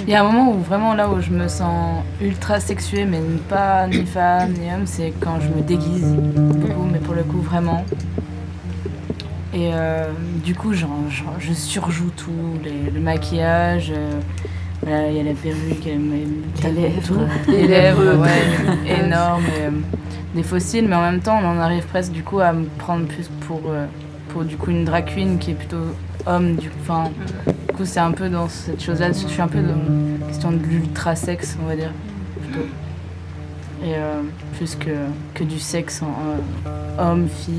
Speaker 4: Il y a un moment où vraiment là où je me sens ultra sexuée, mais pas ni femme ni homme, c'est quand je me déguise beaucoup, mais pour le coup vraiment. Et euh, du coup, genre, genre, je surjoue tout, les- le maquillage. euh, voilà, il y a la perruque, me-
Speaker 2: Les lèvres.
Speaker 4: les lèvres, ouais, énormes, et, euh, des fossiles, mais en même temps, on en arrive presque du coup à me prendre plus pour, pour du coup une drag queen qui est plutôt homme. Du, du coup, c'est un peu dans cette chose-là. Je suis un peu dans la question de l'ultra sexe, on va dire. Plutôt. Et euh, plus que, que du sexe en euh, homme, fille.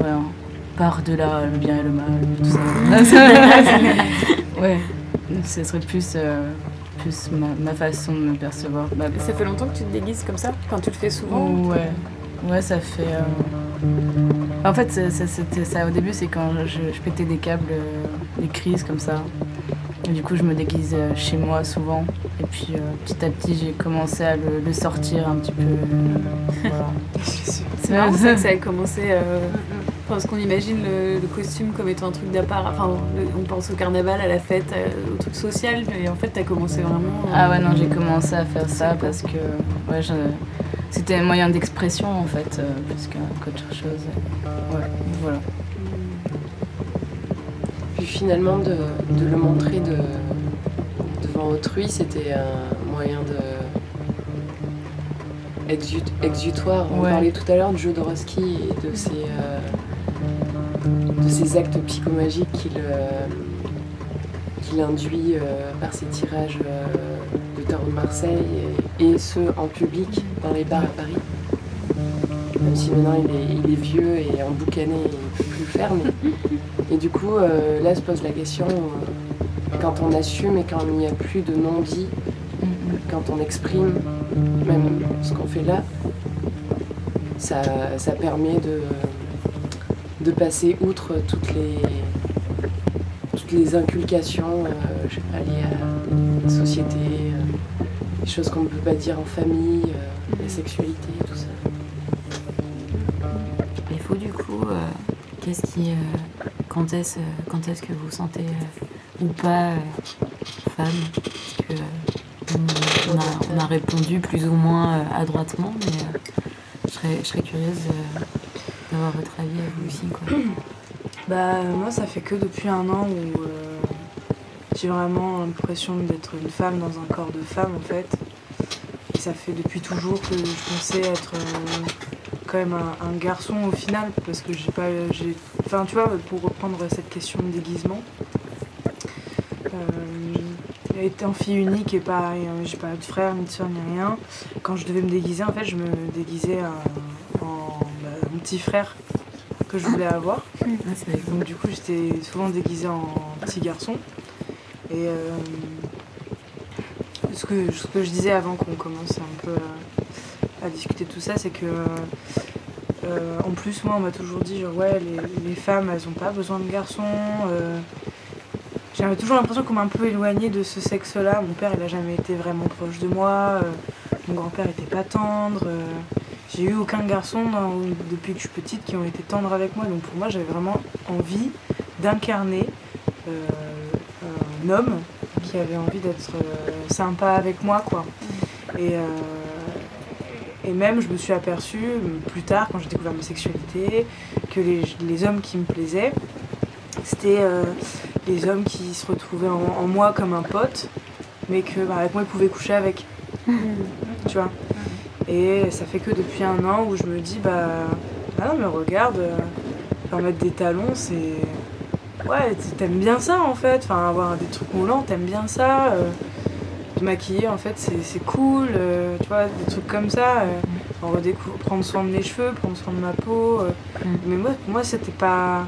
Speaker 4: Ouais, hein, par-delà le bien et le mal, tout ça. ouais, ce serait plus. euh, plus ma, ma façon de me percevoir. Bah,
Speaker 1: Ça fait longtemps que tu te déguises comme ça Enfin, tu le fais souvent
Speaker 4: Ouais. Ouais, ça fait. euh, En fait, ça, ça- c'était ça au début, c'est quand je, je pétais des câbles, euh, des crises comme ça. Et du coup, je me déguise chez moi souvent. Et puis, euh, petit à petit, j'ai commencé à le, le sortir un petit peu. euh, voilà.
Speaker 1: C'est marrant ça que ça a commencé. euh, parce qu'on imagine le, le costume comme étant un truc d'appart. Enfin, le- on pense au carnaval, à la fête, euh, au truc social, mais en fait, t'as commencé vraiment. euh,
Speaker 4: Ah ouais, non, j'ai commencé à faire ça parce que ouais, je- c'était un moyen d'expression en fait, euh, plus qu'un- qu'autre chose. Ouais, voilà.
Speaker 3: Puis finalement, de, de le montrer de, devant autrui, c'était un moyen de. exu- exutoire. On
Speaker 4: Ouais.
Speaker 3: parlait tout à l'heure de Jodorowsky et de ses, euh, ses actes psychomagiques qu'il euh, induit euh, par ses tirages euh, de tarot de Marseille et, et ceux en public dans les bars à Paris. Même si maintenant il est, il est vieux et emboucané et il ne peut plus le faire, mais et du coup, là se pose la question, quand on assume et quand il n'y a plus de non-dit, quand on exprime même ce qu'on fait là, ça, ça permet de, de passer outre toutes les, toutes les inculcations euh, je sais pas, liées à la société, euh, les choses qu'on ne peut pas dire en famille, euh, la sexualité, tout ça.
Speaker 2: Et vous, du coup, euh, qu'est-ce qui. euh, quand est-ce euh, quand est-ce que vous sentez euh, ou pas euh, femme? Que, euh, on, a, on a répondu plus ou moins euh, adroitement, mais euh, je, serais, je serais curieuse euh, d'avoir votre avis à vous aussi. Quoi.
Speaker 5: Bah moi ça fait que depuis un an où euh, j'ai vraiment l'impression d'être une femme dans un corps de femme en fait. Et ça fait depuis toujours que je pensais être euh, quand même un, garçon au final parce que j'ai pas j'ai enfin tu vois pour reprendre cette question de déguisement euh, étant fille unique et pas euh, j'ai pas de frère ni de soeur ni rien quand je devais me déguiser en fait je me déguisais mon petit frère que je voulais avoir donc du coup j'étais souvent déguisée en petit garçon. Et euh, ce, que, je disais avant qu'on commence un peu à, discuter de tout ça, c'est que euh, en plus moi on m'a toujours dit genre ouais les, femmes elles ont pas besoin de garçons. euh. J'avais toujours l'impression qu'on m'a un peu éloignée de ce sexe-là. Mon père il a jamais été vraiment proche de moi. mon grand-père était pas tendre. J'ai eu aucun garçon dans- depuis que je suis petite qui ont été tendres avec moi. Donc pour moi, j'avais vraiment envie d'incarner euh, un homme qui avait envie d'être euh, sympa avec moi, quoi. Et, euh, et même, je me suis aperçue plus tard, quand j'ai découvert ma sexualité, que les, les hommes qui me plaisaient, c'était les hommes qui se retrouvaient en, en moi comme un pote, mais que bah, avec moi, ils pouvaient coucher avec. Tu vois? Et ça fait que depuis un an où je me dis, bah, ah non, mais regarde, euh, faire mettre des talons, c'est. Ouais, t'aimes bien ça en fait. Enfin, avoir des trucs moulants, t'aimes bien ça. euh, te maquiller, en fait, c'est cool. euh, tu vois, des trucs comme ça. euh, redécou- prendre soin de mes cheveux, prendre soin de ma peau. euh.
Speaker 2: Mm.
Speaker 5: Mais moi, pour moi, c'était pas.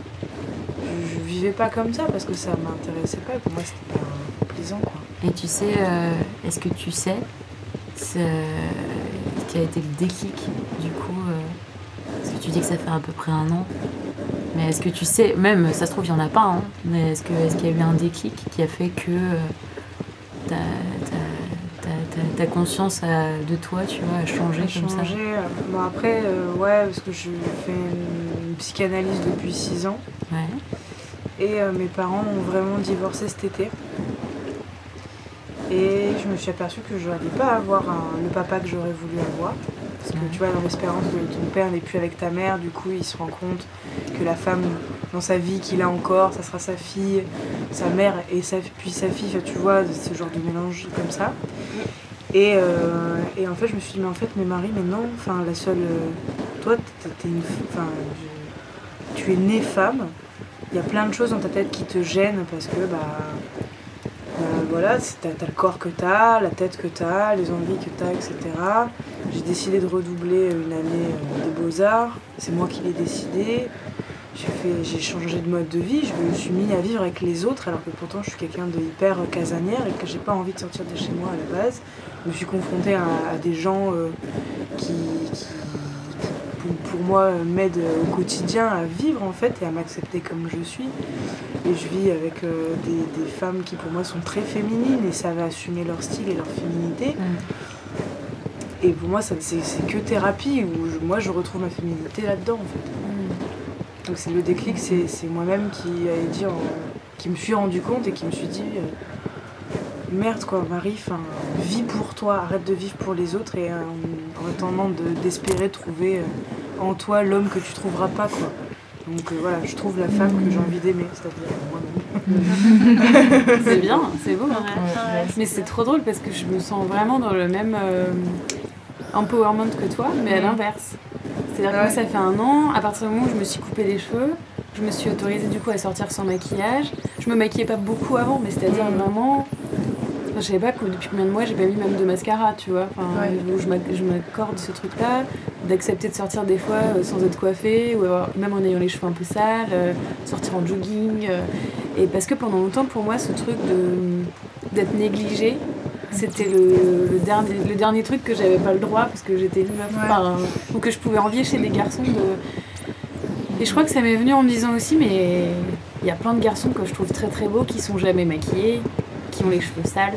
Speaker 5: Je, je vivais pas comme ça parce que ça m'intéressait pas. et Pour moi, c'était pas plaisant, quoi.
Speaker 2: Et tu sais, euh, est-ce que tu sais ce qui a été le déclic du coup euh, Parce que tu dis que ça fait à peu près un an. Mais est-ce que tu sais, même ça se trouve, il n'y en a pas, hein, mais est-ce qu'il est qu'il y a eu un déclic qui a fait que euh, ta, ta- ta- ta- ta conscience a- de toi, tu vois, a changé
Speaker 5: J'ai
Speaker 2: comme ça?
Speaker 5: Changé. euh, Bon, après, euh, ouais, parce que je fais une, une psychanalyse depuis 6 ans.
Speaker 2: Ouais.
Speaker 5: Et euh, mes parents ont vraiment divorcé cet été. Et je me suis aperçue que je n'allais pas avoir le papa que j'aurais voulu avoir. Parce que tu vois, dans l'espérance de ton père n'est plus avec ta mère, du coup, il se rend compte que la femme dans sa vie qu'il a encore, ça sera sa fille, sa mère et puis sa fille, tu vois, ce genre de mélange comme ça. Et, euh, et en fait, je me suis dit, mais en fait, mais Marie, mais non, enfin, la seule. euh, toi, t'es- une. Enfin, tu es née femme. Il y a plein de choses dans ta tête qui te gênent parce que, bah. Euh, voilà, t'as as le corps que t'as, la tête que t'as, les envies que t'as, etc. J'ai décidé de redoubler une année euh, des beaux-arts. C'est moi qui l'ai décidé. J'ai changé de mode de vie. Je me suis mis à vivre avec les autres, alors que pourtant je suis quelqu'un de hyper casanière et que j'ai pas envie de sortir de chez moi à la base. Je me suis confrontée à, des gens euh, qui, pour moi euh, m'aide au quotidien à vivre en fait et à m'accepter comme je suis. Et je vis avec euh, des, des femmes qui pour moi sont très féminines et savent assumer leur style et leur féminité. Et pour moi, ça- c'est que thérapie où je- moi je retrouve ma féminité là-dedans en fait. Donc c'est le déclic, c'est moi-même qui allait dire, euh, qui me suis rendu compte et qui me suis dit euh, merde quoi, Marie, enfin, vis pour toi, arrête de vivre pour les autres et euh, en attendant de- d'espérer trouver euh, en toi l'homme que tu trouveras pas quoi. Donc euh, voilà, je trouve la femme que j'ai envie d'aimer, c'est-à-dire moi-même.
Speaker 1: C'est bien, c'est beau. hein.
Speaker 6: Ouais.
Speaker 1: Mais c'est trop drôle parce que je me sens vraiment dans le même euh, empowerment que toi, mais à l'inverse. C'est-à-dire que moi, ça fait un an, à partir du moment où je me suis coupé les cheveux, je me suis autorisée du coup à sortir sans maquillage. Je me maquillais pas beaucoup avant, mais c'est-à-dire
Speaker 5: Mhm.
Speaker 1: vraiment. Enfin, je savais pas que depuis combien de mois j'ai pas mis même de mascara, tu vois. Enfin,
Speaker 5: Ouais.
Speaker 1: je m'ac- je m'accorde ce truc-là, d'accepter de sortir des fois euh, sans être coiffée, ou même en ayant les cheveux un peu sales, euh, sortir en jogging. euh, et parce que pendant longtemps, pour moi, ce truc d'être négligée, c'était le, le dernier, le dernier truc que j'avais pas le droit parce que j'étais une meuf,
Speaker 5: Ouais.
Speaker 1: enfin, ou que je pouvais envier chez des garçons. De... Et je crois que ça m'est venu en me disant aussi, mais il y a plein de garçons que je trouve très très beaux qui sont jamais maquillés, qui ont les cheveux sales,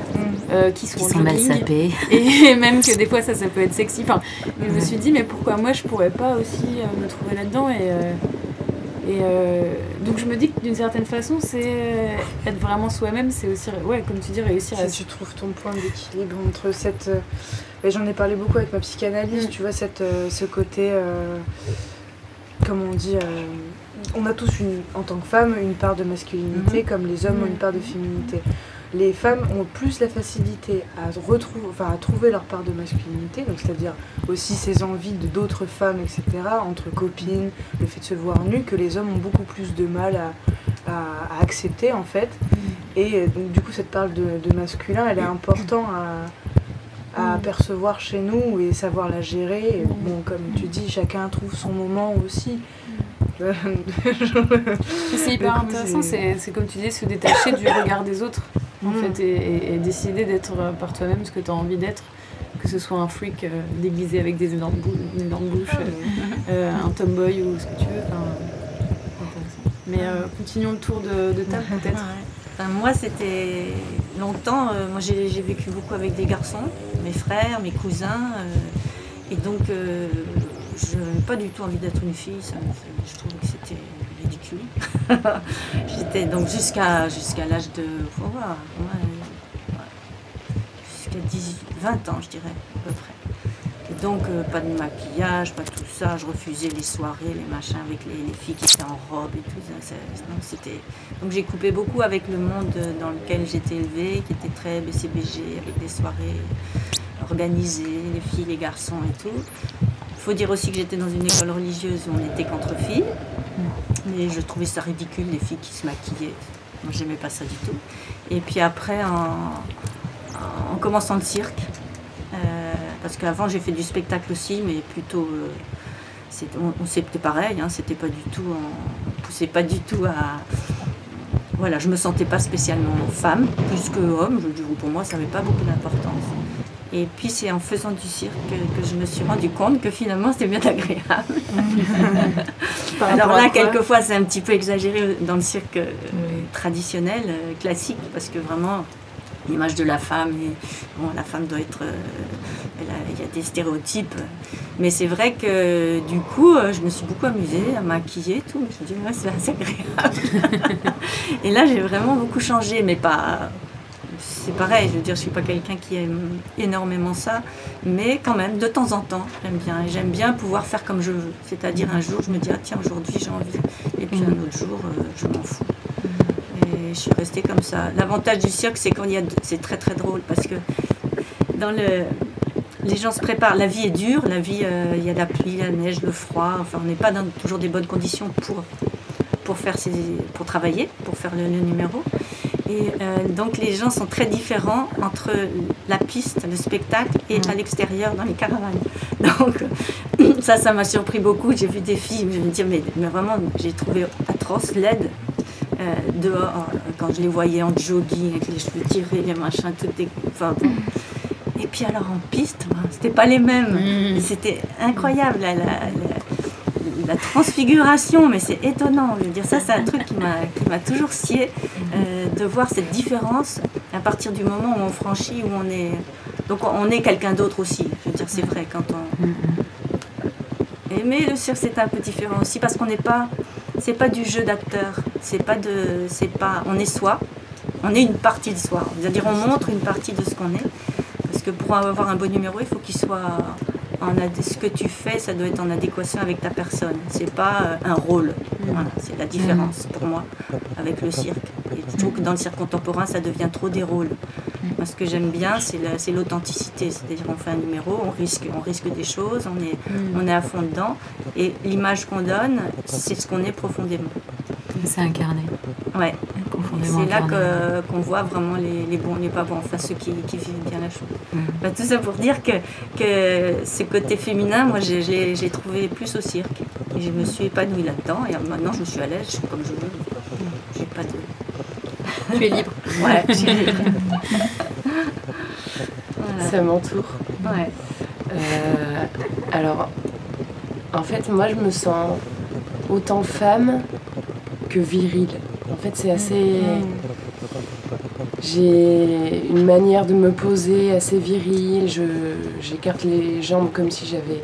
Speaker 1: euh, qui sont
Speaker 2: Qui
Speaker 1: en
Speaker 2: sont mal sapés.
Speaker 1: Et même que des fois ça, ça peut être sexy. Enfin, je me suis dit, mais pourquoi moi je pourrais pas aussi euh, me trouver là-dedans et, euh, et euh, donc je me dis que d'une certaine façon, c'est euh, être vraiment soi-même, c'est aussi, ouais, comme tu dis, réussir à
Speaker 5: Si tu trouves ton point d'équilibre entre cette. euh, et J'en ai parlé beaucoup avec ma psychanalyse,
Speaker 1: Mm.
Speaker 5: tu vois, cette, euh, ce côté. euh, comment on dit euh, On a tous, une, en tant que femme, une part de masculinité, comme les hommes ont une part de féminité. Les femmes ont plus la facilité à, retrouver, enfin, à trouver leur part de masculinité, donc c'est-à-dire aussi ces envies de d'autres femmes, etc., entre copines, le fait de se voir nu, que les hommes ont beaucoup plus de mal à, à- à accepter en fait. Et euh, donc du coup cette part de, de masculin, elle est importante à, à percevoir chez nous et savoir la gérer. Et bon, comme tu dis, chacun trouve son moment aussi.
Speaker 1: C'est hyper
Speaker 5: coup,
Speaker 1: intéressant,
Speaker 5: c'est
Speaker 1: comme tu dis, se détacher du regard des autres, en
Speaker 5: Mm.
Speaker 1: fait, et, et- décider d'être euh, par toi-même ce que tu as envie d'être, que ce soit un freak euh, déguisé avec des énormes, bou- une énorme bouche, euh, euh, un tomboy ou ce que tu veux. enfin. Mais continuons le tour de, de table peut-être.
Speaker 6: Ouais. Enfin, moi, c'était longtemps. moi, j'ai vécu beaucoup avec des garçons, mes frères, mes cousins. et donc, je n'avais pas du tout envie d'être une fille. Ça, je trouvais que c'était J'étais donc jusqu'à jusqu'à l'âge de. Faut voir, ouais, ouais, jusqu'à 18, 20 ans, je dirais, à peu près. Et donc, euh, pas de maquillage, pas tout ça. Je refusais les soirées, les machins avec les, les filles qui étaient en robe et tout ça. Donc, j'ai coupé beaucoup avec le monde dans lequel j'étais élevée, qui était très BCBG, avec des soirées organisées, les filles, les garçons et tout. Faut dire aussi que j'étais dans une école religieuse où on n'était qu'entre filles. Mais je trouvais ça ridicule, les filles qui se maquillaient. Moi, j'aimais pas ça du tout. Et puis après, en, en commençant le cirque, euh, parce qu'avant j'ai fait du spectacle aussi, mais plutôt. euh, on, on- c'était pareil, hein, c'était pas du tout. on poussait pas du tout à. Voilà, je me sentais pas spécialement femme, plus que homme. Je- pour moi, ça n'avait pas beaucoup d'importance. Et puis c'est en faisant du cirque que, je me suis rendu compte que finalement c'était bien agréable. Alors là, quelquefois, c'est un petit peu exagéré dans le cirque euh, traditionnel, euh, classique, parce que vraiment, l'image de la femme, et, bon, la femme doit être. euh, Il y a des stéréotypes. Mais c'est vrai que du coup, je me suis beaucoup amusée à maquiller et tout. Je me dis, ouais, c'est assez agréable. et là, j'ai vraiment beaucoup changé, mais pas. C'est pareil, je veux dire, je suis pas quelqu'un qui aime énormément ça, mais quand même, de temps en temps, j'aime bien. Et j'aime bien pouvoir faire comme je veux. C'est-à-dire, un jour, je me dis, ah tiens, aujourd'hui, j'ai envie. Et puis, un autre jour, euh, je m'en fous. Et je suis restée comme ça. L'avantage du cirque, c'est qu'on y a. C'est très, très drôle parce que dans le. Les gens se préparent. La vie est dure. La vie, euh, il y a la pluie, la neige, le froid. Enfin, on n'est pas dans toujours des bonnes conditions pour, faire ces, pour travailler, pour faire le numéro. Et euh, donc, les gens sont très différents entre la piste, le spectacle et à l'extérieur dans les caravanes. Donc, ça, ça m'a surpris beaucoup. J'ai vu des filles, je me dis, mais, mais vraiment, j'ai trouvé atroce, laide. euh, dehors, quand je les voyais en jogging, avec les cheveux tirés, les machins, tout des... Enfin, bon. Et puis alors en piste, ben, c'était pas les mêmes. Et C'était incroyable. la- la- la- la transfiguration, mais c'est étonnant. Je veux dire, ça, c'est un truc qui m'a toujours scié, euh, de voir cette différence à partir du moment où on franchit, où on est. Donc, on est quelqu'un d'autre aussi. Je veux dire, c'est vrai, quand on. Et, mais le cirque, c'est un peu différent aussi, parce qu'on n'est pas. C'est pas du jeu d'acteur. C'est pas de. C'est pas. On est soi. On est une partie de soi. C'est-à-dire, on montre une partie de ce qu'on est. Parce que pour avoir un bon numéro, il faut qu'il soit ce que tu fais, ça doit être en adéquation avec ta personne. C'est pas euh, un rôle. Voilà, c'est la différence pour moi avec le cirque. Et je trouve que dans le cirque contemporain, ça devient trop des rôles. Moi, ce que j'aime bien, c'est l'authenticité. C'est-à-dire, on fait un numéro, on risque, on risque des choses, on est, on est à fond dedans. Et l'image qu'on donne, c'est ce qu'on est profondément.
Speaker 2: C'est incarné.
Speaker 6: Ouais. C'est là qu'on voit vraiment les, bons, les pas bons, enfin ceux qui, vivent bien la chose. Mm. Bah, tout ça pour dire que, que ce côté féminin, moi j'ai trouvé plus au cirque. Et je me suis épanouie là-dedans et maintenant je suis à l'aise, je suis comme je veux. J'ai pas de.
Speaker 2: Tu es libre.
Speaker 6: Ouais, je suis libre.
Speaker 3: Ça m'entoure.
Speaker 6: Ouais.
Speaker 3: Euh, alors, en fait, moi je me sens autant femme que virile. En fait, c'est assez. J'ai une manière de me poser assez virile. Je, j'écarte les jambes comme si j'avais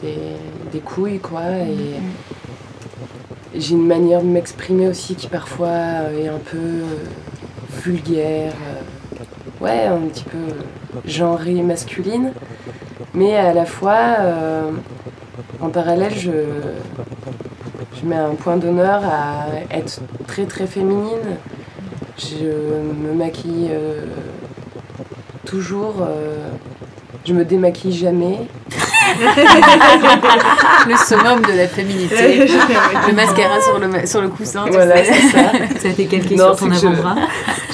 Speaker 3: des, couilles, quoi. Et j'ai une manière de m'exprimer aussi qui parfois est un peu vulgaire. Ouais, un petit peu genrée masculine. Mais à la fois, euh, en parallèle, je, je mets un point d'honneur à être très très féminine. Je me maquille euh, toujours. Euh, je me démaquille jamais.
Speaker 2: le summum de la féminité. le mascara sur le, sur le coussin.
Speaker 3: Voilà, c'est ça.
Speaker 2: Ça a été calqué sur ton avant-bras.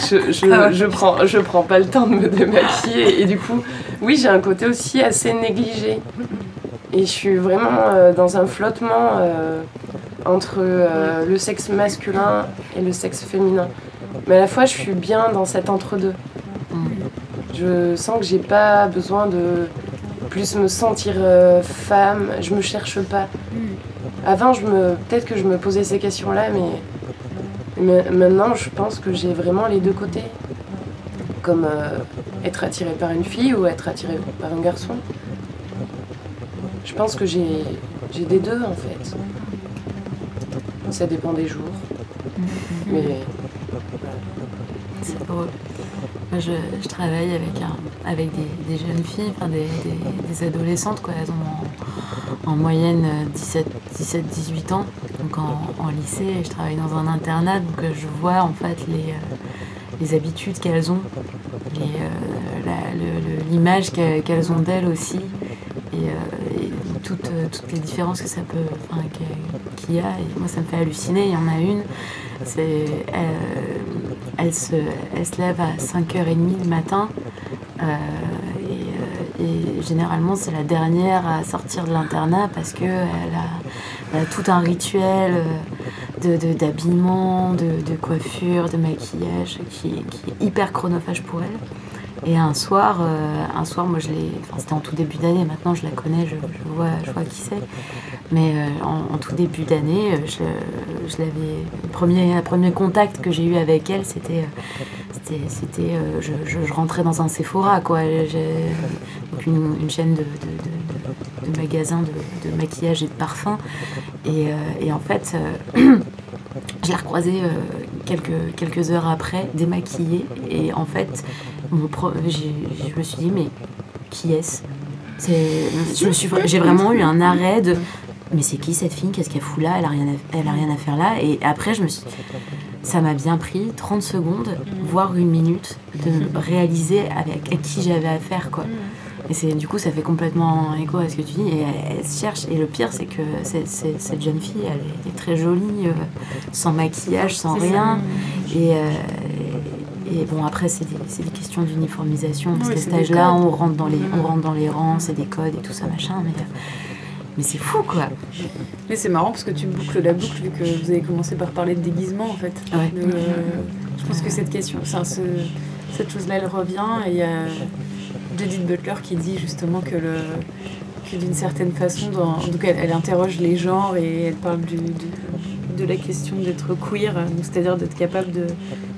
Speaker 3: Je, je, ah je, prends, je prends pas le temps de me démaquiller. Et du coup, oui, j'ai un côté aussi assez négligé. Et je suis vraiment euh, dans un flottement entre euh, le sexe masculin et le sexe féminin. Mais à la fois, je suis bien dans cet entre-deux. Je sens que j'ai pas besoin de plus me sentir euh, femme, je me cherche pas. Avant, peut-être que je me posais ces questions-là, mais, maintenant, je pense que j'ai vraiment les deux côtés. Comme euh, être attiré par une fille ou être attiré par un garçon. Je pense que j'ai des deux en fait. Ça dépend des jours. Mm-hmm. Mais
Speaker 2: c'est. Moi, je, travaille avec, un, avec des, jeunes filles, enfin des, adolescentes, quoi. Elles ont en, moyenne 17-18 ans, donc en, lycée. Et je travaille dans un internat, donc euh, je vois en fait les, euh, les habitudes qu'elles ont, euh, l'image qu'elles ont d'elles aussi. Et, toutes, toutes, les différences que ça peut, a. Et moi, ça me fait halluciner. Il y en a une, c'est, elle, se, elle se lève à 5h30 le matin. Euh, euh, et, généralement, c'est la dernière à sortir de l'internat parce qu'elle a, a, tout un rituel d'habillement, de, de, coiffure, de maquillage qui, qui est hyper chronophage pour elle. Et un soir, euh, un soir, moi je l'ai. C'était en tout début d'année. Maintenant, je la connais, je, vois, je vois qui c'est. Mais euh, en, tout début d'année, euh, je, je l'avais. Premier, premier contact que j'ai eu avec elle, c'était, c'était, je, je, rentrais dans un Sephora, quoi. Une, une, chaîne de, de, magasins de, maquillage et de parfums. Et, et en fait. je l'ai recroisée quelques, quelques heures après, démaquillée. Et en fait, je me suis dit, mais qui est-ce? J'ai vraiment eu un arrêt de mais c'est qui cette fille? Qu'est-ce qu'elle fout là? Elle a, rien à, elle a rien à faire là. Et après, je me suis, ça m'a bien pris 30 secondes, voire une minute, de réaliser avec qui j'avais affaire. Quoi. Et c'est, du coup, ça fait complètement écho à ce que tu dis. Et elle, se cherche. Et le pire, c'est que cette jeune fille, elle est très jolie, euh, sans maquillage, sans rien. Et, euh, et bon, après, c'est des, des, questions d'uniformisation. Parce qu'à cet âge-là, on, rentre dans les, on rentre dans les rangs, c'est des codes et tout ça, machin. Mais, mais c'est fou, quoi.
Speaker 1: Mais c'est marrant parce que tu boucles la boucle vu que vous avez commencé par parler de déguisement, en fait.
Speaker 2: Ouais.
Speaker 1: je pense que cette question, ça, ce, cette chose-là, elle revient. Et il y a Judith Butler qui dit justement que le que d'une certaine façon, dans, donc elle, elle interroge les genres et elle parle du, du- de la question d'être queer, c'est-à-dire d'être capable de,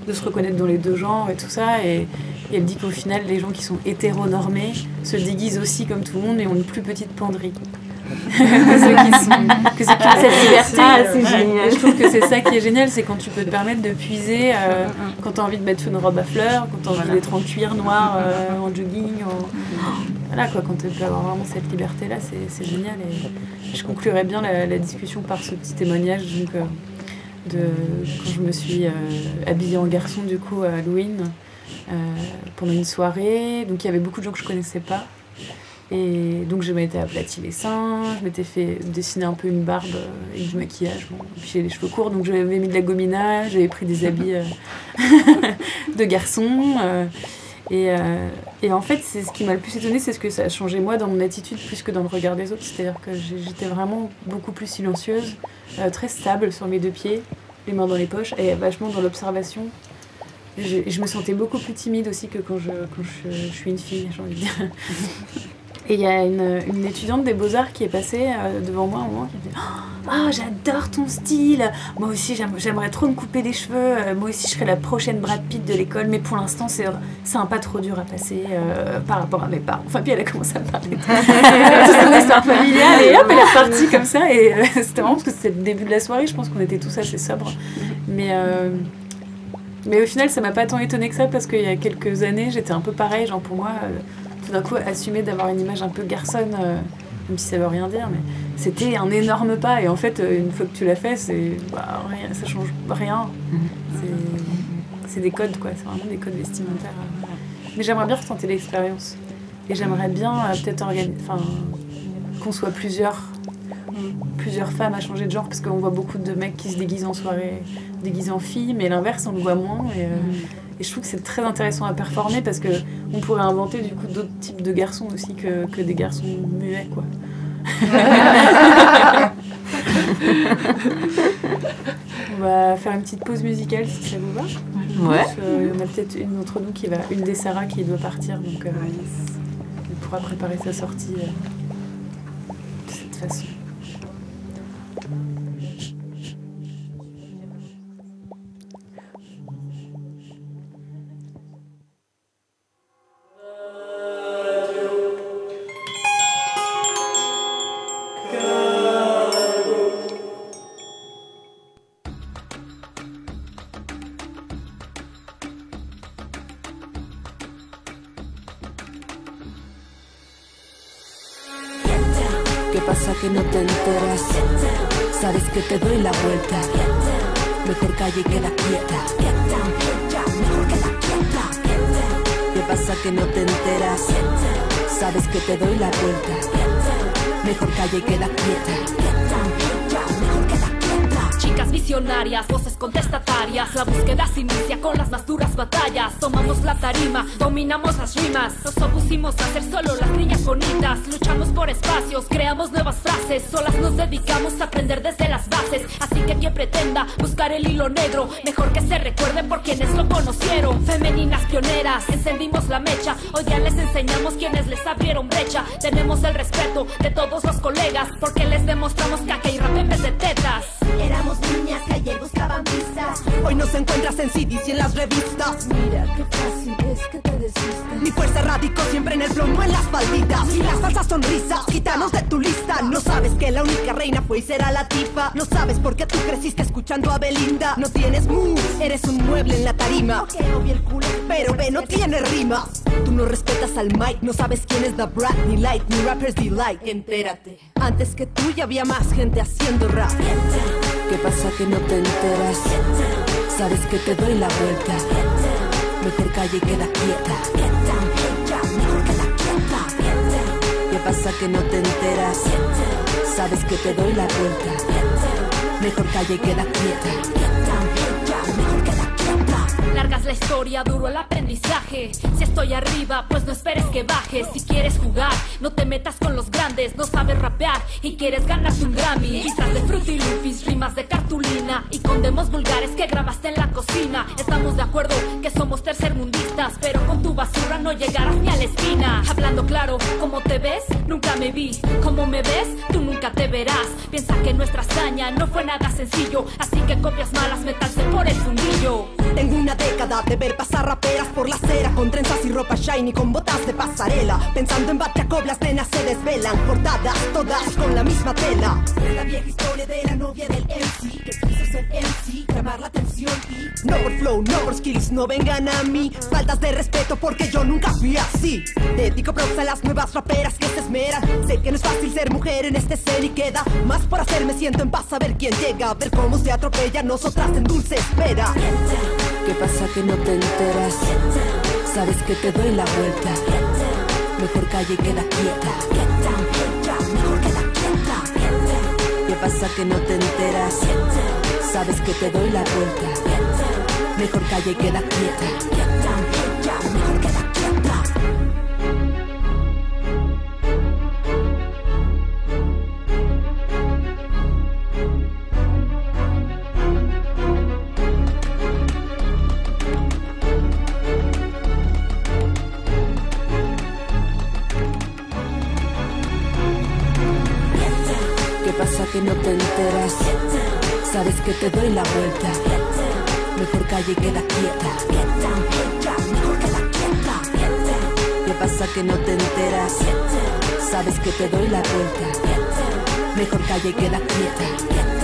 Speaker 1: de se reconnaître dans les deux genres et tout ça. Et, et elle dit qu'au final, les gens qui sont hétéronormés se déguisent aussi comme tout le monde et ont une plus petite penderie. Que ceux qui sont. Que ceux qui ont cette liberté.
Speaker 2: Ah,
Speaker 1: euh,
Speaker 2: c'est
Speaker 1: ouais.
Speaker 2: génial.
Speaker 1: Et je trouve que c'est ça qui est génial, c'est quand tu peux te permettre de puiser euh, quand tu as envie de mettre une robe à fleurs, quand tu as envie
Speaker 4: Voilà.
Speaker 1: d'être en cuir noir, euh, en jogging. en- Voilà quoi, quand tu peux avoir vraiment cette liberté-là, c'est c'est génial. Et je conclurai bien la, la discussion par ce petit témoignage donc, euh, de quand je me suis euh, habillée en garçon du coup à Halloween euh, pendant une soirée. Donc il y avait beaucoup de gens que je connaissais pas. Et donc je m'étais aplati les seins, je m'étais fait dessiner un peu une barbe euh, et du maquillage. Bon. Et puis j'ai les cheveux courts, donc j'avais mis de la gomina, j'avais pris des habits euh, de garçon. euh, et, et en fait, c'est ce qui m'a le plus étonné, c'est ce que ça a changé moi dans mon attitude plus que dans le regard des autres. C'est-à-dire que j'étais vraiment beaucoup plus silencieuse, très stable sur mes deux pieds, les mains dans les poches et vachement dans l'observation. Je, je me sentais beaucoup plus timide aussi que quand je, quand je, je suis une fille, j'ai envie de dire. Et il y a une, étudiante des beaux-arts qui est passée euh, devant moi un moment qui me dit Oh, j'adore ton style Moi aussi, j'aime- j'aimerais trop me couper les cheveux. Euh, moi aussi, je serais la prochaine Brad Pitt de l'école. Mais pour l'instant, c'est un pas trop dur à passer euh, par rapport à mes parents. Enfin, puis elle a commencé à parler de son histoire familiale. Et hop, elle est repartie comme ça. Et c'était marrant parce que c'était le début de la soirée. Je pense qu'on était tous assez sobres. Mais. mais au final, ça m'a pas tant étonné que ça parce qu'il y a quelques années, j'étais un peu pareil. Genre pour moi, d'un coup, assumer d'avoir une image un peu garçonne, euh, même si ça veut rien dire, mais c'était un énorme pas. Et en fait, euh, une fois que tu l'as fait, c'est bah, rien, ça change rien. C'est- des codes, quoi. C'est vraiment des codes vestimentaires. euh. Mais j'aimerais bien retenter l'expérience. Et j'aimerais bien peut-être enfin, qu'on soit plusieurs, plusieurs femmes à changer de genre, parce qu'on voit beaucoup de mecs qui se déguisent en soirée, déguisés en filles, mais l'inverse, on le voit moins. Et je trouve que c'est très intéressant à performer parce que on pourrait inventer du coup d'autres types de garçons aussi que, que des garçons muets, quoi. on va faire une petite pause musicale si ça vous va.
Speaker 2: Ouais.
Speaker 1: Parce, euh, on a peut-être une d'entre nous qui va, une des Sarah qui doit partir, donc euh, elle pourra préparer sa sortie euh, de cette façon.
Speaker 7: La
Speaker 8: tarima, dominamos las rimas. Nos opusimos a ser solo las niñas bonitas. Luchamos por espacios, creamos nuevas frases. Solas nos dedicamos a aprender desde las bases. Así que quien pretenda buscar el hilo negro, mejor que se recuerde por quienes lo conocieron. Femeninas pioneras, encendimos la mecha. Hoy día les enseñamos quienes les abrieron brecha. Tenemos el respeto de todos los colegas, porque les demostramos caca y rap en vez de tetas.
Speaker 7: Éramos niñas
Speaker 9: Hoy nos encuentras en CDs y en las revistas.
Speaker 7: Mira qué fácil es que te desistas.
Speaker 9: Mi fuerza radicó siempre en el plomo, en las falditas. Y las falsas sonrisas, quítanos de tu lista. No sabes que la única reina fue y será la tifa. No sabes por qué tú creciste escuchando a Belinda. No tienes moves, eres un mueble en la tarima. Pero ve, no tiene rimas. Tú no respetas al Mike, no sabes quién es The Brat, ni Light, ni Rappers Delight. Entérate. Antes que tú ya había más gente haciendo rap.
Speaker 7: ¿Qué pasa que no te enteras? Sabes que te doy la vuelta. Mejor calle y queda quieta. Mejor queda quieta. ¿Qué pasa que no te enteras? Sabes que te doy la vuelta. Mejor calle y queda quieta.
Speaker 8: Largas la historia, duro el aprendizaje. Si estoy arriba, pues no esperes que bajes. Si quieres jugar, no te metas con los grandes. No sabes rapear y quieres ganarte un Grammy. Pistas de frutilupis, rimas de cartulina y con demos vulgares que grabaste en la cocina. Estamos de acuerdo que somos tercermundistas, pero con tu basura no llegarás ni a la esquina. Hablando claro, ¿cómo te ves? Nunca me vi. ¿Cómo me ves? Tú nunca te verás. Piensa que nuestra hazaña no fue nada sencillo, así que copias malas metalse por el fundillo.
Speaker 9: Tengo una década de ver pasar raperas por la acera Con trenzas y ropa shiny con botas de pasarela Pensando en Batacop las nenas se desvelan Portadas todas con la misma tela. Es la vieja historia de la novia del MC Que quiso ser MC, llamar la atención y No por flow, no por skills, no vengan a mí Faltas de respeto porque yo nunca fui así. Dedico props a las nuevas raperas que se esmeran Sé que no es fácil ser mujer en este escena y queda Más por hacer me siento en paz a ver quién llega A ver cómo se atropella nosotras en dulce espera
Speaker 7: ¿Qué pasa que no te enteras? Sabes que te doy la vuelta. Mejor calle y queda quieta. Mejor queda quieta. ¿Qué pasa que no te enteras? Sabes que te doy la vuelta. Mejor calle y queda quieta. Que te doy la vuelta. Mejor calle y queda quieta. Mejor queda quieta. ¿Qué pasa que no te enteras? Sabes que te doy la vuelta. Mejor calle y queda quieta.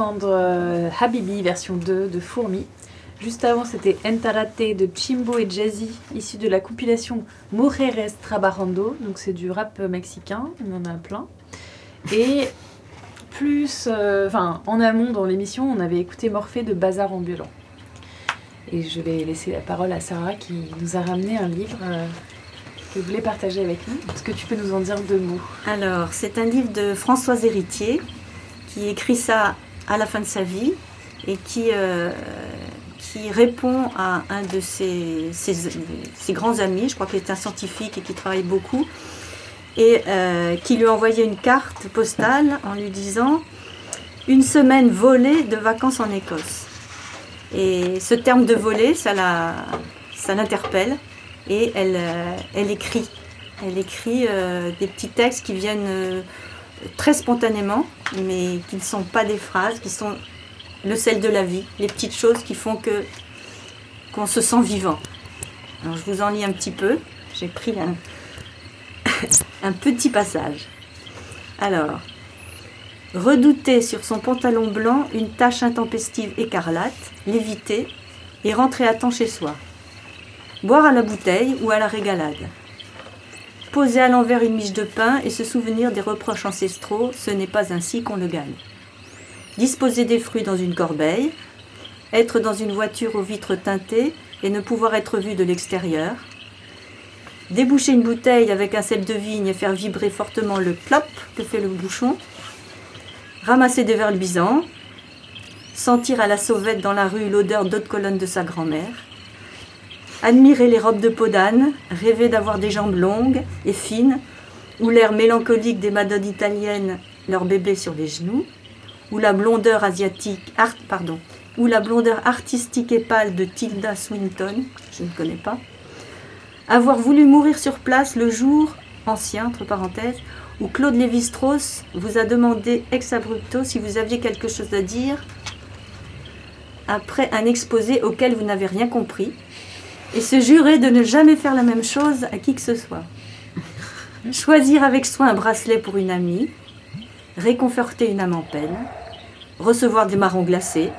Speaker 1: Venons d'entendre euh, Habibi version 2 de Fourmi. Juste avant, c'était Entarate de Chimbo et Jazzy, issu de la compilation Mujeres Trabajando. Donc, c'est du rap mexicain, on en a plein. Et plus, euh, enfin, en amont dans l'émission, on avait écouté Morphée de Bazar Ambulant. Et je vais laisser la parole à Sarah qui nous a ramené un livre euh, que vous voulez partager avec nous. Est-ce que tu peux nous en dire deux mots?
Speaker 6: Alors, c'est un livre de Françoise Héritier qui écrit ça à la fin de sa vie et qui, euh, qui répond à un de ses, ses- ses grands amis, je crois qu'il est un scientifique et qui travaille beaucoup, et euh, qui lui a envoyé une carte postale en lui disant une semaine volée de vacances en Écosse. Et ce terme de volée, ça l'interpelle et elle, euh, elle écrit. Elle écrit des petits textes qui viennent très spontanément, mais qui ne sont pas des phrases, qui sont le sel de la vie, les petites choses qui font que qu'on se sent vivant. Alors je vous en lis un petit peu. J'ai pris un, un petit passage. Alors, redouter sur son pantalon blanc une tache intempestive écarlate, l'éviter et rentrer à temps chez soi. Boire à la bouteille ou à la régalade. Poser à l'envers une miche de pain et se souvenir des reproches ancestraux, ce n'est pas ainsi qu'on le gagne. Disposer des fruits dans une corbeille, être dans une voiture aux vitres teintées et ne pouvoir être vu de l'extérieur, déboucher une bouteille avec un sel de vigne et faire vibrer fortement le plop que fait le bouchon, ramasser des verres luisants, sentir à la sauvette dans la rue l'odeur d'eau de colonne de sa grand-mère, admirer les robes de peau d'âne, rêver d'avoir des jambes longues et fines, ou l'air mélancolique des madones italiennes, leur bébé sur les genoux, ou la blondeur asiatique, art, pardon, ou la blondeur artistique et pâle de Tilda Swinton, je ne connais pas, avoir voulu mourir sur place le jour, ancien, entre parenthèses, où Claude Lévi-Strauss vous a demandé ex abrupto si vous aviez quelque chose à dire après un exposé auquel vous n'avez rien compris, et se jurer de ne jamais faire la même chose à qui que ce soit. Choisir avec soin un bracelet pour une amie, réconforter une âme en peine, recevoir des marrons glacés,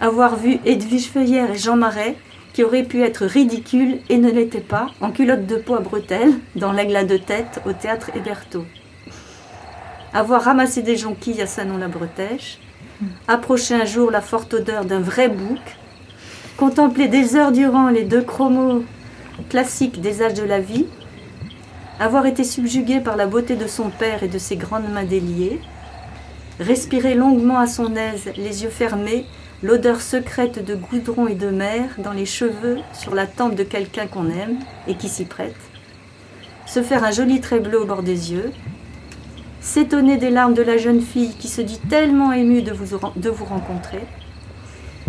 Speaker 6: avoir vu Edwige Feuillère et Jean Marais qui auraient pu être ridicules et ne l'étaient pas, en culotte de peau à bretelles, dans l'aigle à deux têtes au théâtre Héberto. Avoir ramassé des jonquilles à Sanon-la-Bretèche, approcher un jour la forte odeur d'un vrai bouc, contempler des heures durant les deux chromos classiques des âges de la vie, avoir été subjugué par la beauté de son père et de ses grandes mains déliées, respirer longuement à son aise, les yeux fermés, l'odeur secrète de goudron et de mer dans les cheveux sur la tempe de quelqu'un qu'on aime et qui s'y prête, se faire un joli trait bleu au bord des yeux, s'étonner des larmes de la jeune fille qui se dit tellement émue de vous, de vous rencontrer,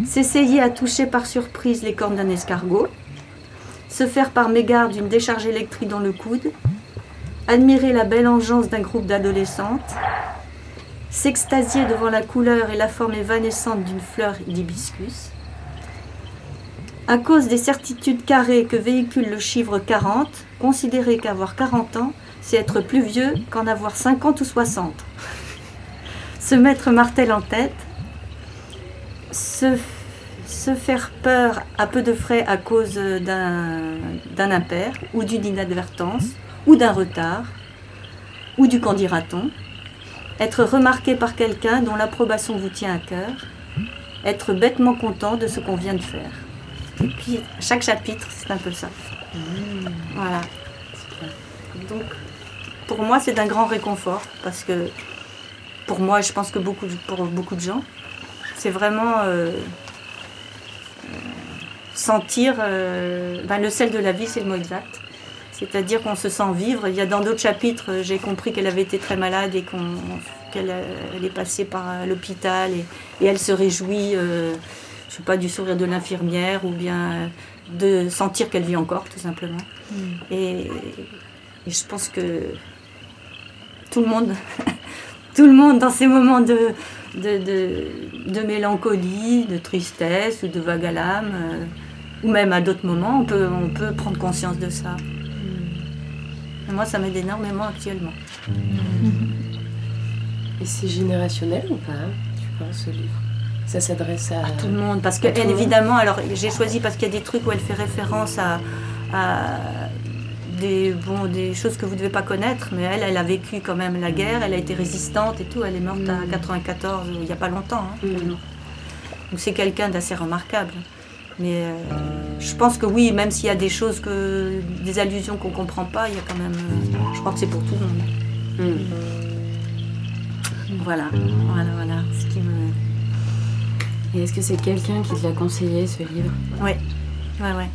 Speaker 6: s'essayer à toucher par surprise les cornes d'un escargot, se faire par mégarde une décharge électrique dans le coude, admirer la belle engeance d'un groupe d'adolescentes, s'extasier devant la couleur et la forme évanescente d'une fleur d'hibiscus. À cause des certitudes carrées que véhicule le chiffre 40, considérer qu'avoir 40 ans, c'est être plus vieux qu'en avoir 50 ou 60. Se mettre martel en tête, se, se faire peur à peu de frais à cause d'un impair ou d'une inadvertance ou d'un retard ou du qu'en dira-t-on être remarqué par quelqu'un dont l'approbation vous tient à cœur, être bêtement content de ce qu'on vient de faire. Et puis, chaque chapitre, c'est un peu ça. Voilà. Donc, pour moi, c'est d'un grand réconfort, parce que, pour moi, je pense que beaucoup, pour beaucoup de gens, c'est vraiment euh, sentir euh, ben, le sel de la vie, c'est le mot exact. C'est-à-dire qu'on se sent vivre. Il y a dans d'autres chapitres, euh, j'ai compris qu'elle avait été très malade et qu'on- qu'elle elle est passée par l'hôpital et, et elle se réjouit, euh, je sais pas, du sourire de l'infirmière ou bien de sentir qu'elle vit encore, tout simplement. Et, et je pense que tout le monde, tout le monde dans ces moments de, de, de- de mélancolie, de tristesse ou de vague à l'âme, euh, ou même à d'autres moments, on peut, on peut prendre conscience de ça. Et moi, ça m'aide énormément actuellement.
Speaker 3: Et c'est générationnel ou pas, tu penses, ce livre? Ça s'adresse à...
Speaker 6: à tout le monde. Parce que elle, évidemment, alors j'ai choisi parce qu'il y a des trucs où elle fait référence à, à des, bon, des choses que vous ne devez pas connaître, mais elle, elle a vécu quand même la guerre, elle a été résistante et tout, elle est morte à 94, il n'y a pas longtemps. hein, morte. Donc c'est quelqu'un d'assez remarquable. Mais euh, je pense que oui, même s'il y a des choses, que, des allusions qu'on ne comprend pas, il y a quand même... euh, je crois que c'est pour tout le monde. Voilà, voilà, voilà. Ce qui me...
Speaker 2: Et est-ce que c'est quelqu'un qui te l'a conseillé, ce livre?
Speaker 6: Oui, ouais, ouais.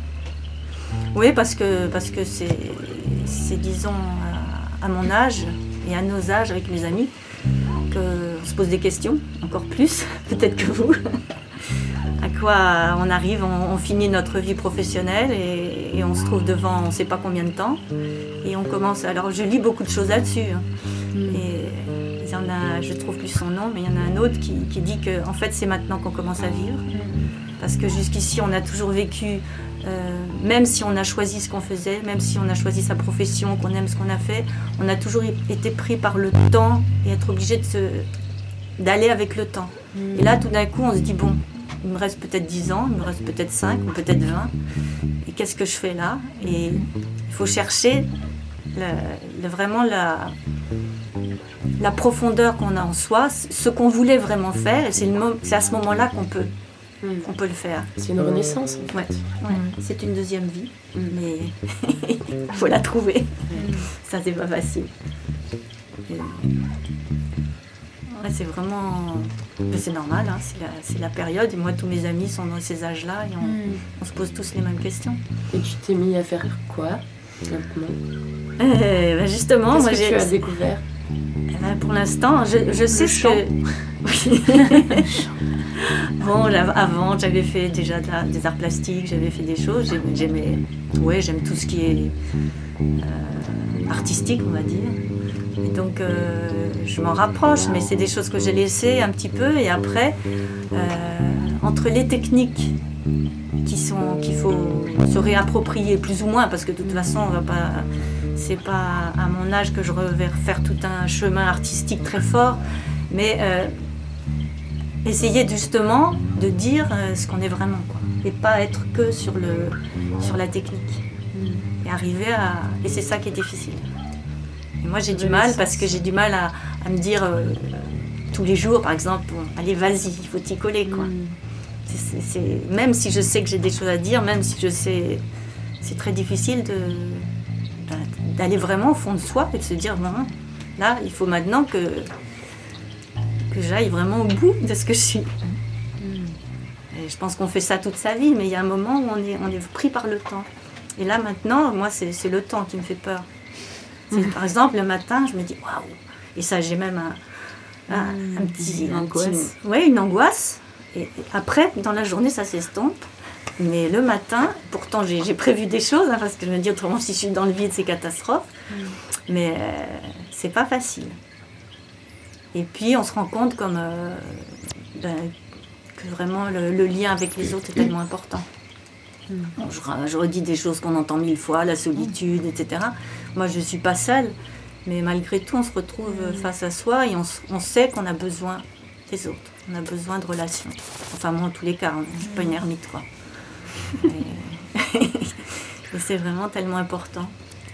Speaker 6: Oui, parce que parce que c'est, c'est disons à, à mon âge et à nos âges avec mes amis qu'on se pose des questions, encore plus peut-être que vous. à quoi on arrive, on, on finit notre vie professionnelle et, et on se trouve devant on ne sait pas combien de temps et on commence. Alors je lis beaucoup de choses là-dessus. hein. Et il y en a, je trouve plus son nom, mais il y en a un autre qui, qui dit que en fait c'est maintenant qu'on commence à vivre. Parce que jusqu'ici, on a toujours vécu, euh, même si on a choisi ce qu'on faisait, même si on a choisi sa profession, qu'on aime ce qu'on a fait, on a toujours été pris par le temps et être obligé d'aller avec le temps. Et là, tout d'un coup, on se dit, bon, il me reste peut-être 10 ans, il me reste peut-être 5 ou peut-être 20. Et qu'est-ce que je fais là? Et il faut chercher vraiment la, profondeur qu'on a en soi, ce qu'on voulait vraiment faire. Et c'est à ce moment-là qu'on peut, qu'on peut le faire.
Speaker 3: C'est une renaissance. en fait.
Speaker 6: Ouais, ouais. c'est une deuxième vie, mais il faut la trouver. Ça, c'est pas facile. Ouais, c'est vraiment. mais C'est normal, hein, c'est, la, période. Et moi, tous mes amis sont dans ces âges-là et on, on se pose tous les mêmes questions.
Speaker 3: Et tu t'es mis à faire quoi maintenant
Speaker 6: Euh, bah, justement,
Speaker 3: Qu'est-ce
Speaker 6: moi,
Speaker 3: que
Speaker 6: j'ai.
Speaker 3: tu as découvert?
Speaker 6: Eh ben, pour l'instant, je, je sais ce que. Oui. Avant, j'avais fait déjà de des arts plastiques, j'avais fait des choses. J'aimais, ouais, j'aime tout ce qui est euh, artistique, on va dire. Donc, euh, je m'en rapproche, mais c'est des choses que j'ai laissées un petit peu. Et après, euh, entre les techniques qui sont qu'il faut se réapproprier plus ou moins, parce que de toute façon, on va pas c'est pas à mon âge que je vais faire tout un chemin artistique très fort, mais essayer justement de dire euh, ce qu'on est vraiment, et pas être que sur, le, sur la technique. Et arriver à. Et c'est ça qui est difficile. Et moi j'ai du mal parce que j'ai du mal à, me dire euh, tous les jours, par exemple, bon, allez vas-y, il faut t'y coller, Même si je sais que j'ai des choses à dire, même si je sais. C'est très difficile d'aller vraiment au fond de soi et de se dire bon, là, il faut maintenant que, que j'aille vraiment au bout de ce que je suis. Et je pense qu'on fait ça toute sa vie, mais il y a un moment où on est, on est pris par le temps. Et là, maintenant, moi, c'est le temps qui me fait peur. Par exemple, le matin, je me dis waouh! Et ça, j'ai même un, un, un petit.
Speaker 2: Une
Speaker 6: un
Speaker 2: angoisse.
Speaker 6: ouais, une angoisse. Et et après, dans la journée, ça s'estompe. Mais le matin, pourtant j'ai j'ai prévu des choses, hein, parce que je me dis autrement si je suis dans le vide, c'est catastrophe. Mais euh, c'est pas facile. Et puis on se rend compte comme euh, ben, que vraiment le, le lien avec les autres est tellement important. Bon, je, redis des choses qu'on entend mille fois, la solitude, etc. Moi je suis pas seule, mais malgré tout on se retrouve face à soi et on, sait qu'on a besoin des autres. On a besoin de relations. Enfin moi en tous les cas, hein, je suis pas une ermite quoi. Et, et c'est vraiment tellement important.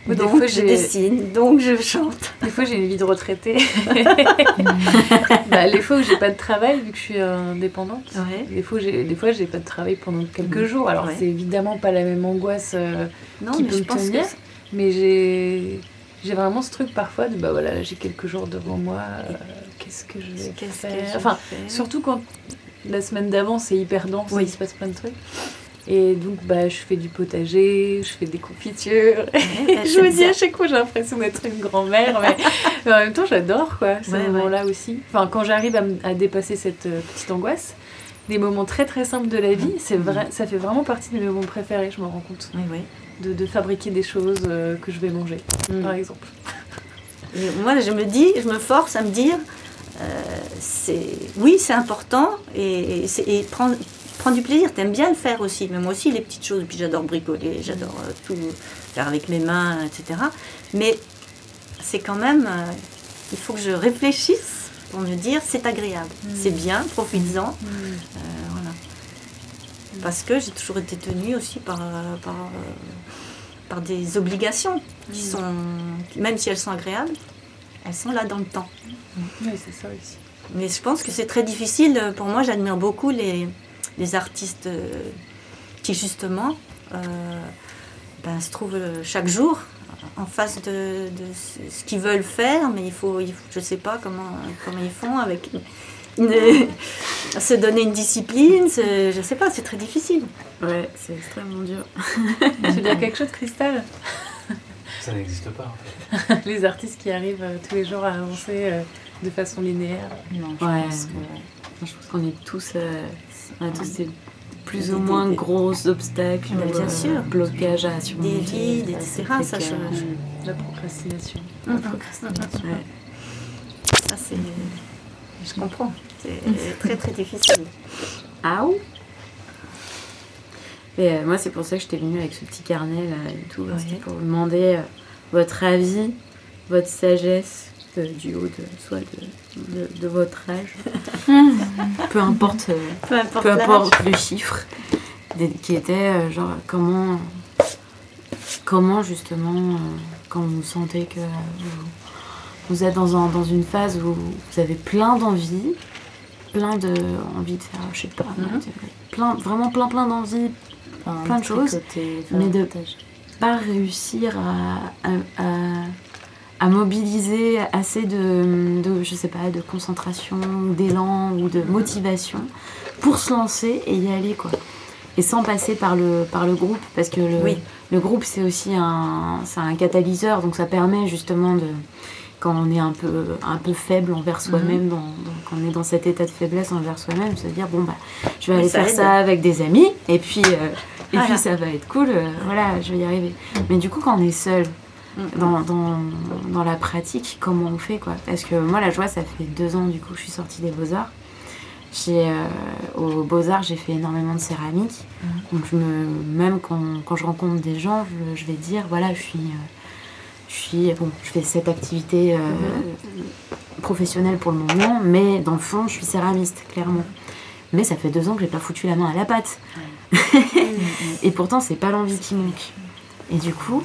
Speaker 4: Des
Speaker 6: donc
Speaker 4: fois,
Speaker 6: je dessine, donc je chante.
Speaker 4: Des fois, j'ai une vie de retraitée. bah, les fois où j'ai pas de travail, vu que je suis indépendante,
Speaker 6: Ouais.
Speaker 4: des fois, j'ai, des fois, j'ai pas de travail pendant quelques jours. Alors,
Speaker 6: Ouais.
Speaker 4: c'est évidemment pas la même angoisse, euh,
Speaker 6: Non,
Speaker 4: Qui
Speaker 6: mais
Speaker 4: peut
Speaker 6: je
Speaker 4: me
Speaker 6: pense
Speaker 4: tenir. mais j'ai, j'ai vraiment ce truc parfois de bah voilà, là, j'ai quelques jours devant moi, euh, qu'est-ce que je vais
Speaker 6: qu'est-ce que
Speaker 4: faire
Speaker 6: je
Speaker 4: Enfin, surtout quand la semaine d'avant, c'est hyper dense,
Speaker 6: Oui.
Speaker 4: il se passe plein de trucs. Et donc, bah, je fais du potager, je fais des confitures.
Speaker 6: Ouais,
Speaker 4: je me dis à chaque fois, j'ai l'impression d'être une grand-mère, mais, mais en même temps, j'adore quoi, ce
Speaker 6: Ouais, ouais.
Speaker 4: moment-là aussi. Enfin, quand j'arrive à, à dépasser cette euh, petite angoisse, des moments très très simples de la vie, c'est vrai, ça fait vraiment partie de mes moments préférés, je me rends compte.
Speaker 6: Oui, oui.
Speaker 4: De, de fabriquer des choses euh, que je vais manger,
Speaker 6: Mm.
Speaker 4: par exemple.
Speaker 6: Moi, je me dis, je me force à me dire, euh, c'est, oui, c'est important et, et, c'est- et prendre, prendre du plaisir. T'aimes bien le faire aussi, mais moi aussi les petites choses. Puis j'adore bricoler, j'adore euh, tout faire avec mes mains, etc. Mais c'est quand même, euh, il faut que je réfléchisse pour me dire c'est agréable, c'est bien, profites-en. Euh, voilà. Parce que j'ai toujours été tenue aussi par, par, par des obligations qui sont, même si elles sont agréables, elles sont là dans le temps.
Speaker 5: Oui, c'est ça aussi.
Speaker 6: Mais je pense que c'est très difficile. Pour moi, j'admire beaucoup les, les artistes euh, qui, justement, euh, ben, se trouvent euh, chaque jour en face de, de ce qu'ils veulent faire, mais il faut, il faut- je ne sais pas comment, comment ils font avec une- se donner une discipline. Je ne sais pas, c'est très difficile.
Speaker 2: Ouais, c'est extrêmement dur.
Speaker 1: Tu veux dire quelque chose, Cristal
Speaker 10: Ça n'existe pas en fait.
Speaker 1: Les artistes qui arrivent euh, tous les jours à avancer euh, de façon linéaire.
Speaker 4: Non, je
Speaker 2: Ouais.
Speaker 4: pense.
Speaker 2: Je qu'on est tous, euh, on a tous des plus ou moins
Speaker 6: des-
Speaker 2: gros obstacles,
Speaker 6: bien
Speaker 2: euh,
Speaker 6: sûr.
Speaker 2: blocages à surmonter.
Speaker 6: Des vides,
Speaker 2: C'est
Speaker 6: etc. Ça, je-
Speaker 1: La procrastination.
Speaker 2: La procrastination. Ouais.
Speaker 6: Ça, c'est. Je comprends. C'est très, très difficile.
Speaker 2: Ah ou Et euh, moi, c'est pour ça que j'étais venue avec ce petit carnet là et tout,
Speaker 6: Ouais.
Speaker 2: pour vous demander euh, votre avis, votre sagesse euh, du haut de soit de, de, de votre âge, peu importe, euh,
Speaker 6: Peu importe
Speaker 2: peu importe le chiffre, des- qui était euh, genre comment, comment justement, euh, quand vous sentez que vous, vous êtes dans, un- dans une phase où vous avez plein d'envies, plein de envie de faire, je sais pas,
Speaker 6: Mhm.
Speaker 2: plein, vraiment plein plein d'envies,
Speaker 4: Enfin,
Speaker 2: plein de choses, mais de- pas réussir à, à, à- à mobiliser assez de, de, je sais pas, de concentration, d'élan ou de motivation pour se lancer et y aller quoi. Et sans passer par le, par le groupe, parce que le,
Speaker 6: Oui.
Speaker 2: le groupe c'est aussi un, un catalyseur, donc ça permet justement de, quand on est un peu, un peu faible envers soi-même, dans- dans- quand on est dans cet état de faiblesse envers soi-même, se dire bon bah je vais aller
Speaker 6: ça
Speaker 2: faire
Speaker 6: aide.
Speaker 2: ça avec des amis et puis, euh, et
Speaker 6: Voilà.
Speaker 2: puis ça va être cool, euh, voilà, je vais y arriver. Mais du coup, quand on est seul dans, dans, dans la pratique, comment on fait quoi Parce que moi, la joie, ça fait deux ans du coup, je suis sortie des Beaux-Arts. J'ai, euh, aux Beaux-Arts, j'ai fait énormément de céramique. Donc, je me, même quand, quand je rencontre des gens, je, je vais dire voilà, je suis. euh, je suis, bon, je fais cette activité euh, professionnelle pour le moment, mais dans le fond, je suis céramiste, clairement. Mais ça fait deux ans que j'ai pas foutu la main à la pâte. Et pourtant, c'est pas l'envie qui manque. Et du coup,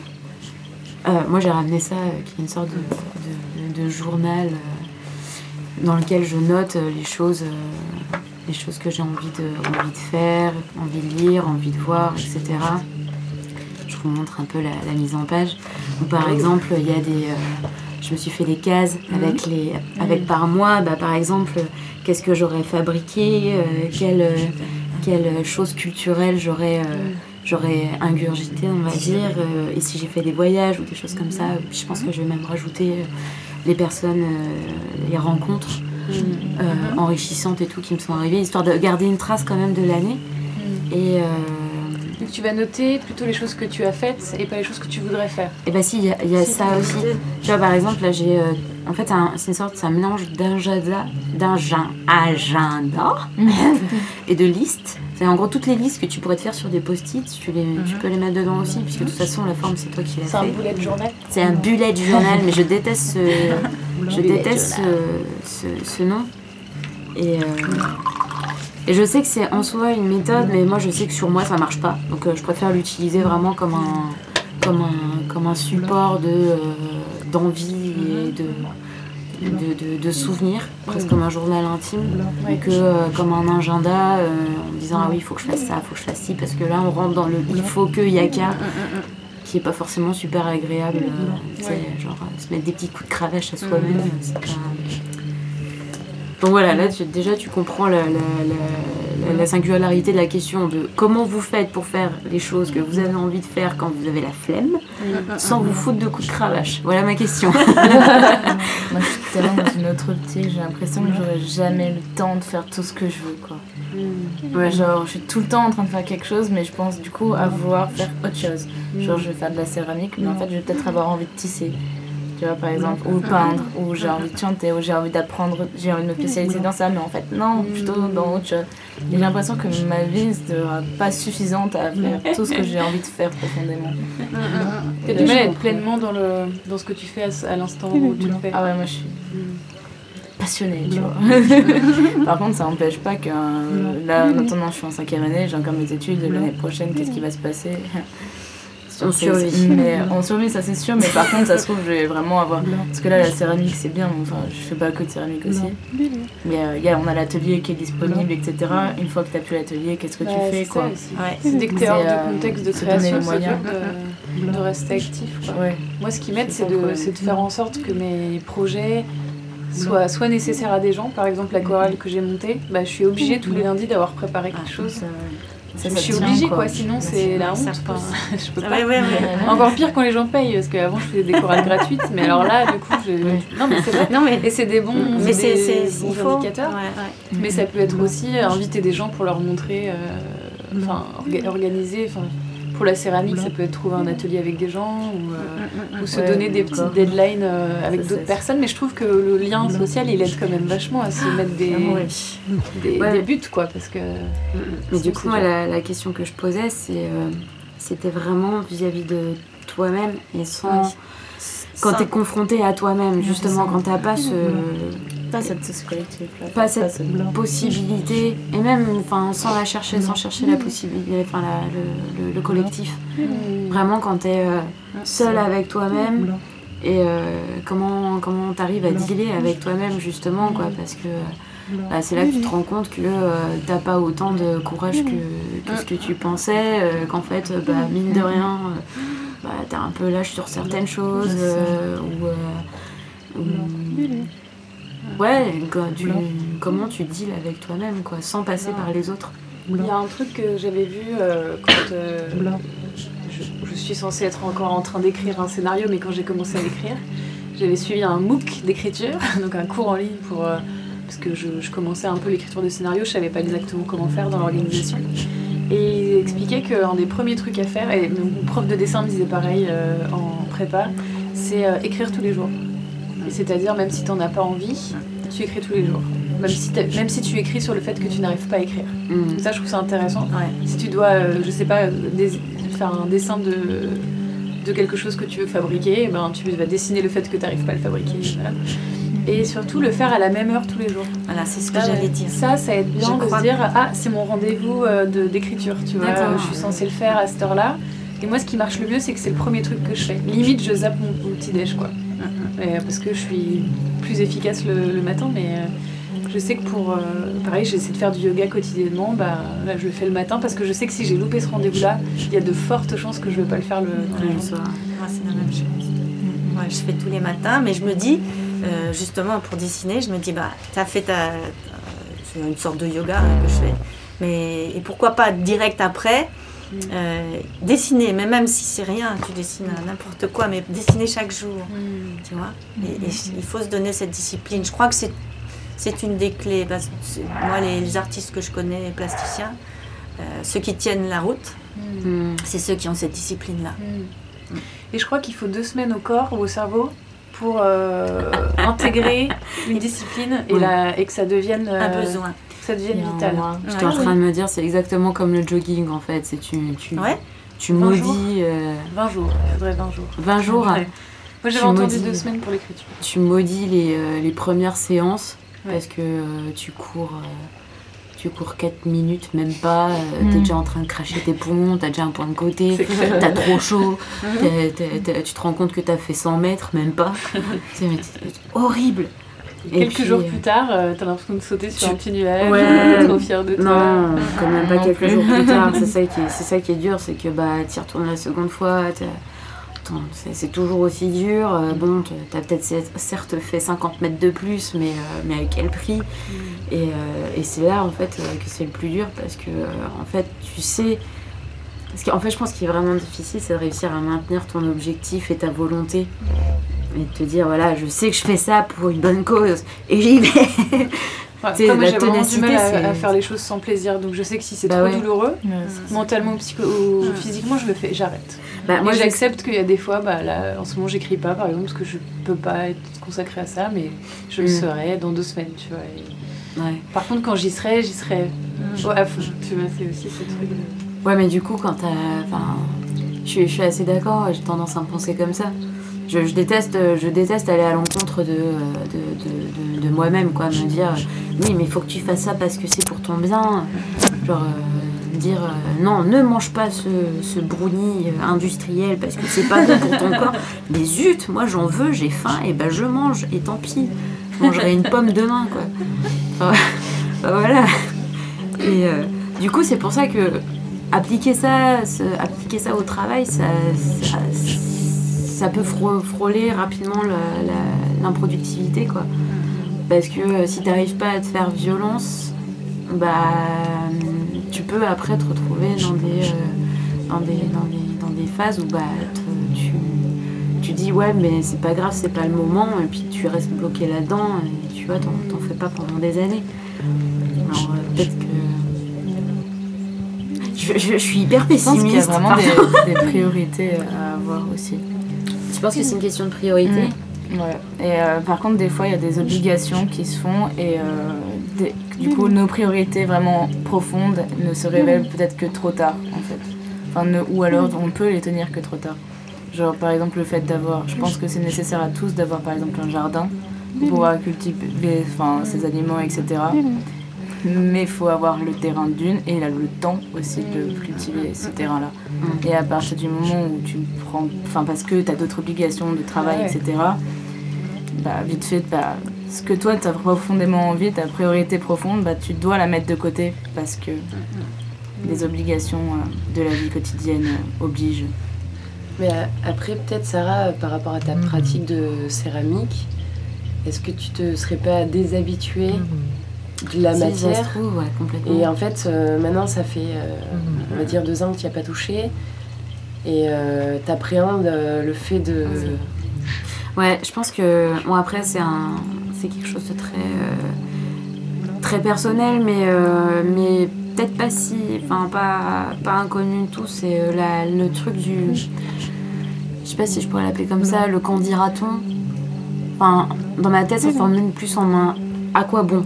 Speaker 2: moi j'ai ramené ça, euh, qui est une sorte de, de- de journal euh, dans lequel je note euh, les choses, euh, les choses que j'ai envie de, envie de faire, envie de lire, envie de voir, etc. Je vous montre un peu la, la mise en page. Par exemple, il y a des. euh, je me suis fait des cases avec les, avec par mois. Bah, par exemple, euh, qu'est-ce que j'aurais fabriqué, euh, quelle, euh, quelle chose culturelle j'aurais, euh, j'aurais ingurgité, on va dire. euh, et si j'ai fait des voyages ou des choses comme ça, je pense que je vais même rajouter euh, les personnes, euh, les rencontres euh, enrichissantes et tout qui me sont arrivées, histoire de garder une trace quand même de l'année. Et, euh,
Speaker 1: Donc tu vas noter plutôt les choses que tu as faites et pas les choses que tu voudrais faire.
Speaker 2: et bah si, il y a, il y a ça aussi. Tu vois, par exemple, là, j'ai. euh, en fait, un- c'est une sorte, c'est un mélange d'agenda, d'agenda, agenda et de listes. C'est en gros toutes les listes que tu pourrais te faire sur des post-it, tu, les, tu peux les mettre dedans aussi, puisque de toute façon, la forme, c'est toi qui l'as
Speaker 1: C'est un
Speaker 2: fait.
Speaker 1: bullet journal.
Speaker 2: C'est un bullet journal, mais je déteste ce, je déteste ce, ce- ce nom. Et, euh, et je sais que c'est en soi une méthode, mais moi je sais que sur moi ça marche pas. Donc euh, je préfère l'utiliser vraiment comme un, comme un, comme un support de, euh, d'envie et de, de, de, de souvenirs, presque comme un journal intime, que euh, comme un agenda euh, en disant ah oui il faut que je fasse ça, il faut que je fasse ci, parce que là on rentre dans le il faut que, il y a qu'à qui est pas forcément super agréable. euh, genre euh, se mettre des petits coups de cravache à soi-même. c'est pas- Donc voilà, là tu- déjà tu comprends la, la- la- la- la singularité de la question de comment vous faites pour faire les choses que vous avez envie de faire quand vous avez la flemme, sans vous foutre de coups de cravache. Voilà ma question.
Speaker 4: Moi, je suis tellement dans une autre optique. J'ai l'impression que j'aurai jamais le temps de faire tout ce que je veux, quoi. Ouais, genre, je suis tout le temps en train de faire quelque chose, mais je pense du coup à vouloir faire autre chose. Genre, je vais faire de la céramique, mais en fait, je vais peut-être avoir envie de tisser. Tu vois, par exemple, ou peindre, ou j'ai envie de chanter, ou j'ai envie d'apprendre, j'ai envie de me spécialiser dans ça, mais en fait, non, plutôt dans autre chose. J'ai l'impression que ma vie ne sera pas suffisante à faire tout ce que j'ai envie de faire profondément.
Speaker 1: T'as du mal à être pleinement dans, le, dans ce que tu fais à, l'instant où tu le fais.
Speaker 4: Ah ouais, moi je suis passionné, tu vois. Par contre, ça n'empêche pas que euh, là, maintenant, je suis en cinquième année, j'ai encore mes études, l'année prochaine, qu'est-ce qui va se passer?
Speaker 2: On
Speaker 4: C'est-
Speaker 2: survit.
Speaker 4: Mais on survit, ça c'est sûr, mais par contre, ça se trouve, je vais vraiment avoir. Parce que là, la céramique, c'est bien, enfin, je fais pas que de céramique aussi. Mais euh, y a, on a l'atelier qui est disponible, etc. Une fois que tu as plus l'atelier, qu'est-ce que tu
Speaker 1: Ouais,
Speaker 4: fais
Speaker 1: c'est
Speaker 4: quoi.
Speaker 6: Ouais.
Speaker 1: Dès que t'es
Speaker 4: C'est,
Speaker 1: hors
Speaker 4: euh,
Speaker 1: de contexte de création, c'est dur de, de rester actif. Quoi.
Speaker 4: Ouais.
Speaker 1: Moi, ce qui m'aide,
Speaker 4: C'est
Speaker 1: de, de faire en sorte que mes projets soient soit nécessaires à des gens. Par exemple, la chorale que j'ai montée, bah, je suis obligée tous les lundis d'avoir préparé quelque chose.
Speaker 4: Ça,
Speaker 1: je suis obligée,
Speaker 4: quoi.
Speaker 1: quoi. Sinon, c'est la honte. Enfin, je peux
Speaker 6: Ah
Speaker 1: pas.
Speaker 6: ouais, ouais, ouais.
Speaker 1: Encore pire quand les gens payent, parce qu'avant je faisais des chorales gratuites, mais alors là, du coup, je... non mais c'est vrai.
Speaker 6: Non, mais,
Speaker 1: Et c'est des bons,
Speaker 6: mais
Speaker 1: c'est
Speaker 6: c'est,
Speaker 1: des
Speaker 6: c'est,
Speaker 1: bons
Speaker 6: il faut.
Speaker 1: indicateurs.
Speaker 6: Ouais, ouais.
Speaker 1: Mais ça peut être aussi inviter des gens pour leur montrer, euh, enfin orga- organiser, enfin pour la céramique, ça peut être trouver un atelier avec des gens ou, euh, ou se
Speaker 4: Ouais,
Speaker 1: donner des petites deadlines euh, avec d'autres personnes. Mais je trouve que le lien social, il aide quand même vachement à se mettre des,
Speaker 2: Ouais.
Speaker 1: des,
Speaker 2: Ouais.
Speaker 1: des buts, quoi, parce que.
Speaker 2: Mais du coup, moi, la, la question que je posais, c'est, euh, c'était vraiment vis-à-vis de toi-même et sans.
Speaker 1: Ouais.
Speaker 2: Quand tu es confronté à toi-même, justement, quand t'as pas ce,
Speaker 4: Pas cette
Speaker 2: possibilité, et même sans la chercher, sans chercher la possibilité, enfin le, le- le collectif. Vraiment, quand tu es seul avec toi-même, et euh, comment comment t'arrives à dealer avec toi-même, justement, quoi, parce que bah, c'est là que tu te rends compte que euh, t'as pas autant de courage que, que ce que tu pensais, euh, qu'en fait, euh, bah, mine de rien, euh, bah, t'es un peu lâche sur certaines choses, euh, euh, ouais, comment tu deals avec toi-même, quoi, sans passer par les autres.
Speaker 1: Il y a un truc que j'avais vu euh, quand euh, je, je suis censée être encore en train d'écrire un scénario, mais quand j'ai commencé à l'écrire, j'avais suivi un MOOC d'écriture, donc un cours en ligne pour. euh, parce que je, je commençais un peu l'écriture de scénario, je savais pas exactement comment faire dans l'organisation. Et il expliquait qu'un des premiers trucs à faire, et mon prof de dessin me disait pareil euh, en prépa, c'est euh, écrire tous les jours. Et C'est-à-dire, même si tu n'en as pas envie, tu écris tous les jours. Même si, même si tu écris sur le fait que tu n'arrives pas à écrire.
Speaker 2: Mm.
Speaker 1: Ça, je trouve ça intéressant.
Speaker 6: Ouais.
Speaker 1: Si tu dois, euh, je sais pas, dés- faire un dessin de, de quelque chose que tu veux fabriquer, eh ben, tu vas dessiner le fait que tu n'arrives pas à le fabriquer. voilà. Et surtout, le faire à la même heure tous les jours.
Speaker 6: Voilà, c'est ce que
Speaker 1: Ça,
Speaker 6: j'allais dire.
Speaker 1: Ça, ça aide bien
Speaker 6: Je
Speaker 1: de se dire Ah, c'est mon rendez-vous euh, d'écriture, tu vois. Je suis censée le faire à cette heure-là. Et moi, ce qui marche le mieux, c'est que c'est le premier truc que je fais. Limite, je zappe mon, mon petit déj, quoi. Euh, parce que je suis plus efficace le, le matin, mais euh, je sais que pour. euh, pareil, j'essaie de faire du yoga quotidiennement. Bah, là, je le fais le matin parce que je sais que si j'ai loupé ce rendez-vous-là, il y a de fortes chances que je ne vais pas le faire le,
Speaker 2: soir.
Speaker 6: Moi, c'est la même chose. Ouais, je fais tous les matins, mais je me dis, justement, pour dessiner, je me dis, bah, t'as fait ta. ta- C'est une sorte de yoga hein, que je fais. Mais, et pourquoi pas direct après euh, dessiner, mais même si c'est rien, tu dessines n'importe quoi, mais dessiner chaque jour, tu vois. Et, et il faut se donner cette discipline. Je crois que c'est, c'est une des clés. Parce que c'est- moi, les, les artistes que je connais, les plasticiens, euh, ceux qui tiennent la route,
Speaker 2: Mm.
Speaker 6: c'est ceux qui ont cette discipline-là.
Speaker 1: Et je crois qu'il faut deux semaines au corps ou au cerveau pour euh, intégrer une discipline et, la- et que ça devienne, euh,
Speaker 6: Un besoin.
Speaker 1: Que ça
Speaker 4: un
Speaker 1: vital.
Speaker 4: mois.
Speaker 2: J'étais en train de me dire, c'est exactement comme le jogging en fait. C'est tu, tu,
Speaker 6: Ouais.
Speaker 2: tu
Speaker 1: 20
Speaker 2: maudis euh,
Speaker 1: 20 jours, il faudrait 20 jours.
Speaker 2: 20 jours.
Speaker 1: Ouais. Moi j'avais
Speaker 2: Tu
Speaker 1: entendu
Speaker 2: maudis.
Speaker 1: deux semaines pour l'écriture.
Speaker 2: tu maudis les, euh, les premières séances
Speaker 1: Ouais.
Speaker 2: parce que euh, tu cours euh, tu cours 4 minutes même pas euh, t'es
Speaker 4: Mm.
Speaker 2: déjà en train de cracher tes poumons t'as déjà un point de côté t'as trop chaud t'es- t'es- t'es- tu te rends compte que t'as fait 100 mètres même pas c'est horrible Et
Speaker 1: Quelques
Speaker 2: puis,
Speaker 1: jours
Speaker 2: euh,
Speaker 1: plus tard, euh, t'as l'impression de sauter sur
Speaker 2: tu-
Speaker 1: un petit nuage,
Speaker 2: Ouais.
Speaker 1: trop fier de toi.
Speaker 2: non quand même pas
Speaker 4: Non
Speaker 2: quelques
Speaker 4: plus.
Speaker 2: jours plus tard c'est ça qui est, c'est ça qui est dur c'est que bah t'y retournes la seconde fois c'est toujours aussi dur. Euh, bon, t'as peut-être cer- certes fait 50 mètres de plus, mais, euh, mais à quel prix? Et, euh, et c'est là en fait que c'est le plus dur parce que en fait tu sais. Parce qu'en fait, je pense qu'il est vraiment difficile, c'est de réussir à maintenir ton objectif et ta volonté. Et de te dire, voilà, je sais que je fais ça pour une bonne cause et j'y vais. Sais,
Speaker 1: après, moi j'ai vraiment du mal à,
Speaker 2: c'est-
Speaker 1: à faire les choses sans plaisir, donc je sais que si c'est
Speaker 2: Bah
Speaker 1: trop
Speaker 2: ouais.
Speaker 1: douloureux,
Speaker 4: Ouais, c'est
Speaker 1: mentalement ou, psycho- ou physiquement, je le fais, j'arrête.
Speaker 2: Bah,
Speaker 1: Moi j'accepte qu'il y a des fois, bah, là, en ce moment j'écris pas par exemple parce que je peux pas être consacrée à ça, mais je le
Speaker 2: Mm.
Speaker 1: serai dans deux semaines, tu vois. et-
Speaker 2: Ouais.
Speaker 1: Par contre, quand j'y serai, j'y serai ouais, fond, tu vois, c'est aussi ce truc. de-
Speaker 2: Ouais, mais du coup, quand t'as. Enfin, je suis, je suis assez d'accord, j'ai tendance à me penser comme ça. je, je déteste, je déteste aller à l'encontre de, de, de, de- de moi-même, quoi. Me dire, euh, oui, mais il faut que tu fasses ça parce que c'est pour ton bien. Genre, euh, dire, euh, non, ne mange pas ce, ce brownie industriel parce que c'est pas bon pour ton corps. Mais zut, moi j'en veux, j'ai faim, et ben je mange, et tant pis. Je mangerai une pomme demain, quoi. Enfin, voilà. Et euh, du coup, c'est pour ça que appliquer ça, appliquer ça au travail, ça, peut frô- frôler rapidement l'improductivité, quoi. Parce que euh, si t'arrives pas à te faire violence, bah tu peux après te retrouver dans des, euh, dans des, dans des, dans des phases où bah, tu, tu dis ouais mais c'est pas grave, c'est pas le moment, et puis tu restes bloqué là-dedans, et tu vois, t'en fais pas pendant des années. Euh. Je, je- je suis hyper
Speaker 4: Je pense qu'il y a
Speaker 2: pessimiste.
Speaker 4: vraiment des, des priorités à avoir aussi.
Speaker 2: Tu penses que c'est une question de priorité
Speaker 4: Ouais. Et euh, par contre, des fois, il y a des obligations qui se font et euh, des- du coup, nos priorités vraiment profondes ne se révèlent peut-être que trop tard, en fait. Enfin, ne- ou alors, on peut les tenir que trop tard. Genre, par exemple, le fait d'avoir, je pense que c'est nécessaire à tous d'avoir, par exemple, un jardin pour pouvoir cultiver enfin, ses aliments, etc. Mais il faut avoir le terrain d'une et là, le temps aussi de cultiver ce terrain-là. Et à partir du moment où tu prends, enfin parce que tu as d'autres obligations de travail, etc., bah, vite fait, bah, ce que toi tu as profondément envie, ta priorité profonde, bah, tu dois la mettre de côté parce que les obligations euh, de la vie quotidienne euh, obligent.
Speaker 3: Mais euh, après, peut-être, Sarah, par rapport à ta pratique de céramique, est-ce que tu te serais pas déshabituée de la
Speaker 2: Si,
Speaker 3: matière
Speaker 2: se trouve, ouais, complètement.
Speaker 3: Et en fait, euh, maintenant, ça fait, euh, on va dire, deux ans que tu n'y as pas touché. Et euh, t'appréhendes euh, le fait de...
Speaker 2: Ouais, je pense que bon après c'est un c'est quelque chose de très très personnel, mais mais peut-être pas si enfin pas pas inconnu de tous. C'est le truc du je sais pas si je pourrais l'appeler comme ça, le qu'en dira-t-on. Enfin dans ma tête ça se formule plus en un à quoi bon?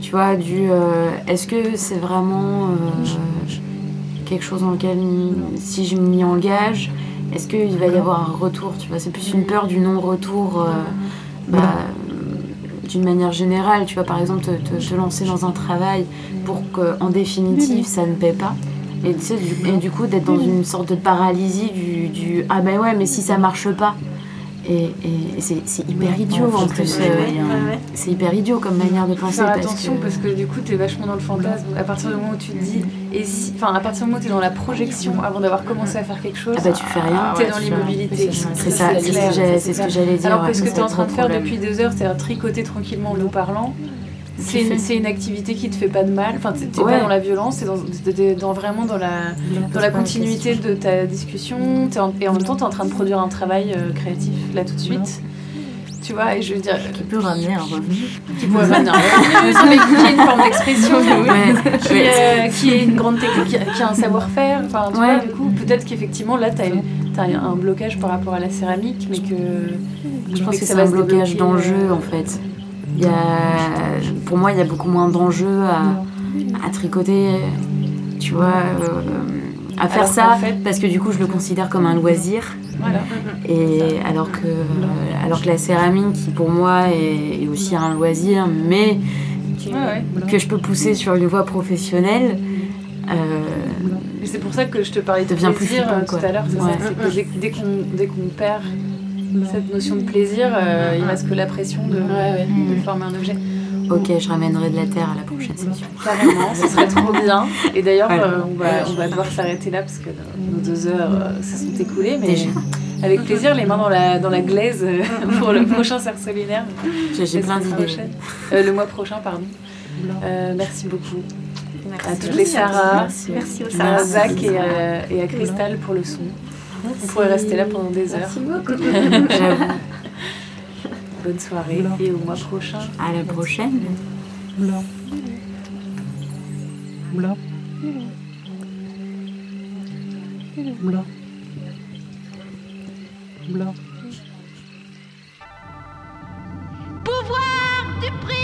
Speaker 2: Tu vois du euh, est-ce que c'est vraiment euh, quelque chose dans lequel si je m'y engage est-ce qu'il va y avoir un retour tu vois? C'est plus une peur du non-retour euh, bah, d'une manière générale tu vois? Par exemple te, te- te lancer dans un travail pour qu'en définitive ça ne paie pas. Et, tu sais, du, et du coup d'être dans une sorte de paralysie du, du ah ben ouais mais si ça marche pas et, c'est c'est hyper idiot
Speaker 4: Ouais,
Speaker 2: en plus euh, c'est hyper idiot comme manière de penser
Speaker 1: faire
Speaker 2: parce
Speaker 1: attention
Speaker 2: que-
Speaker 1: parce que du coup t'es vachement dans le fantasme. À partir du moment où tu te dis et si enfin à partir du moment où t'es dans la projection avant d'avoir commencé à faire quelque chose
Speaker 2: Ah bah, tu fais rien.
Speaker 1: t'es
Speaker 2: Ouais,
Speaker 1: dans l'immobilité.
Speaker 2: C'est ça, c'est ce que j'allais- c'est dire,
Speaker 1: alors que ce que
Speaker 2: c'est
Speaker 1: t'es en train de faire depuis deux heures c'est-à-dire tricoter tranquillement en l'eau parlant c'est une, activité qui te fait pas de mal enfin t'es
Speaker 2: Ouais.
Speaker 1: pas dans la violence t'es dans, vraiment dans la dans la continuité de ta discussion en- et en même temps t'es en train de produire un travail euh, créatif là tout de suite tu vois et je veux dire
Speaker 4: Qui peut ramener un revenu.
Speaker 1: qui pourrait ramener un revenu, qui est une forme d'expression,
Speaker 2: Ouais,
Speaker 1: qui,
Speaker 2: ouais.
Speaker 1: euh, qui est une grande technique, qui a, qui a un savoir-faire. Enfin, tu vois, du coup, peut-être qu'effectivement, là, tu as, un blocage par rapport à la céramique, mais que.
Speaker 2: Je pense
Speaker 1: mais
Speaker 2: que c'est
Speaker 1: va
Speaker 2: un blocage
Speaker 1: euh,
Speaker 2: en fait. Il y a, pour moi, il y a beaucoup moins d'enjeux à, à tricoter, tu vois, euh, à faire
Speaker 1: Alors
Speaker 2: ça,
Speaker 1: fait-
Speaker 2: parce que du coup, je le considère comme un loisir.
Speaker 1: Voilà.
Speaker 2: Et alors que, alors que la céramique, qui pour moi est, est aussi un loisir, mais
Speaker 1: Ouais, ouais.
Speaker 2: que je peux pousser sur une voie professionnelle, euh,
Speaker 1: c'est pour ça que je te parlais de
Speaker 2: plus
Speaker 1: plaisir
Speaker 2: flippant,
Speaker 1: euh, tout à l'heure. c'est
Speaker 2: Ouais.
Speaker 1: ça, c'est que dès, dès qu'on dès qu'on perd cette notion de plaisir, euh, il reste que la pression de, de former un objet.
Speaker 2: ok, je ramènerai de la terre à la prochaine session.
Speaker 1: Carrément, ce serait trop bien. Et d'ailleurs,
Speaker 2: Voilà.
Speaker 1: euh, on, va, on va devoir s'arrêter là parce que nos deux heures euh, se sont écoulées. Mais
Speaker 2: Déjà.
Speaker 1: avec plaisir, les mains dans la, dans la glaise euh, pour le prochain cercle lunaire.
Speaker 2: J'ai- plein d'idées.
Speaker 1: Euh, le mois prochain, pardon. Euh, merci beaucoup à toutes les
Speaker 6: Merci.
Speaker 1: Sarah,
Speaker 6: Merci aux
Speaker 1: à
Speaker 6: Sarah.
Speaker 1: Zach et, euh, et à Cristal pour le son. On pourrait rester là pendant des heures. Bonne soirée et au mois prochain.
Speaker 2: À la prochaine. Blanc. Blanc. Blanc. Blanc. Pouvoir du prix